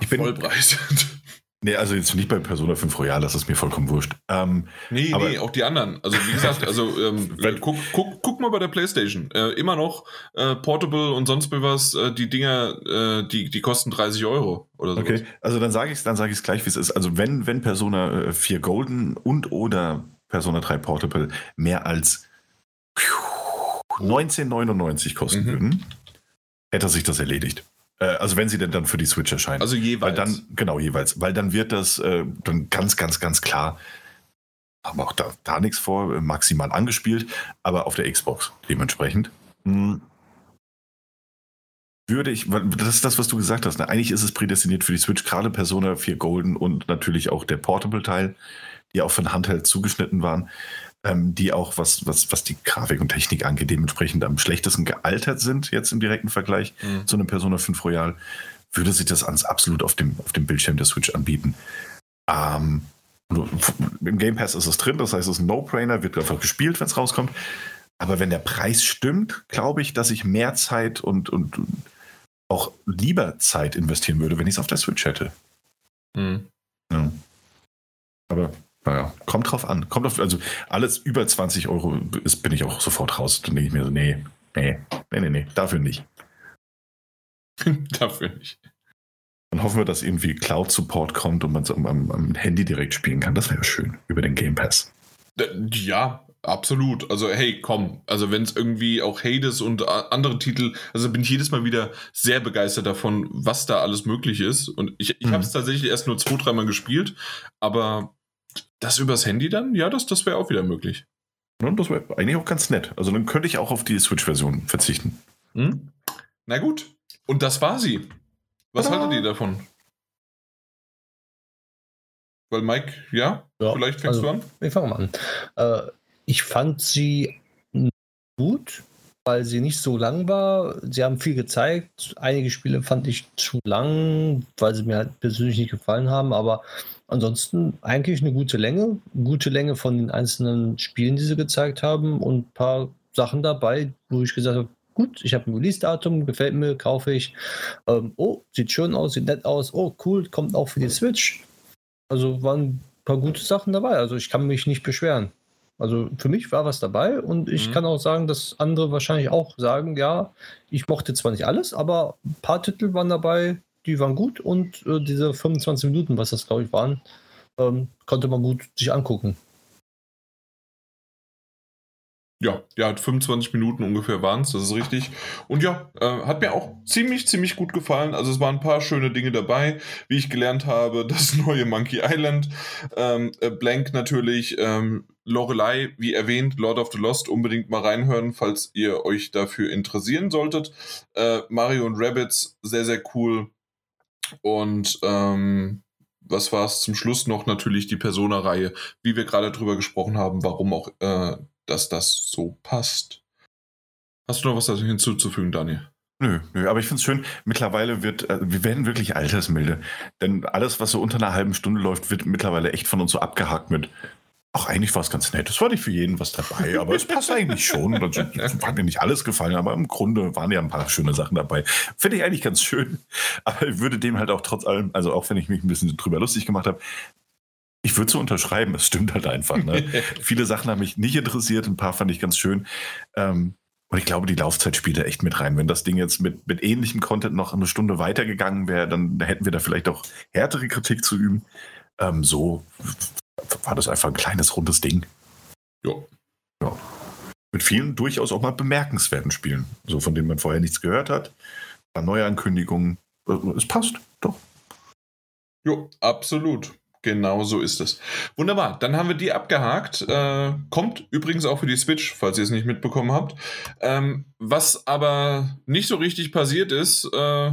ich bin, Vollpreis. Nee, also jetzt nicht bei Persona 5 Royal, das ist mir vollkommen wurscht. Ähm, nee, nee, auch die anderen. Also wie gesagt, also ähm, guck, guck, guck mal bei der Playstation. Äh, immer noch äh, Portable und sonst was, äh, die Dinger, äh, die, die kosten 30 Euro oder so. Okay, also dann sage ich es dann sage ich gleich, wie es ist. Also wenn, wenn Persona 4 äh, Golden und oder Persona 3 Portable mehr als 1999 kosten mhm. würden, hätte sich das erledigt. Äh, also wenn sie denn dann für die Switch erscheinen. Also jeweils. Weil dann, genau, jeweils. Weil dann wird das äh, dann ganz, ganz, ganz klar, haben auch da, da nichts vor, maximal angespielt, aber auf der Xbox dementsprechend. Hm, würde ich, das ist das, was du gesagt hast. Ne? Eigentlich ist es prädestiniert für die Switch, gerade Persona 4 Golden und natürlich auch der Portable-Teil, die auch von Handheld zugeschnitten waren ähm, die auch, was, was, was die Grafik und Technik angeht, dementsprechend am schlechtesten gealtert sind, jetzt im direkten Vergleich mhm. zu einem Persona 5 Royal, würde sich das ans absolut auf dem, auf dem Bildschirm der Switch anbieten. Ähm, Im Game Pass ist es drin, das heißt, es ist ein No-Brainer, wird einfach gespielt, wenn es rauskommt. Aber wenn der Preis stimmt, glaube ich, dass ich mehr Zeit und, und auch lieber Zeit investieren würde, wenn ich es auf der Switch hätte. Mhm. Ja. Aber naja, kommt drauf an. Kommt auf, also alles über 20 Euro ist, bin ich auch sofort raus. Dann denke ich mir so, nee, nee, nee, nee, nee, dafür nicht. dafür nicht. Dann hoffen wir, dass irgendwie Cloud-Support kommt und man es am, am, Handy direkt spielen kann. Das wäre schön, über den Game Pass. Ja, absolut. Also, hey, komm. Also, wenn es irgendwie auch Hades und andere Titel, also bin ich jedes Mal wieder sehr begeistert davon, was da alles möglich ist. Und ich, ich mhm. habe es tatsächlich erst nur zwei, dreimal gespielt, aber das übers Handy dann? Ja, das, das wäre auch wieder möglich. Ja, das wäre eigentlich auch ganz nett. Also dann könnte ich auch auf die Switch-Version verzichten. Hm? Na gut. Und das war sie. Was Tada. haltet ihr davon? Weil Mike, ja? ja Vielleicht fängst also, du an? Ich fange mal an. Äh, ich fand sie gut, weil sie nicht so lang war. Sie haben viel gezeigt. Einige Spiele fand ich zu lang, weil sie mir halt persönlich nicht gefallen haben. Aber ansonsten eigentlich eine gute Länge. Gute Länge von den einzelnen Spielen, die sie gezeigt haben. Und ein paar Sachen dabei, wo ich gesagt habe, gut, ich habe ein Release-Datum, gefällt mir, kaufe ich. Ähm, oh, sieht schön aus, sieht nett aus. Oh, cool, kommt auch für die Switch. Also waren ein paar gute Sachen dabei. Also ich kann mich nicht beschweren. Also für mich war was dabei und ich mhm. kann auch sagen, dass andere wahrscheinlich auch sagen, ja, ich mochte zwar nicht alles, aber ein paar Titel waren dabei, die waren gut und äh, diese 25 Minuten, was das glaube ich waren, ähm, konnte man gut sich angucken. Ja, ja, 25 Minuten ungefähr waren es, das ist richtig. Und ja, äh, hat mir auch ziemlich, ziemlich gut gefallen. Also es waren ein paar schöne Dinge dabei, wie ich gelernt habe, das neue Monkey Island, ähm, äh, Blank natürlich, ähm, Lorelei, wie erwähnt, Lord of the Lost, unbedingt mal reinhören, falls ihr euch dafür interessieren solltet. Äh, Mario und Rabbits, sehr, sehr cool. Und ähm, was war es zum Schluss noch? Natürlich die Persona-Reihe, wie wir gerade drüber gesprochen haben, warum auch äh, dass das so passt. Hast du noch was dazu hinzuzufügen, Daniel? Nö, nö, aber ich finde es schön, mittlerweile wird, äh, wir werden wirklich altersmilde. Denn alles, was so unter einer halben Stunde läuft, wird mittlerweile echt von uns so abgehakt mit, ach, eigentlich war es ganz nett. Es war nicht für jeden was dabei, aber es passt eigentlich schon. Also, hat mir nicht alles gefallen, aber im Grunde waren ja ein paar schöne Sachen dabei. Finde ich eigentlich ganz schön. Aber ich würde dem halt auch trotz allem, also auch wenn ich mich ein bisschen drüber lustig gemacht habe, Ich würde so unterschreiben, es stimmt halt einfach. Ne? Viele Sachen haben mich nicht interessiert, ein paar fand ich ganz schön. Ähm, und ich glaube, die Laufzeit spielt da echt mit rein. Wenn das Ding jetzt mit, mit ähnlichem Content noch eine Stunde weitergegangen wäre, dann hätten wir da vielleicht auch härtere Kritik zu üben. Ähm, so war das einfach ein kleines, rundes Ding. Ja. ja. Mit vielen durchaus auch mal bemerkenswerten Spielen, so von denen man vorher nichts gehört hat. Ein paar Neuankündigungen. Äh, es passt, doch. Ja, absolut. Genau so ist es. Wunderbar, dann haben wir die abgehakt. Äh, kommt übrigens auch für die Switch, falls ihr es nicht mitbekommen habt. Ähm, was aber nicht so richtig passiert ist, äh,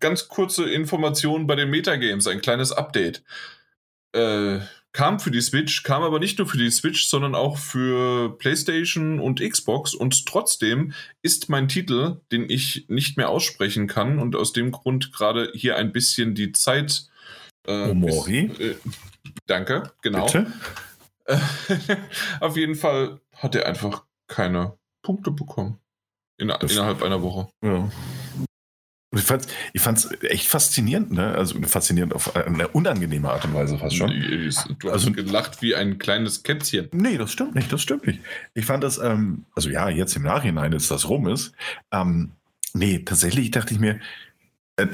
ganz kurze Informationen bei den Metagames, ein kleines Update. Äh, kam für die Switch, kam aber nicht nur für die Switch, sondern auch für PlayStation und Xbox. Und trotzdem ist mein Titel, den ich nicht mehr aussprechen kann und aus dem Grund gerade hier ein bisschen die Zeit äh, Omori. Ist, äh, danke, genau. Auf jeden Fall hat er einfach keine Punkte bekommen. In, innerhalb einer Woche. Ja. Ich fand ich fand's echt faszinierend, ne? Also faszinierend auf eine unangenehme Art und Weise fast schon. Du hast also, gelacht wie ein kleines Kätzchen. Nee, das stimmt nicht, das stimmt nicht. Ich fand das, ähm, also ja, jetzt im Nachhinein, als das rum ist, ähm, nee, tatsächlich dachte ich mir, äh,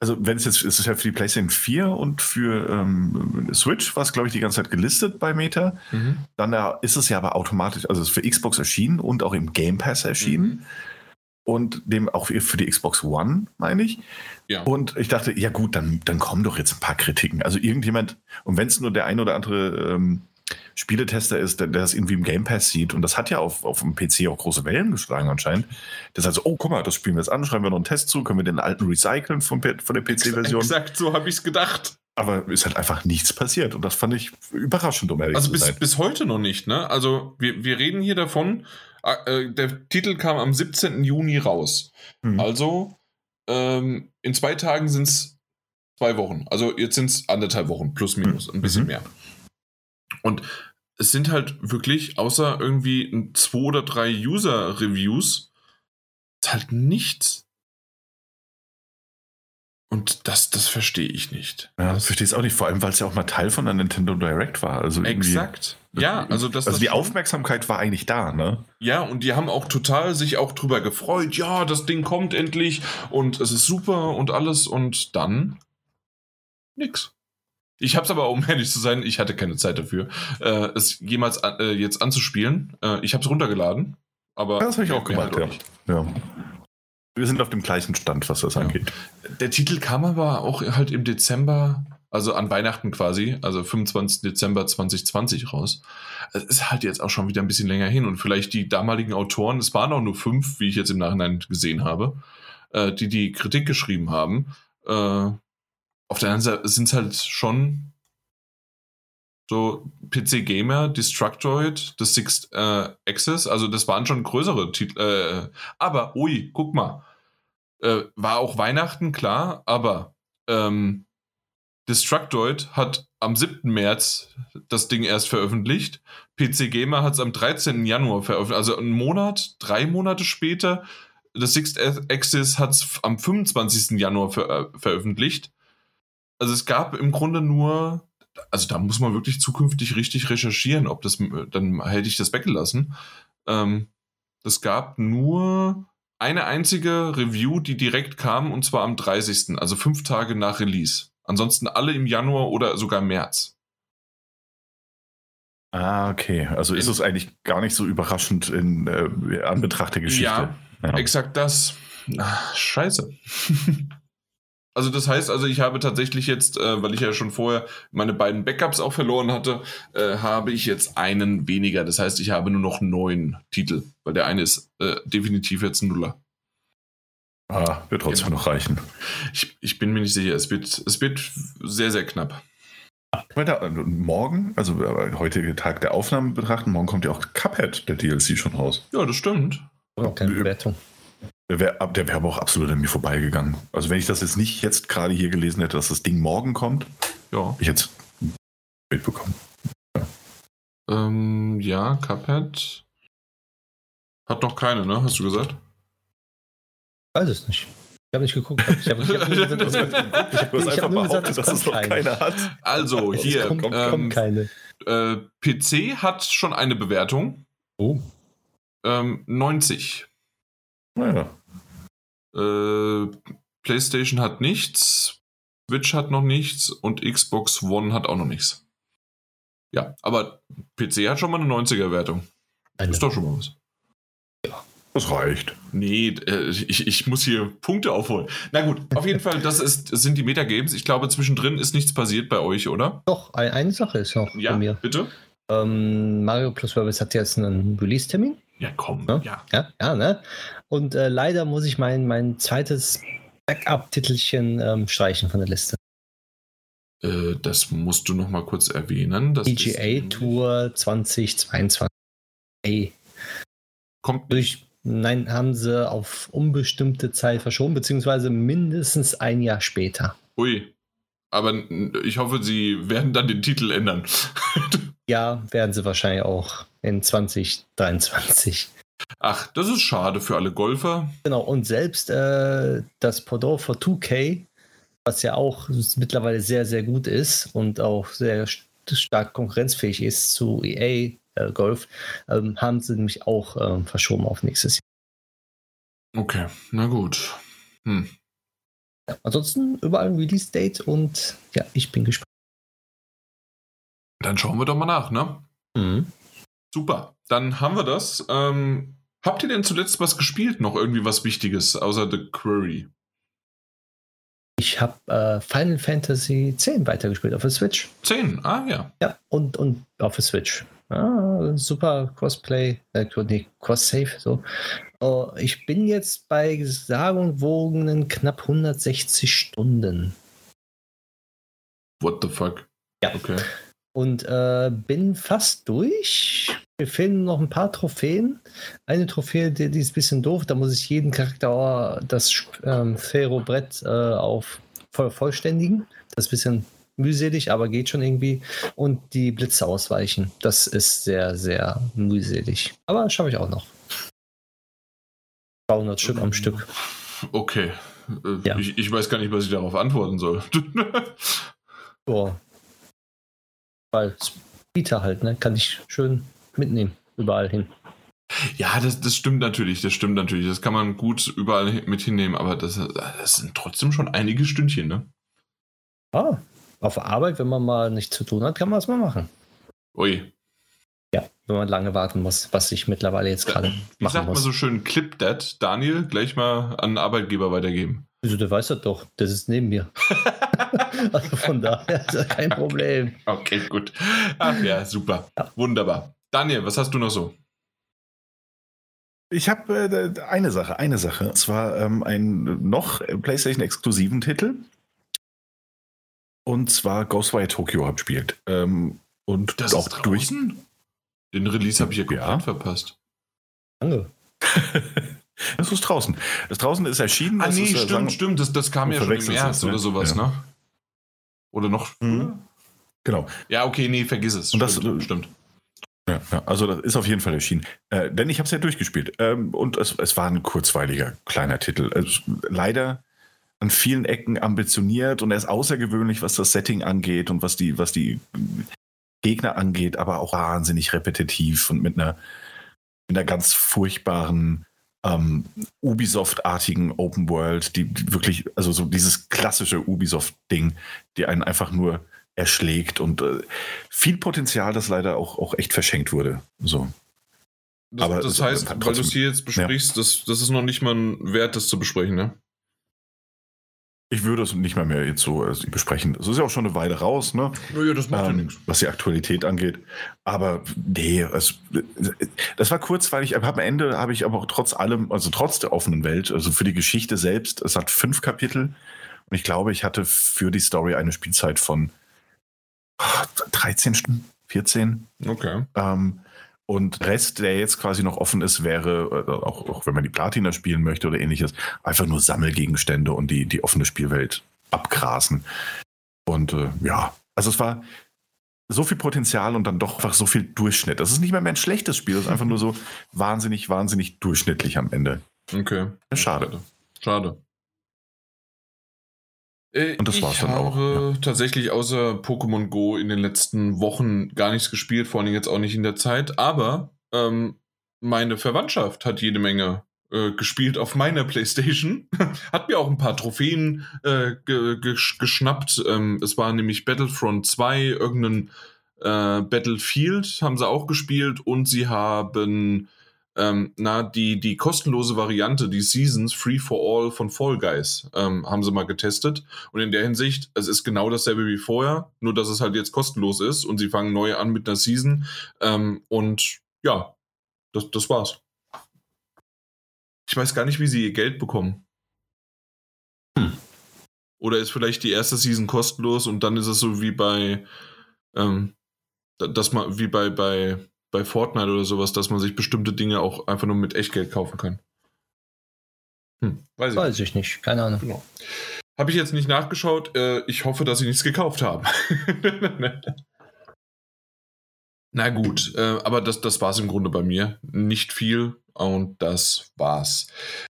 also wenn es jetzt, es ist ja für die PlayStation 4 und für ähm, Switch war es, glaube ich, die ganze Zeit gelistet bei Meta. Mhm. Dann äh, ist es ja aber automatisch, also es ist für Xbox erschienen und auch im Game Pass erschienen. Mhm. Und dem auch für die Xbox One, meine ich. Ja. Und ich dachte, ja gut, dann, dann kommen doch jetzt ein paar Kritiken. Also irgendjemand, und wenn es nur der ein oder andere ähm, Spieletester ist, der, der, das irgendwie im Game Pass sieht. Und das hat ja auf, auf dem PC auch große Wellen geschlagen anscheinend. Das heißt, oh, guck mal, das spielen wir jetzt an, schreiben wir noch einen Test zu, können wir den alten recyceln von, von der PC-Version. Exakt, so habe ich es gedacht. Aber ist halt einfach nichts passiert. Und das fand ich überraschend, um ehrlich also zu bis, sein. Also bis heute noch nicht, ne? Also wir, wir reden hier davon, äh, der Titel kam am 17. Juni raus. Mhm. Also ähm, in zwei Tagen sind es zwei Wochen. Also jetzt sind es anderthalb Wochen, plus minus, mhm. ein bisschen mhm. mehr. Und es sind halt wirklich, außer irgendwie zwei oder drei User-Reviews, halt nichts. Und das, das verstehe ich nicht. Ja, das verstehe ich auch nicht, vor allem, weil es ja auch mal Teil von der Nintendo Direct war. Also Exakt. Ja, also das. Also die Aufmerksamkeit war eigentlich da, ne? Ja, und die haben auch total sich auch drüber gefreut. Ja, das Ding kommt endlich und es ist super und alles und dann nix. Ich habe es aber, um ehrlich zu sein, ich hatte keine Zeit dafür, äh, es jemals äh, jetzt anzuspielen. Äh, ich habe es runtergeladen, aber das habe ich auch gemacht, halt ja. ja. Wir sind auf dem gleichen Stand, was das ja. angeht. Der Titel kam aber auch halt im Dezember, also an Weihnachten quasi, also 25. Dezember 2020 raus. Es ist halt jetzt auch schon wieder ein bisschen länger hin und vielleicht die damaligen Autoren, es waren auch nur fünf, wie ich jetzt im Nachhinein gesehen habe, äh, die die Kritik geschrieben haben. Äh, auf der anderen Seite sind es halt schon so PC Gamer, Destructoid, The Sixth äh, Access, also das waren schon größere Titel. Äh, aber, ui, guck mal. Äh, war auch Weihnachten, klar, aber ähm, Destructoid hat am 7. März das Ding erst veröffentlicht. PC Gamer hat es am 13. Januar veröffentlicht, also einen Monat, drei Monate später. The Sixth Access hat es am 25. Januar ver äh, veröffentlicht also es gab im Grunde nur, also da muss man wirklich zukünftig richtig recherchieren, ob das, dann hätte ich das weggelassen. Ähm, es gab nur eine einzige Review, die direkt kam, und zwar am 30., also fünf Tage nach Release. Ansonsten alle im Januar oder sogar März. Ah, okay. Also ist es eigentlich gar nicht so überraschend in äh, Anbetracht der Geschichte. Ja, ja. exakt das. Ach, scheiße. Also das heißt, also ich habe tatsächlich jetzt, äh, weil ich ja schon vorher meine beiden Backups auch verloren hatte, äh, habe ich jetzt einen weniger. Das heißt, ich habe nur noch neun Titel, weil der eine ist äh, definitiv jetzt ein Nuller. Ah, wird trotzdem genau. noch reichen. Ich, ich bin mir nicht sicher. Es wird, es wird sehr, sehr knapp. Also morgen, also äh, heutige Tag der Aufnahme betrachten, morgen kommt ja auch Cuphead, der DLC, schon raus. Ja, das stimmt. Oh, keine Bewertung. Der wäre wär aber auch absolut an mir vorbeigegangen. Also wenn ich das jetzt nicht jetzt gerade hier gelesen hätte, dass das Ding morgen kommt, ja. ich jetzt mitbekommen. Ja. Ähm, ja, Cuphead hat noch keine, ne? Hast du gesagt? Weiß es nicht. Ich habe nicht geguckt. Ich habe hab nur gesagt, Du hast einfach behauptet, dass es noch keiner hat. Also, hier, kommt, ähm, kommt keine. äh, PC hat schon eine Bewertung. Oh. Ähm, 90. Naja. Äh, PlayStation hat nichts, Switch hat noch nichts und Xbox One hat auch noch nichts. Ja, aber PC hat schon mal eine 90er-Wertung. Eine. Ist doch schon mal was. Das reicht. Nee, äh, ich, ich muss hier Punkte aufholen. Na gut, auf jeden Fall, das, ist, sind die Metagames. Ich glaube, zwischendrin ist nichts passiert bei euch, oder? Doch, ein, eine Sache ist noch Ja, von mir. bitte? Ähm, Mario Plus Rabbids hat jetzt einen Release-Termin. Ja, komm. Ja? Ja. Ja, ja, ne? Und äh, leider muss ich mein, mein zweites Backup-Titelchen ähm, streichen von der Liste. Äh, das musst du noch mal kurz erwähnen. Das PGA Tour 2022. Ey, Kommt durch, nein, haben sie auf unbestimmte Zeit verschoben, beziehungsweise mindestens ein Jahr später. Ui. Aber ich hoffe, sie werden dann den Titel ändern. Ja, werden sie wahrscheinlich auch in 2023. Ach, das ist schade für alle Golfer. Genau, und selbst äh, das Pendant für 2K, was ja auch mittlerweile sehr, sehr gut ist und auch sehr st stark konkurrenzfähig ist zu EA äh, Golf, ähm, haben sie nämlich auch ähm, verschoben auf nächstes Jahr. Okay, na gut. Hm. Ja, ansonsten überall ein Release-Date und ja, ich bin gespannt. Dann schauen wir doch mal nach, ne? Mhm. Super. Dann haben wir das. Ähm, habt ihr denn zuletzt was gespielt? Noch irgendwie was Wichtiges außer The Query? Ich habe äh, Final Fantasy X weitergespielt auf der Switch. 10. Ah, ja. Ja, und, und auf der Switch. Ah, super Crossplay, äh, nee, Cross-Save. So. Oh, ich bin jetzt bei sagenwogenen knapp 160 Stunden. What the fuck? Ja. Okay. Und äh, bin fast durch. Mir fehlen noch ein paar Trophäen. Eine Trophäe, die, die ist ein bisschen doof. Da muss ich jeden Charakter das ähm, Ferro-Brett äh, auf voll, vollständigen. Das ist ein bisschen mühselig, aber geht schon irgendwie. Und die Blitze ausweichen. Das ist sehr, sehr mühselig. Aber schaffe ich auch noch. 200 Stück am Stück. Okay. Äh, Ja. ich, ich weiß gar nicht, was ich darauf antworten soll. So. Weil Speeder halt, ne? Kann ich schön mitnehmen. Überall hin. ja, das, das stimmt natürlich. Das stimmt natürlich. Das kann man gut überall mit hinnehmen, aber das, das sind trotzdem schon einige Stündchen, ne? Ah, auf Arbeit, wenn man mal nichts zu tun hat, kann man es mal machen. Ui. Ja, wenn man lange warten muss, was ich mittlerweile jetzt gerade Wie machen sagt man muss. so schön, Clip that, Daniel, gleich mal an den Arbeitgeber weitergeben. Wieso, der weiß das doch. Das ist neben mir. also von daher ist das kein Problem. Okay, gut. Ach ja, super. Ja. Wunderbar. Daniel, was hast du noch so? Ich habe äh, eine Sache, eine Sache. Und zwar ähm, einen noch PlayStation-exklusiven Titel. Und zwar Ghostwire Tokyo habe gespielt. Ähm, und Das auch ist durch. draußen? Den Release habe ich ja komplett Ja. verpasst. Danke. Das ist draußen. Das draußen ist erschienen. Ah, das nee, ist, äh, stimmt, sagen- stimmt. Das, das kam ja schon im März es, ne? oder sowas, Ja. ne? Oder noch Mhm. früher? Genau. Ja, okay, nee, vergiss es. Und das- stimmt, stimmt. Ja, ja, also das ist auf jeden Fall erschienen. Äh, denn ich habe es ja durchgespielt. Ähm, und es, es war ein kurzweiliger kleiner Titel. Es, leider an vielen Ecken ambitioniert und er ist außergewöhnlich, was das Setting angeht und was die, was die Gegner angeht, aber auch wahnsinnig repetitiv und mit einer, mit einer ganz furchtbaren ähm, Ubisoft-artigen Open World, die, die wirklich, also so dieses klassische Ubisoft-Ding, die einen einfach nur erschlägt und äh, viel Potenzial, das leider auch, auch echt verschenkt wurde. So. Das, Aber das heißt, hat weil trotzdem- du es hier jetzt besprichst, das, das ist noch nicht mal ein Wert, das zu besprechen, ne? Ich würde es nicht mal mehr jetzt so äh, besprechen. Es ist ja auch schon eine Weile raus, ne? Naja, das ähm, was die Aktualität angeht. Aber nee, es, das war kurzweilig. Am Ende habe ich aber auch trotz allem, also trotz der offenen Welt, also für die Geschichte selbst, es hat fünf Kapitel. Und ich glaube, ich hatte für die Story eine Spielzeit von ah, 13 Stunden, 14. Okay. Ähm, und Rest, der jetzt quasi noch offen ist, wäre, äh, auch, auch wenn man die Platina spielen möchte oder ähnliches, einfach nur Sammelgegenstände und die, die offene Spielwelt abgrasen. Und äh, ja, also es war so viel Potenzial und dann doch einfach so viel Durchschnitt. Das ist nicht mehr, mehr ein schlechtes Spiel, das ist einfach nur so wahnsinnig, wahnsinnig durchschnittlich am Ende. Okay. Schade. Schade. Äh, Und das ich war's dann auch, habe tatsächlich außer Pokémon Go in den letzten Wochen gar nichts gespielt, vor allem jetzt auch nicht in der Zeit. Aber ähm, meine Verwandtschaft hat jede Menge äh, gespielt auf meiner Playstation. hat mir auch ein paar Trophäen äh, ge gesch geschnappt. Ähm, es war nämlich Battlefront 2, irgendein äh, Battlefield haben sie auch gespielt und sie haben ähm, na, die, die kostenlose Variante, die Seasons Free for All von Fall Guys, ähm, haben sie mal getestet. Und in der Hinsicht, es ist genau dasselbe wie vorher, nur dass es halt jetzt kostenlos ist und sie fangen neu an mit einer Season. Ähm, und ja, das, das war's. Ich weiß gar nicht, wie sie ihr Geld bekommen. Hm. Oder ist vielleicht die erste Season kostenlos und dann ist es so wie bei, ähm, da- dass man, wie bei, bei, bei Fortnite oder sowas, dass man sich bestimmte Dinge auch einfach nur mit Echtgeld kaufen kann. Hm, weiß ich. nicht. Weiß ich nicht, keine Ahnung. Genau. Habe ich jetzt nicht nachgeschaut. Äh, ich hoffe, dass sie nichts gekauft haben. Na gut, äh, aber das, das war es im Grunde bei mir. Nicht viel und das war's.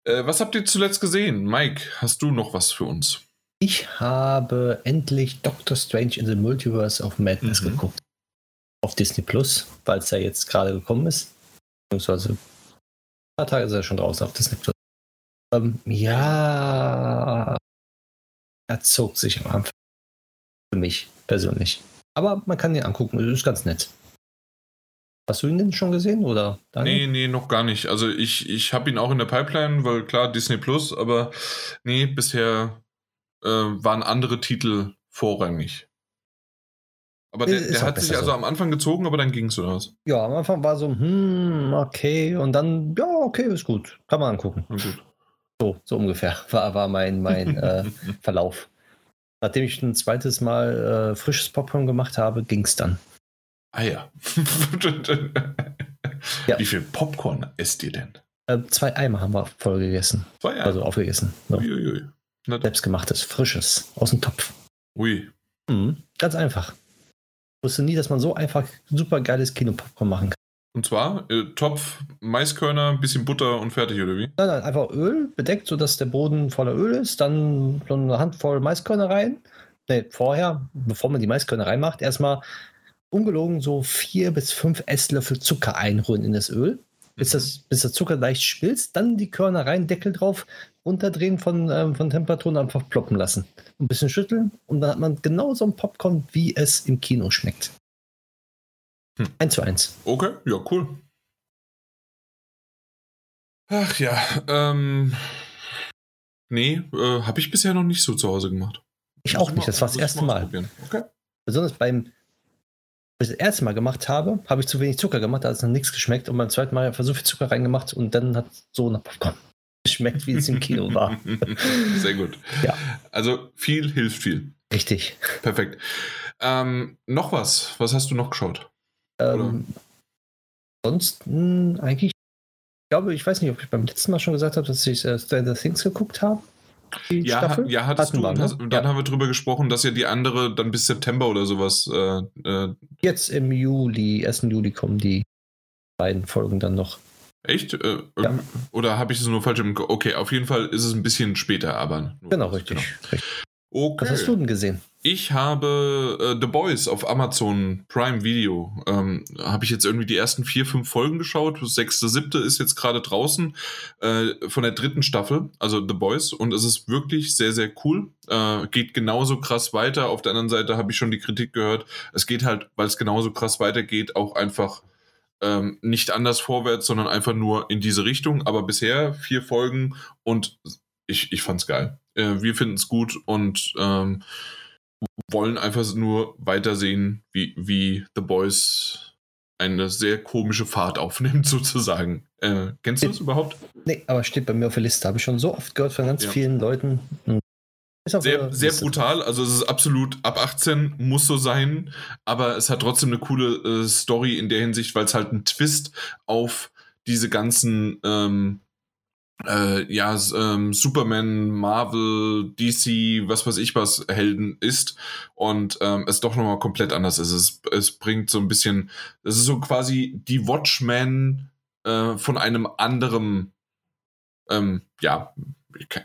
Äh, was habt ihr zuletzt gesehen? Mike, hast du noch was für uns? Ich habe endlich Doctor Strange in the Multiverse of Madness Mhm. geguckt. Auf Disney Plus, weil es ja jetzt gerade gekommen ist. Beziehungsweise ein paar Tage ist er schon draußen auf Disney Plus. Ähm, ja, er zog sich am Anfang. Für mich persönlich. Aber man kann ihn angucken, es ist ganz nett. Hast du ihn denn schon gesehen? Oder Nee, nee, noch gar nicht. Also ich, ich habe ihn auch in der Pipeline, weil klar, Disney Plus, aber nee, bisher äh, waren andere Titel vorrangig. Aber der, der hat sich also so. am Anfang gezogen, aber dann ging es oder was? Ja, am Anfang war so, hm, okay. Und dann, ja, okay, ist gut. Kann man angucken. Gut. So, so ungefähr war, war mein, mein äh, Verlauf. Nachdem ich ein zweites Mal äh, frisches Popcorn gemacht habe, ging es dann. Ah ja. Ja. Wie viel Popcorn esst ihr denn? Äh, zwei Eimer haben wir voll gegessen. Zwei Also aufgegessen. So. Uiuiui. Selbstgemachtes, frisches, aus dem Topf. ui. Mhm. Ganz einfach. Ich wusste nie, dass man so einfach super geiles Kinopopcorn machen kann. Und zwar äh, Topf, Maiskörner, bisschen Butter und fertig, oder wie? Nein, nein, einfach Öl bedeckt, sodass der Boden voller Öl ist. Dann so eine Handvoll Maiskörner rein. Ne, vorher, bevor man die Maiskörner reinmacht, erstmal ungelogen so vier bis fünf Esslöffel Zucker einrühren in das Öl, bis, das, bis der Zucker leicht schmilzt. Dann die Körner rein, Deckel drauf, runterdrehen von, ähm, von Temperatur und einfach ploppen lassen. Ein bisschen schütteln und dann hat man genauso ein Popcorn, wie es im Kino schmeckt. Hm. Eins zu eins. Okay, ja, cool. Ach ja, ähm. Nee, äh, habe ich bisher noch nicht so zu Hause gemacht. Ich auch nicht, das war das erste mal. Okay. Besonders beim, als ich das erste Mal gemacht habe, habe ich zu wenig Zucker gemacht, da hat es noch nichts geschmeckt. Und beim zweiten Mal habe ich so viel Zucker reingemacht und dann hat so nach Popcorn geschmeckt, wie es im Kino war. Sehr gut. Ja. Also viel hilft viel. Richtig. Perfekt. Ähm, noch was? Was hast du noch geschaut? Ähm, sonst mh, eigentlich, ich glaube, ich weiß nicht, ob ich beim letzten Mal schon gesagt habe, dass ich äh, Stranger Things geguckt habe. Ja, Staffel. ja hattest Hatten du. und ne? hast, und Ja. dann haben wir drüber gesprochen, dass ja die andere dann bis September oder sowas. Äh, äh, Jetzt im Juli, 1. Juli kommen die beiden Folgen dann noch. Echt? Äh, Ja. Oder habe ich es nur falsch im Kopf? Okay, auf jeden Fall ist es ein bisschen später, aber. Genau, richtig. richtig. Okay. Was hast du denn gesehen? Ich habe äh, The Boys auf Amazon Prime Video. Ähm, habe ich jetzt irgendwie die ersten vier, fünf Folgen geschaut. Das sechste, siebte ist jetzt gerade draußen äh, von der dritten Staffel, also The Boys. Und es ist wirklich sehr, sehr cool. Äh, geht genauso krass weiter. Auf der anderen Seite habe ich schon die Kritik gehört. Es geht halt, weil es genauso krass weitergeht, auch einfach ähm, nicht anders vorwärts, sondern einfach nur in diese Richtung. Aber bisher vier Folgen und ich, ich fand's geil. Äh, wir finden es gut und ähm, wollen einfach nur weitersehen, wie, wie The Boys eine sehr komische Fahrt aufnimmt, sozusagen. Äh, kennst du das überhaupt? Nee, aber steht bei mir auf der Liste. Habe ich schon so oft gehört von ganz Ja. vielen Leuten. Sehr, sehr brutal, also es ist absolut ab 18, muss so sein, aber es hat trotzdem eine coole äh, Story in der Hinsicht, weil es halt ein Twist auf diese ganzen ähm, äh, ja, ähm, Superman, Marvel, DC, was weiß ich was, Helden ist. Und ähm, es doch nochmal komplett anders ist. Es, es bringt so ein bisschen, es ist so quasi die Watchmen äh, von einem anderen, ähm, ja,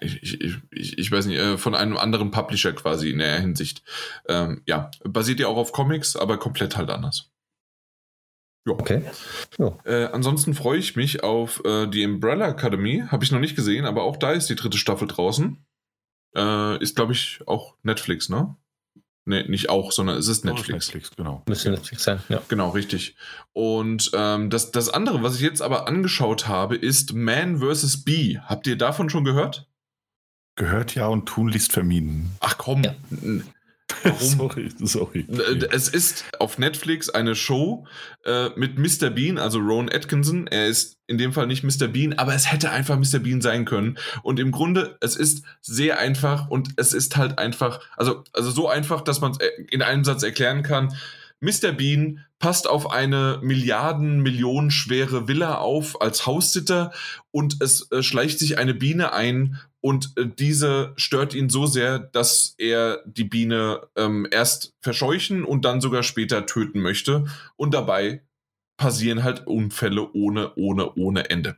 ich, ich, ich, weiß nicht, äh, von einem anderen Publisher quasi in der Hinsicht. Ähm, ja, basiert ja auch auf Comics, aber komplett halt anders. Ja. Okay. Ja. Äh, ansonsten freue ich mich auf äh, die Umbrella Academy. Habe ich noch nicht gesehen, aber auch da ist die dritte Staffel draußen. Äh, ist, glaube ich, auch Netflix, ne? Ne, nicht auch, sondern es ist Netflix. Netflix genau. Müsste Netflix sein, ja. Genau, richtig. Und ähm, das, das andere, was ich jetzt aber angeschaut habe, ist Man vs. Bee. Habt ihr davon schon gehört? Gehört ja und tun liest vermieden. Ach komm. Ja. Warum? sorry, sorry. Äh, es ist auf Netflix eine Show äh, mit Mr. Bean, also Rowan Atkinson. Er ist in dem Fall nicht Mr. Bean, aber es hätte einfach Mr. Bean sein können. Und im Grunde, es ist sehr einfach und es ist halt einfach, also, also so einfach, dass man es äh, in einem Satz erklären kann. Mr. Bean passt auf eine Milliarden, Millionen schwere Villa auf als Haussitter und es äh, schleicht sich eine Biene ein und äh, diese stört ihn so sehr, dass er die Biene ähm, erst verscheuchen und dann sogar später töten möchte. Und dabei passieren halt Unfälle ohne, ohne, ohne Ende.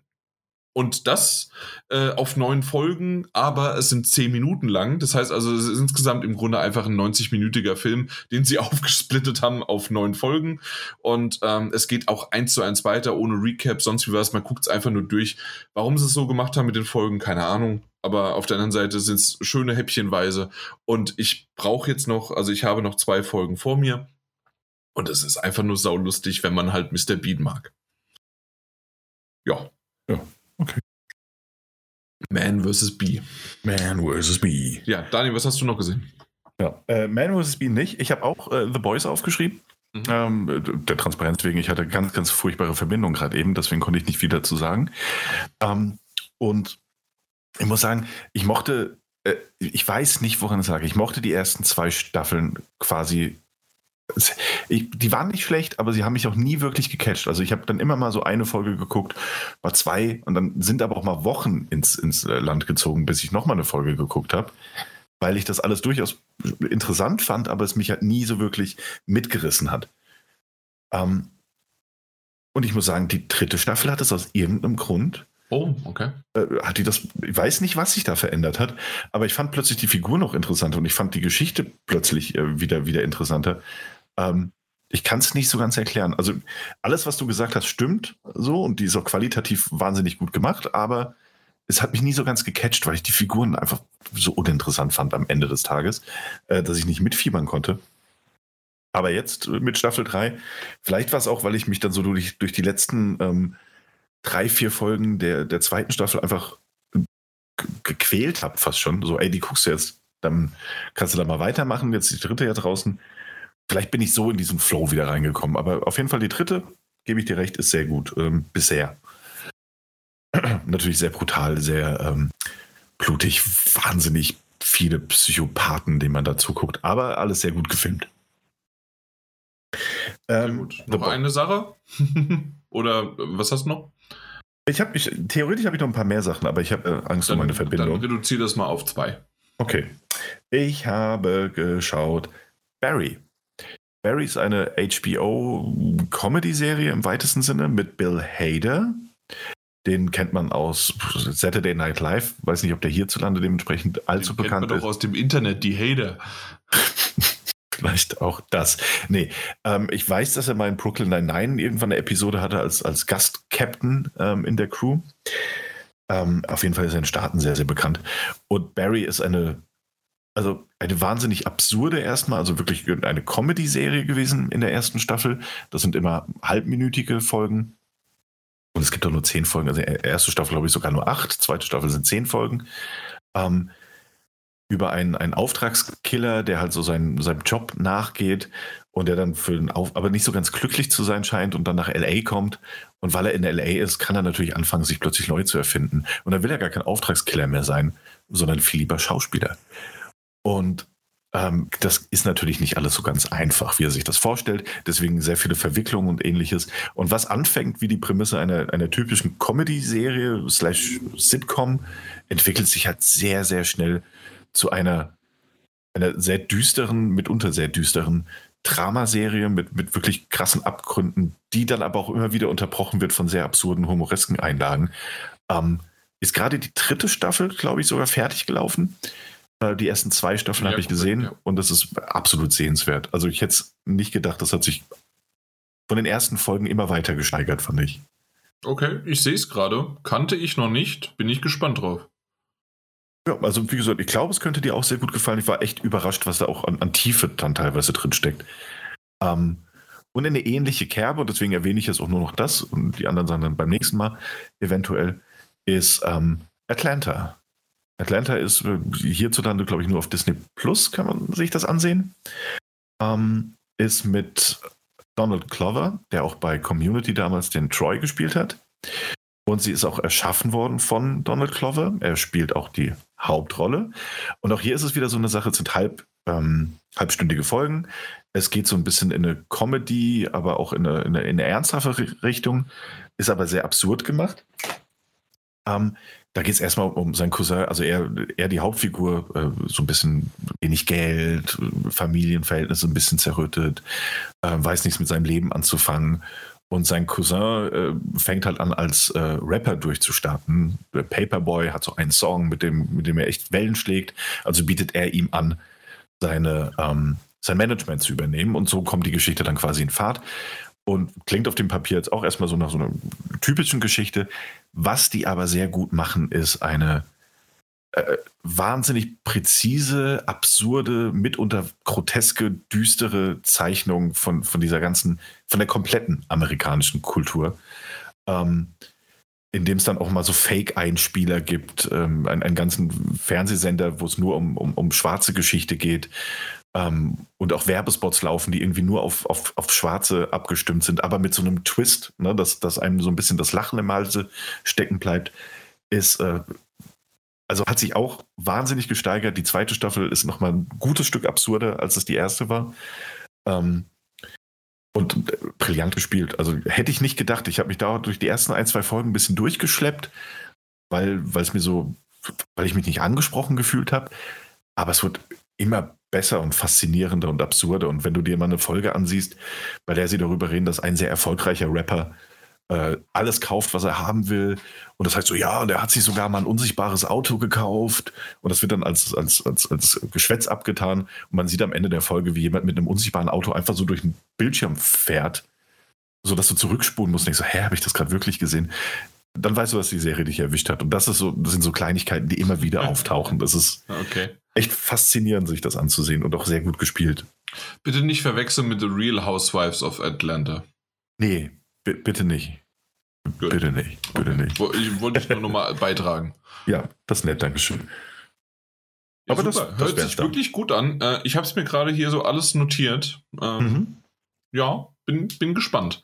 Und das äh, auf neun Folgen, aber es sind zehn Minuten lang. Das heißt also, es ist insgesamt im Grunde einfach ein 90-minütiger Film, den sie aufgesplittet haben auf neun Folgen. Und ähm, es geht auch eins zu eins weiter, ohne Recap, sonst wie was. Man guckt es einfach nur durch. Warum sie es so gemacht haben mit den Folgen, keine Ahnung. Aber auf der anderen Seite sind es schöne Häppchenweise. Und ich brauche jetzt noch, also ich habe noch zwei Folgen vor mir. Und es ist einfach nur saulustig, wenn man halt Mr. Bean mag. Ja. Ja. Okay. Man vs. Bee. Man vs. Bee. Ja, Daniel, was hast du noch gesehen? Ja, äh, Man vs. Bee nicht. Ich habe auch äh, The Boys aufgeschrieben. Mhm. Ähm, der Transparenz wegen, ich hatte ganz, ganz furchtbare Verbindung gerade eben, deswegen konnte ich nicht viel dazu sagen. Ähm, und ich muss sagen, ich mochte, äh, ich weiß nicht, woran es lag. Ich mochte die ersten zwei Staffeln quasi ich, die waren nicht schlecht, aber sie haben mich auch nie wirklich gecatcht. Also ich habe dann immer mal so eine Folge geguckt, war zwei und dann sind aber auch mal Wochen ins, ins äh, Land gezogen, bis ich nochmal eine Folge geguckt habe, weil ich das alles durchaus interessant fand, aber es mich halt nie so wirklich mitgerissen hat. Ähm, und ich muss sagen, die dritte Staffel hat es aus irgendeinem Grund. Oh, okay. Äh, hat die das, ich weiß nicht, was sich da verändert hat, aber ich fand plötzlich die Figur noch interessanter und ich fand die Geschichte plötzlich äh, wieder, wieder interessanter. Ähm, ich kann es nicht so ganz erklären. Also alles, was du gesagt hast, stimmt so und die ist auch qualitativ wahnsinnig gut gemacht, aber es hat mich nie so ganz gecatcht, weil ich die Figuren einfach so uninteressant fand am Ende des Tages, äh, dass ich nicht mitfiebern konnte. Aber jetzt mit Staffel 3, vielleicht war es auch, weil ich mich dann so durch, durch die letzten ähm, drei, vier Folgen der, der zweiten Staffel einfach gequält habe, fast schon. So, ey, die guckst du jetzt, dann kannst du da mal weitermachen. Jetzt die dritte ja draußen vielleicht bin ich so in diesen Flow wieder reingekommen. Aber auf jeden Fall die dritte, gebe ich dir recht, ist sehr gut. Ähm, bisher. Natürlich sehr brutal, sehr ähm, blutig, wahnsinnig viele Psychopathen, denen man dazu guckt. Aber alles sehr gut gefilmt. Ähm, gut. Noch eine Sache? Oder was hast du noch? Ich habe ich, theoretisch habe ich noch ein paar mehr Sachen, aber ich habe äh, Angst dann, um meine Verbindung. Dann reduziere das mal auf zwei. Okay. Ich habe geschaut Barry. Barry ist eine HBO-Comedy-Serie im weitesten Sinne mit Bill Hader. Den kennt man aus Saturday Night Live. Weiß nicht, ob der hierzulande dementsprechend allzu Den bekannt kennt man ist. doch aus dem Internet, die Hader. Vielleicht auch das. Nee, ähm, ich weiß, dass er mal in Brooklyn Nine-Nine irgendwann eine Episode hatte als, als Gast-Captain ähm, in der Crew. Ähm, auf jeden Fall ist er in Staaten sehr, sehr bekannt. Und Barry ist eine also eine wahnsinnig absurde erstmal, also wirklich eine Comedy-Serie gewesen in der ersten Staffel. Das sind immer halbminütige Folgen. Und es gibt auch nur zehn Folgen. Also erste Staffel, glaube ich, sogar nur acht. Zweite Staffel sind zehn Folgen. Ähm, über einen, einen Auftragskiller, der halt so seinen, seinem Job nachgeht und der dann für den Auf aber nicht so ganz glücklich zu sein scheint und dann nach LA kommt. Und weil er in LA ist, kann er natürlich anfangen, sich plötzlich neu zu erfinden. Und dann will er gar kein Auftragskiller mehr sein, sondern viel lieber Schauspieler. Und ähm, das ist natürlich nicht alles so ganz einfach, wie er sich das vorstellt. Deswegen sehr viele Verwicklungen und ähnliches. Und was anfängt wie die Prämisse einer, einer typischen Comedy-Serie slash Sitcom, entwickelt sich halt sehr, sehr schnell zu einer, einer sehr düsteren, mitunter sehr düsteren Dramaserie mit, mit wirklich krassen Abgründen, die dann aber auch immer wieder unterbrochen wird von sehr absurden, humoresken Einlagen. Ähm, ist gerade die dritte Staffel, glaube ich, sogar fertig gelaufen. Äh, die ersten zwei Staffeln Ja, habe ich gesehen ja. und das ist absolut sehenswert. Also ich hätte es nicht gedacht, das hat sich von den ersten Folgen immer weiter gesteigert, fand ich. Okay, ich sehe es gerade. Kannte ich noch nicht. Bin ich gespannt drauf. Ja, also wie gesagt, ich glaube, es könnte dir auch sehr gut gefallen. Ich war echt überrascht, was da auch an, an Tiefe dann teilweise drin steckt. Ähm, und in eine ähnliche Kerbe, und deswegen erwähne ich jetzt auch nur noch das und die anderen Sachen dann beim nächsten Mal eventuell, ist ähm, Atlanta. Atlanta ist äh, hierzulande, glaube ich, nur auf Disney Plus, kann man sich das ansehen. Ähm, ist mit Donald Glover, der auch bei Community damals den Troy gespielt hat. Und sie ist auch erschaffen worden von Donald Glover. Er spielt auch die Hauptrolle. Und auch hier ist es wieder so eine Sache, es sind halb, ähm, halbstündige Folgen. Es geht so ein bisschen in eine Comedy, aber auch in eine, in eine, in eine ernsthafte Richtung. Ist aber sehr absurd gemacht. Ähm, da geht es erstmal um seinen Cousin, also er, er die Hauptfigur, äh, so ein bisschen wenig Geld, Familienverhältnisse ein bisschen zerrüttet, äh, weiß nichts mit seinem Leben anzufangen. Und sein Cousin äh, fängt halt an, als äh, Rapper durchzustarten. Der Paperboy hat so einen Song, mit dem, mit dem er echt Wellen schlägt. Also bietet er ihm an, seine, ähm, sein Management zu übernehmen. Und so kommt die Geschichte dann quasi in Fahrt. Und klingt auf dem Papier jetzt auch erstmal so nach so einer typischen Geschichte. Was die aber sehr gut machen, ist eine äh, wahnsinnig präzise, absurde, mitunter groteske, düstere Zeichnung von, von dieser ganzen, von der kompletten amerikanischen Kultur. Ähm, in dem es dann auch mal so Fake-Einspieler gibt, ähm, einen, einen ganzen Fernsehsender, wo es nur um, um, um schwarze Geschichte geht. Ähm, und auch Werbespots laufen, die irgendwie nur auf, auf, auf Schwarze abgestimmt sind, aber mit so einem Twist, ne, dass, dass einem so ein bisschen das Lachen im Halse stecken bleibt, ist, äh, also hat sich auch wahnsinnig gesteigert. Die zweite Staffel ist nochmal ein gutes Stück absurder, als es die erste war. Ähm, und äh, brillant gespielt. Also hätte ich nicht gedacht. Ich habe mich da durch die ersten ein, zwei Folgen ein bisschen durchgeschleppt, weil, es mir so, weil ich mich nicht angesprochen gefühlt habe. Aber es wird immer besser und faszinierender und absurder. Und wenn du dir mal eine Folge ansiehst, bei der sie darüber reden, dass ein sehr erfolgreicher Rapper äh, alles kauft, was er haben will. Und das heißt so, ja, und er hat sich sogar mal ein unsichtbares Auto gekauft. Und das wird dann als, als, als, als Geschwätz abgetan. Und man sieht am Ende der Folge, wie jemand mit einem unsichtbaren Auto einfach so durch den Bildschirm fährt, sodass du zurückspulen musst. Und ich so, hä, habe ich das gerade wirklich gesehen? Dann weißt du, dass die Serie dich erwischt hat. Und das, ist so, das sind so Kleinigkeiten, die immer wieder auftauchen. Das ist Okay. echt faszinierend, sich das anzusehen und auch sehr gut gespielt. Bitte nicht verwechseln mit The Real Housewives of Atlanta. Nee, bi- bitte nicht. Gut. Bitte nicht. Bitte nicht. Wo- Ich wollte ich nur nochmal beitragen. Ja, das ist nett, Dankeschön. Ja, Aber das- super. das hört wär's sich dann. wirklich gut an. Äh, ich habe es mir gerade hier so alles notiert. Ähm, Mhm. Ja, bin, bin gespannt.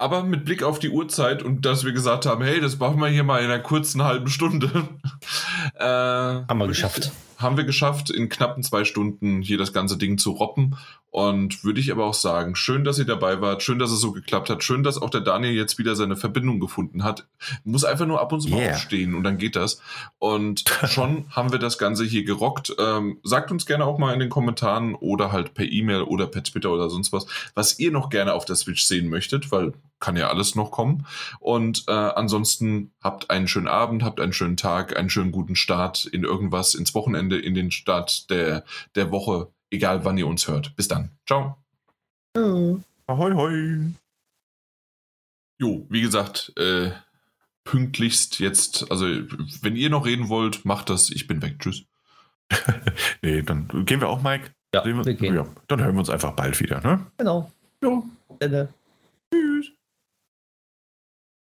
Aber mit Blick auf die Uhrzeit und dass wir gesagt haben, hey, das machen wir hier mal in einer kurzen halben Stunde. äh, Haben wir geschafft. Haben wir geschafft, in knappen zwei Stunden hier das ganze Ding zu roppen. Und würde ich aber auch sagen, schön, dass ihr dabei wart, schön, dass es so geklappt hat, schön, dass auch der Daniel jetzt wieder seine Verbindung gefunden hat. Muss einfach nur ab und zu mal Yeah. aufstehen und dann geht das. Und schon haben wir das Ganze hier gerockt. Ähm, sagt uns gerne auch mal in den Kommentaren oder halt per E-Mail oder per Twitter oder sonst was, was ihr noch gerne auf der Switch sehen möchtet, weil kann ja alles noch kommen. Und äh, ansonsten habt einen schönen Abend, habt einen schönen Tag, einen schönen guten Start in irgendwas, ins Wochenende, in den Start der, der Woche, egal wann ihr uns hört. Bis dann. Ciao. Ahoi, hoi. Jo, wie gesagt, äh, pünktlichst jetzt, also wenn ihr noch reden wollt, macht das. Ich bin weg. Tschüss. Nee, dann gehen wir auch, Mike. Ja, Sehen wir gehen. Ja, dann hören wir uns einfach bald wieder. Ne? Genau. Ja. Ende. Tschüss.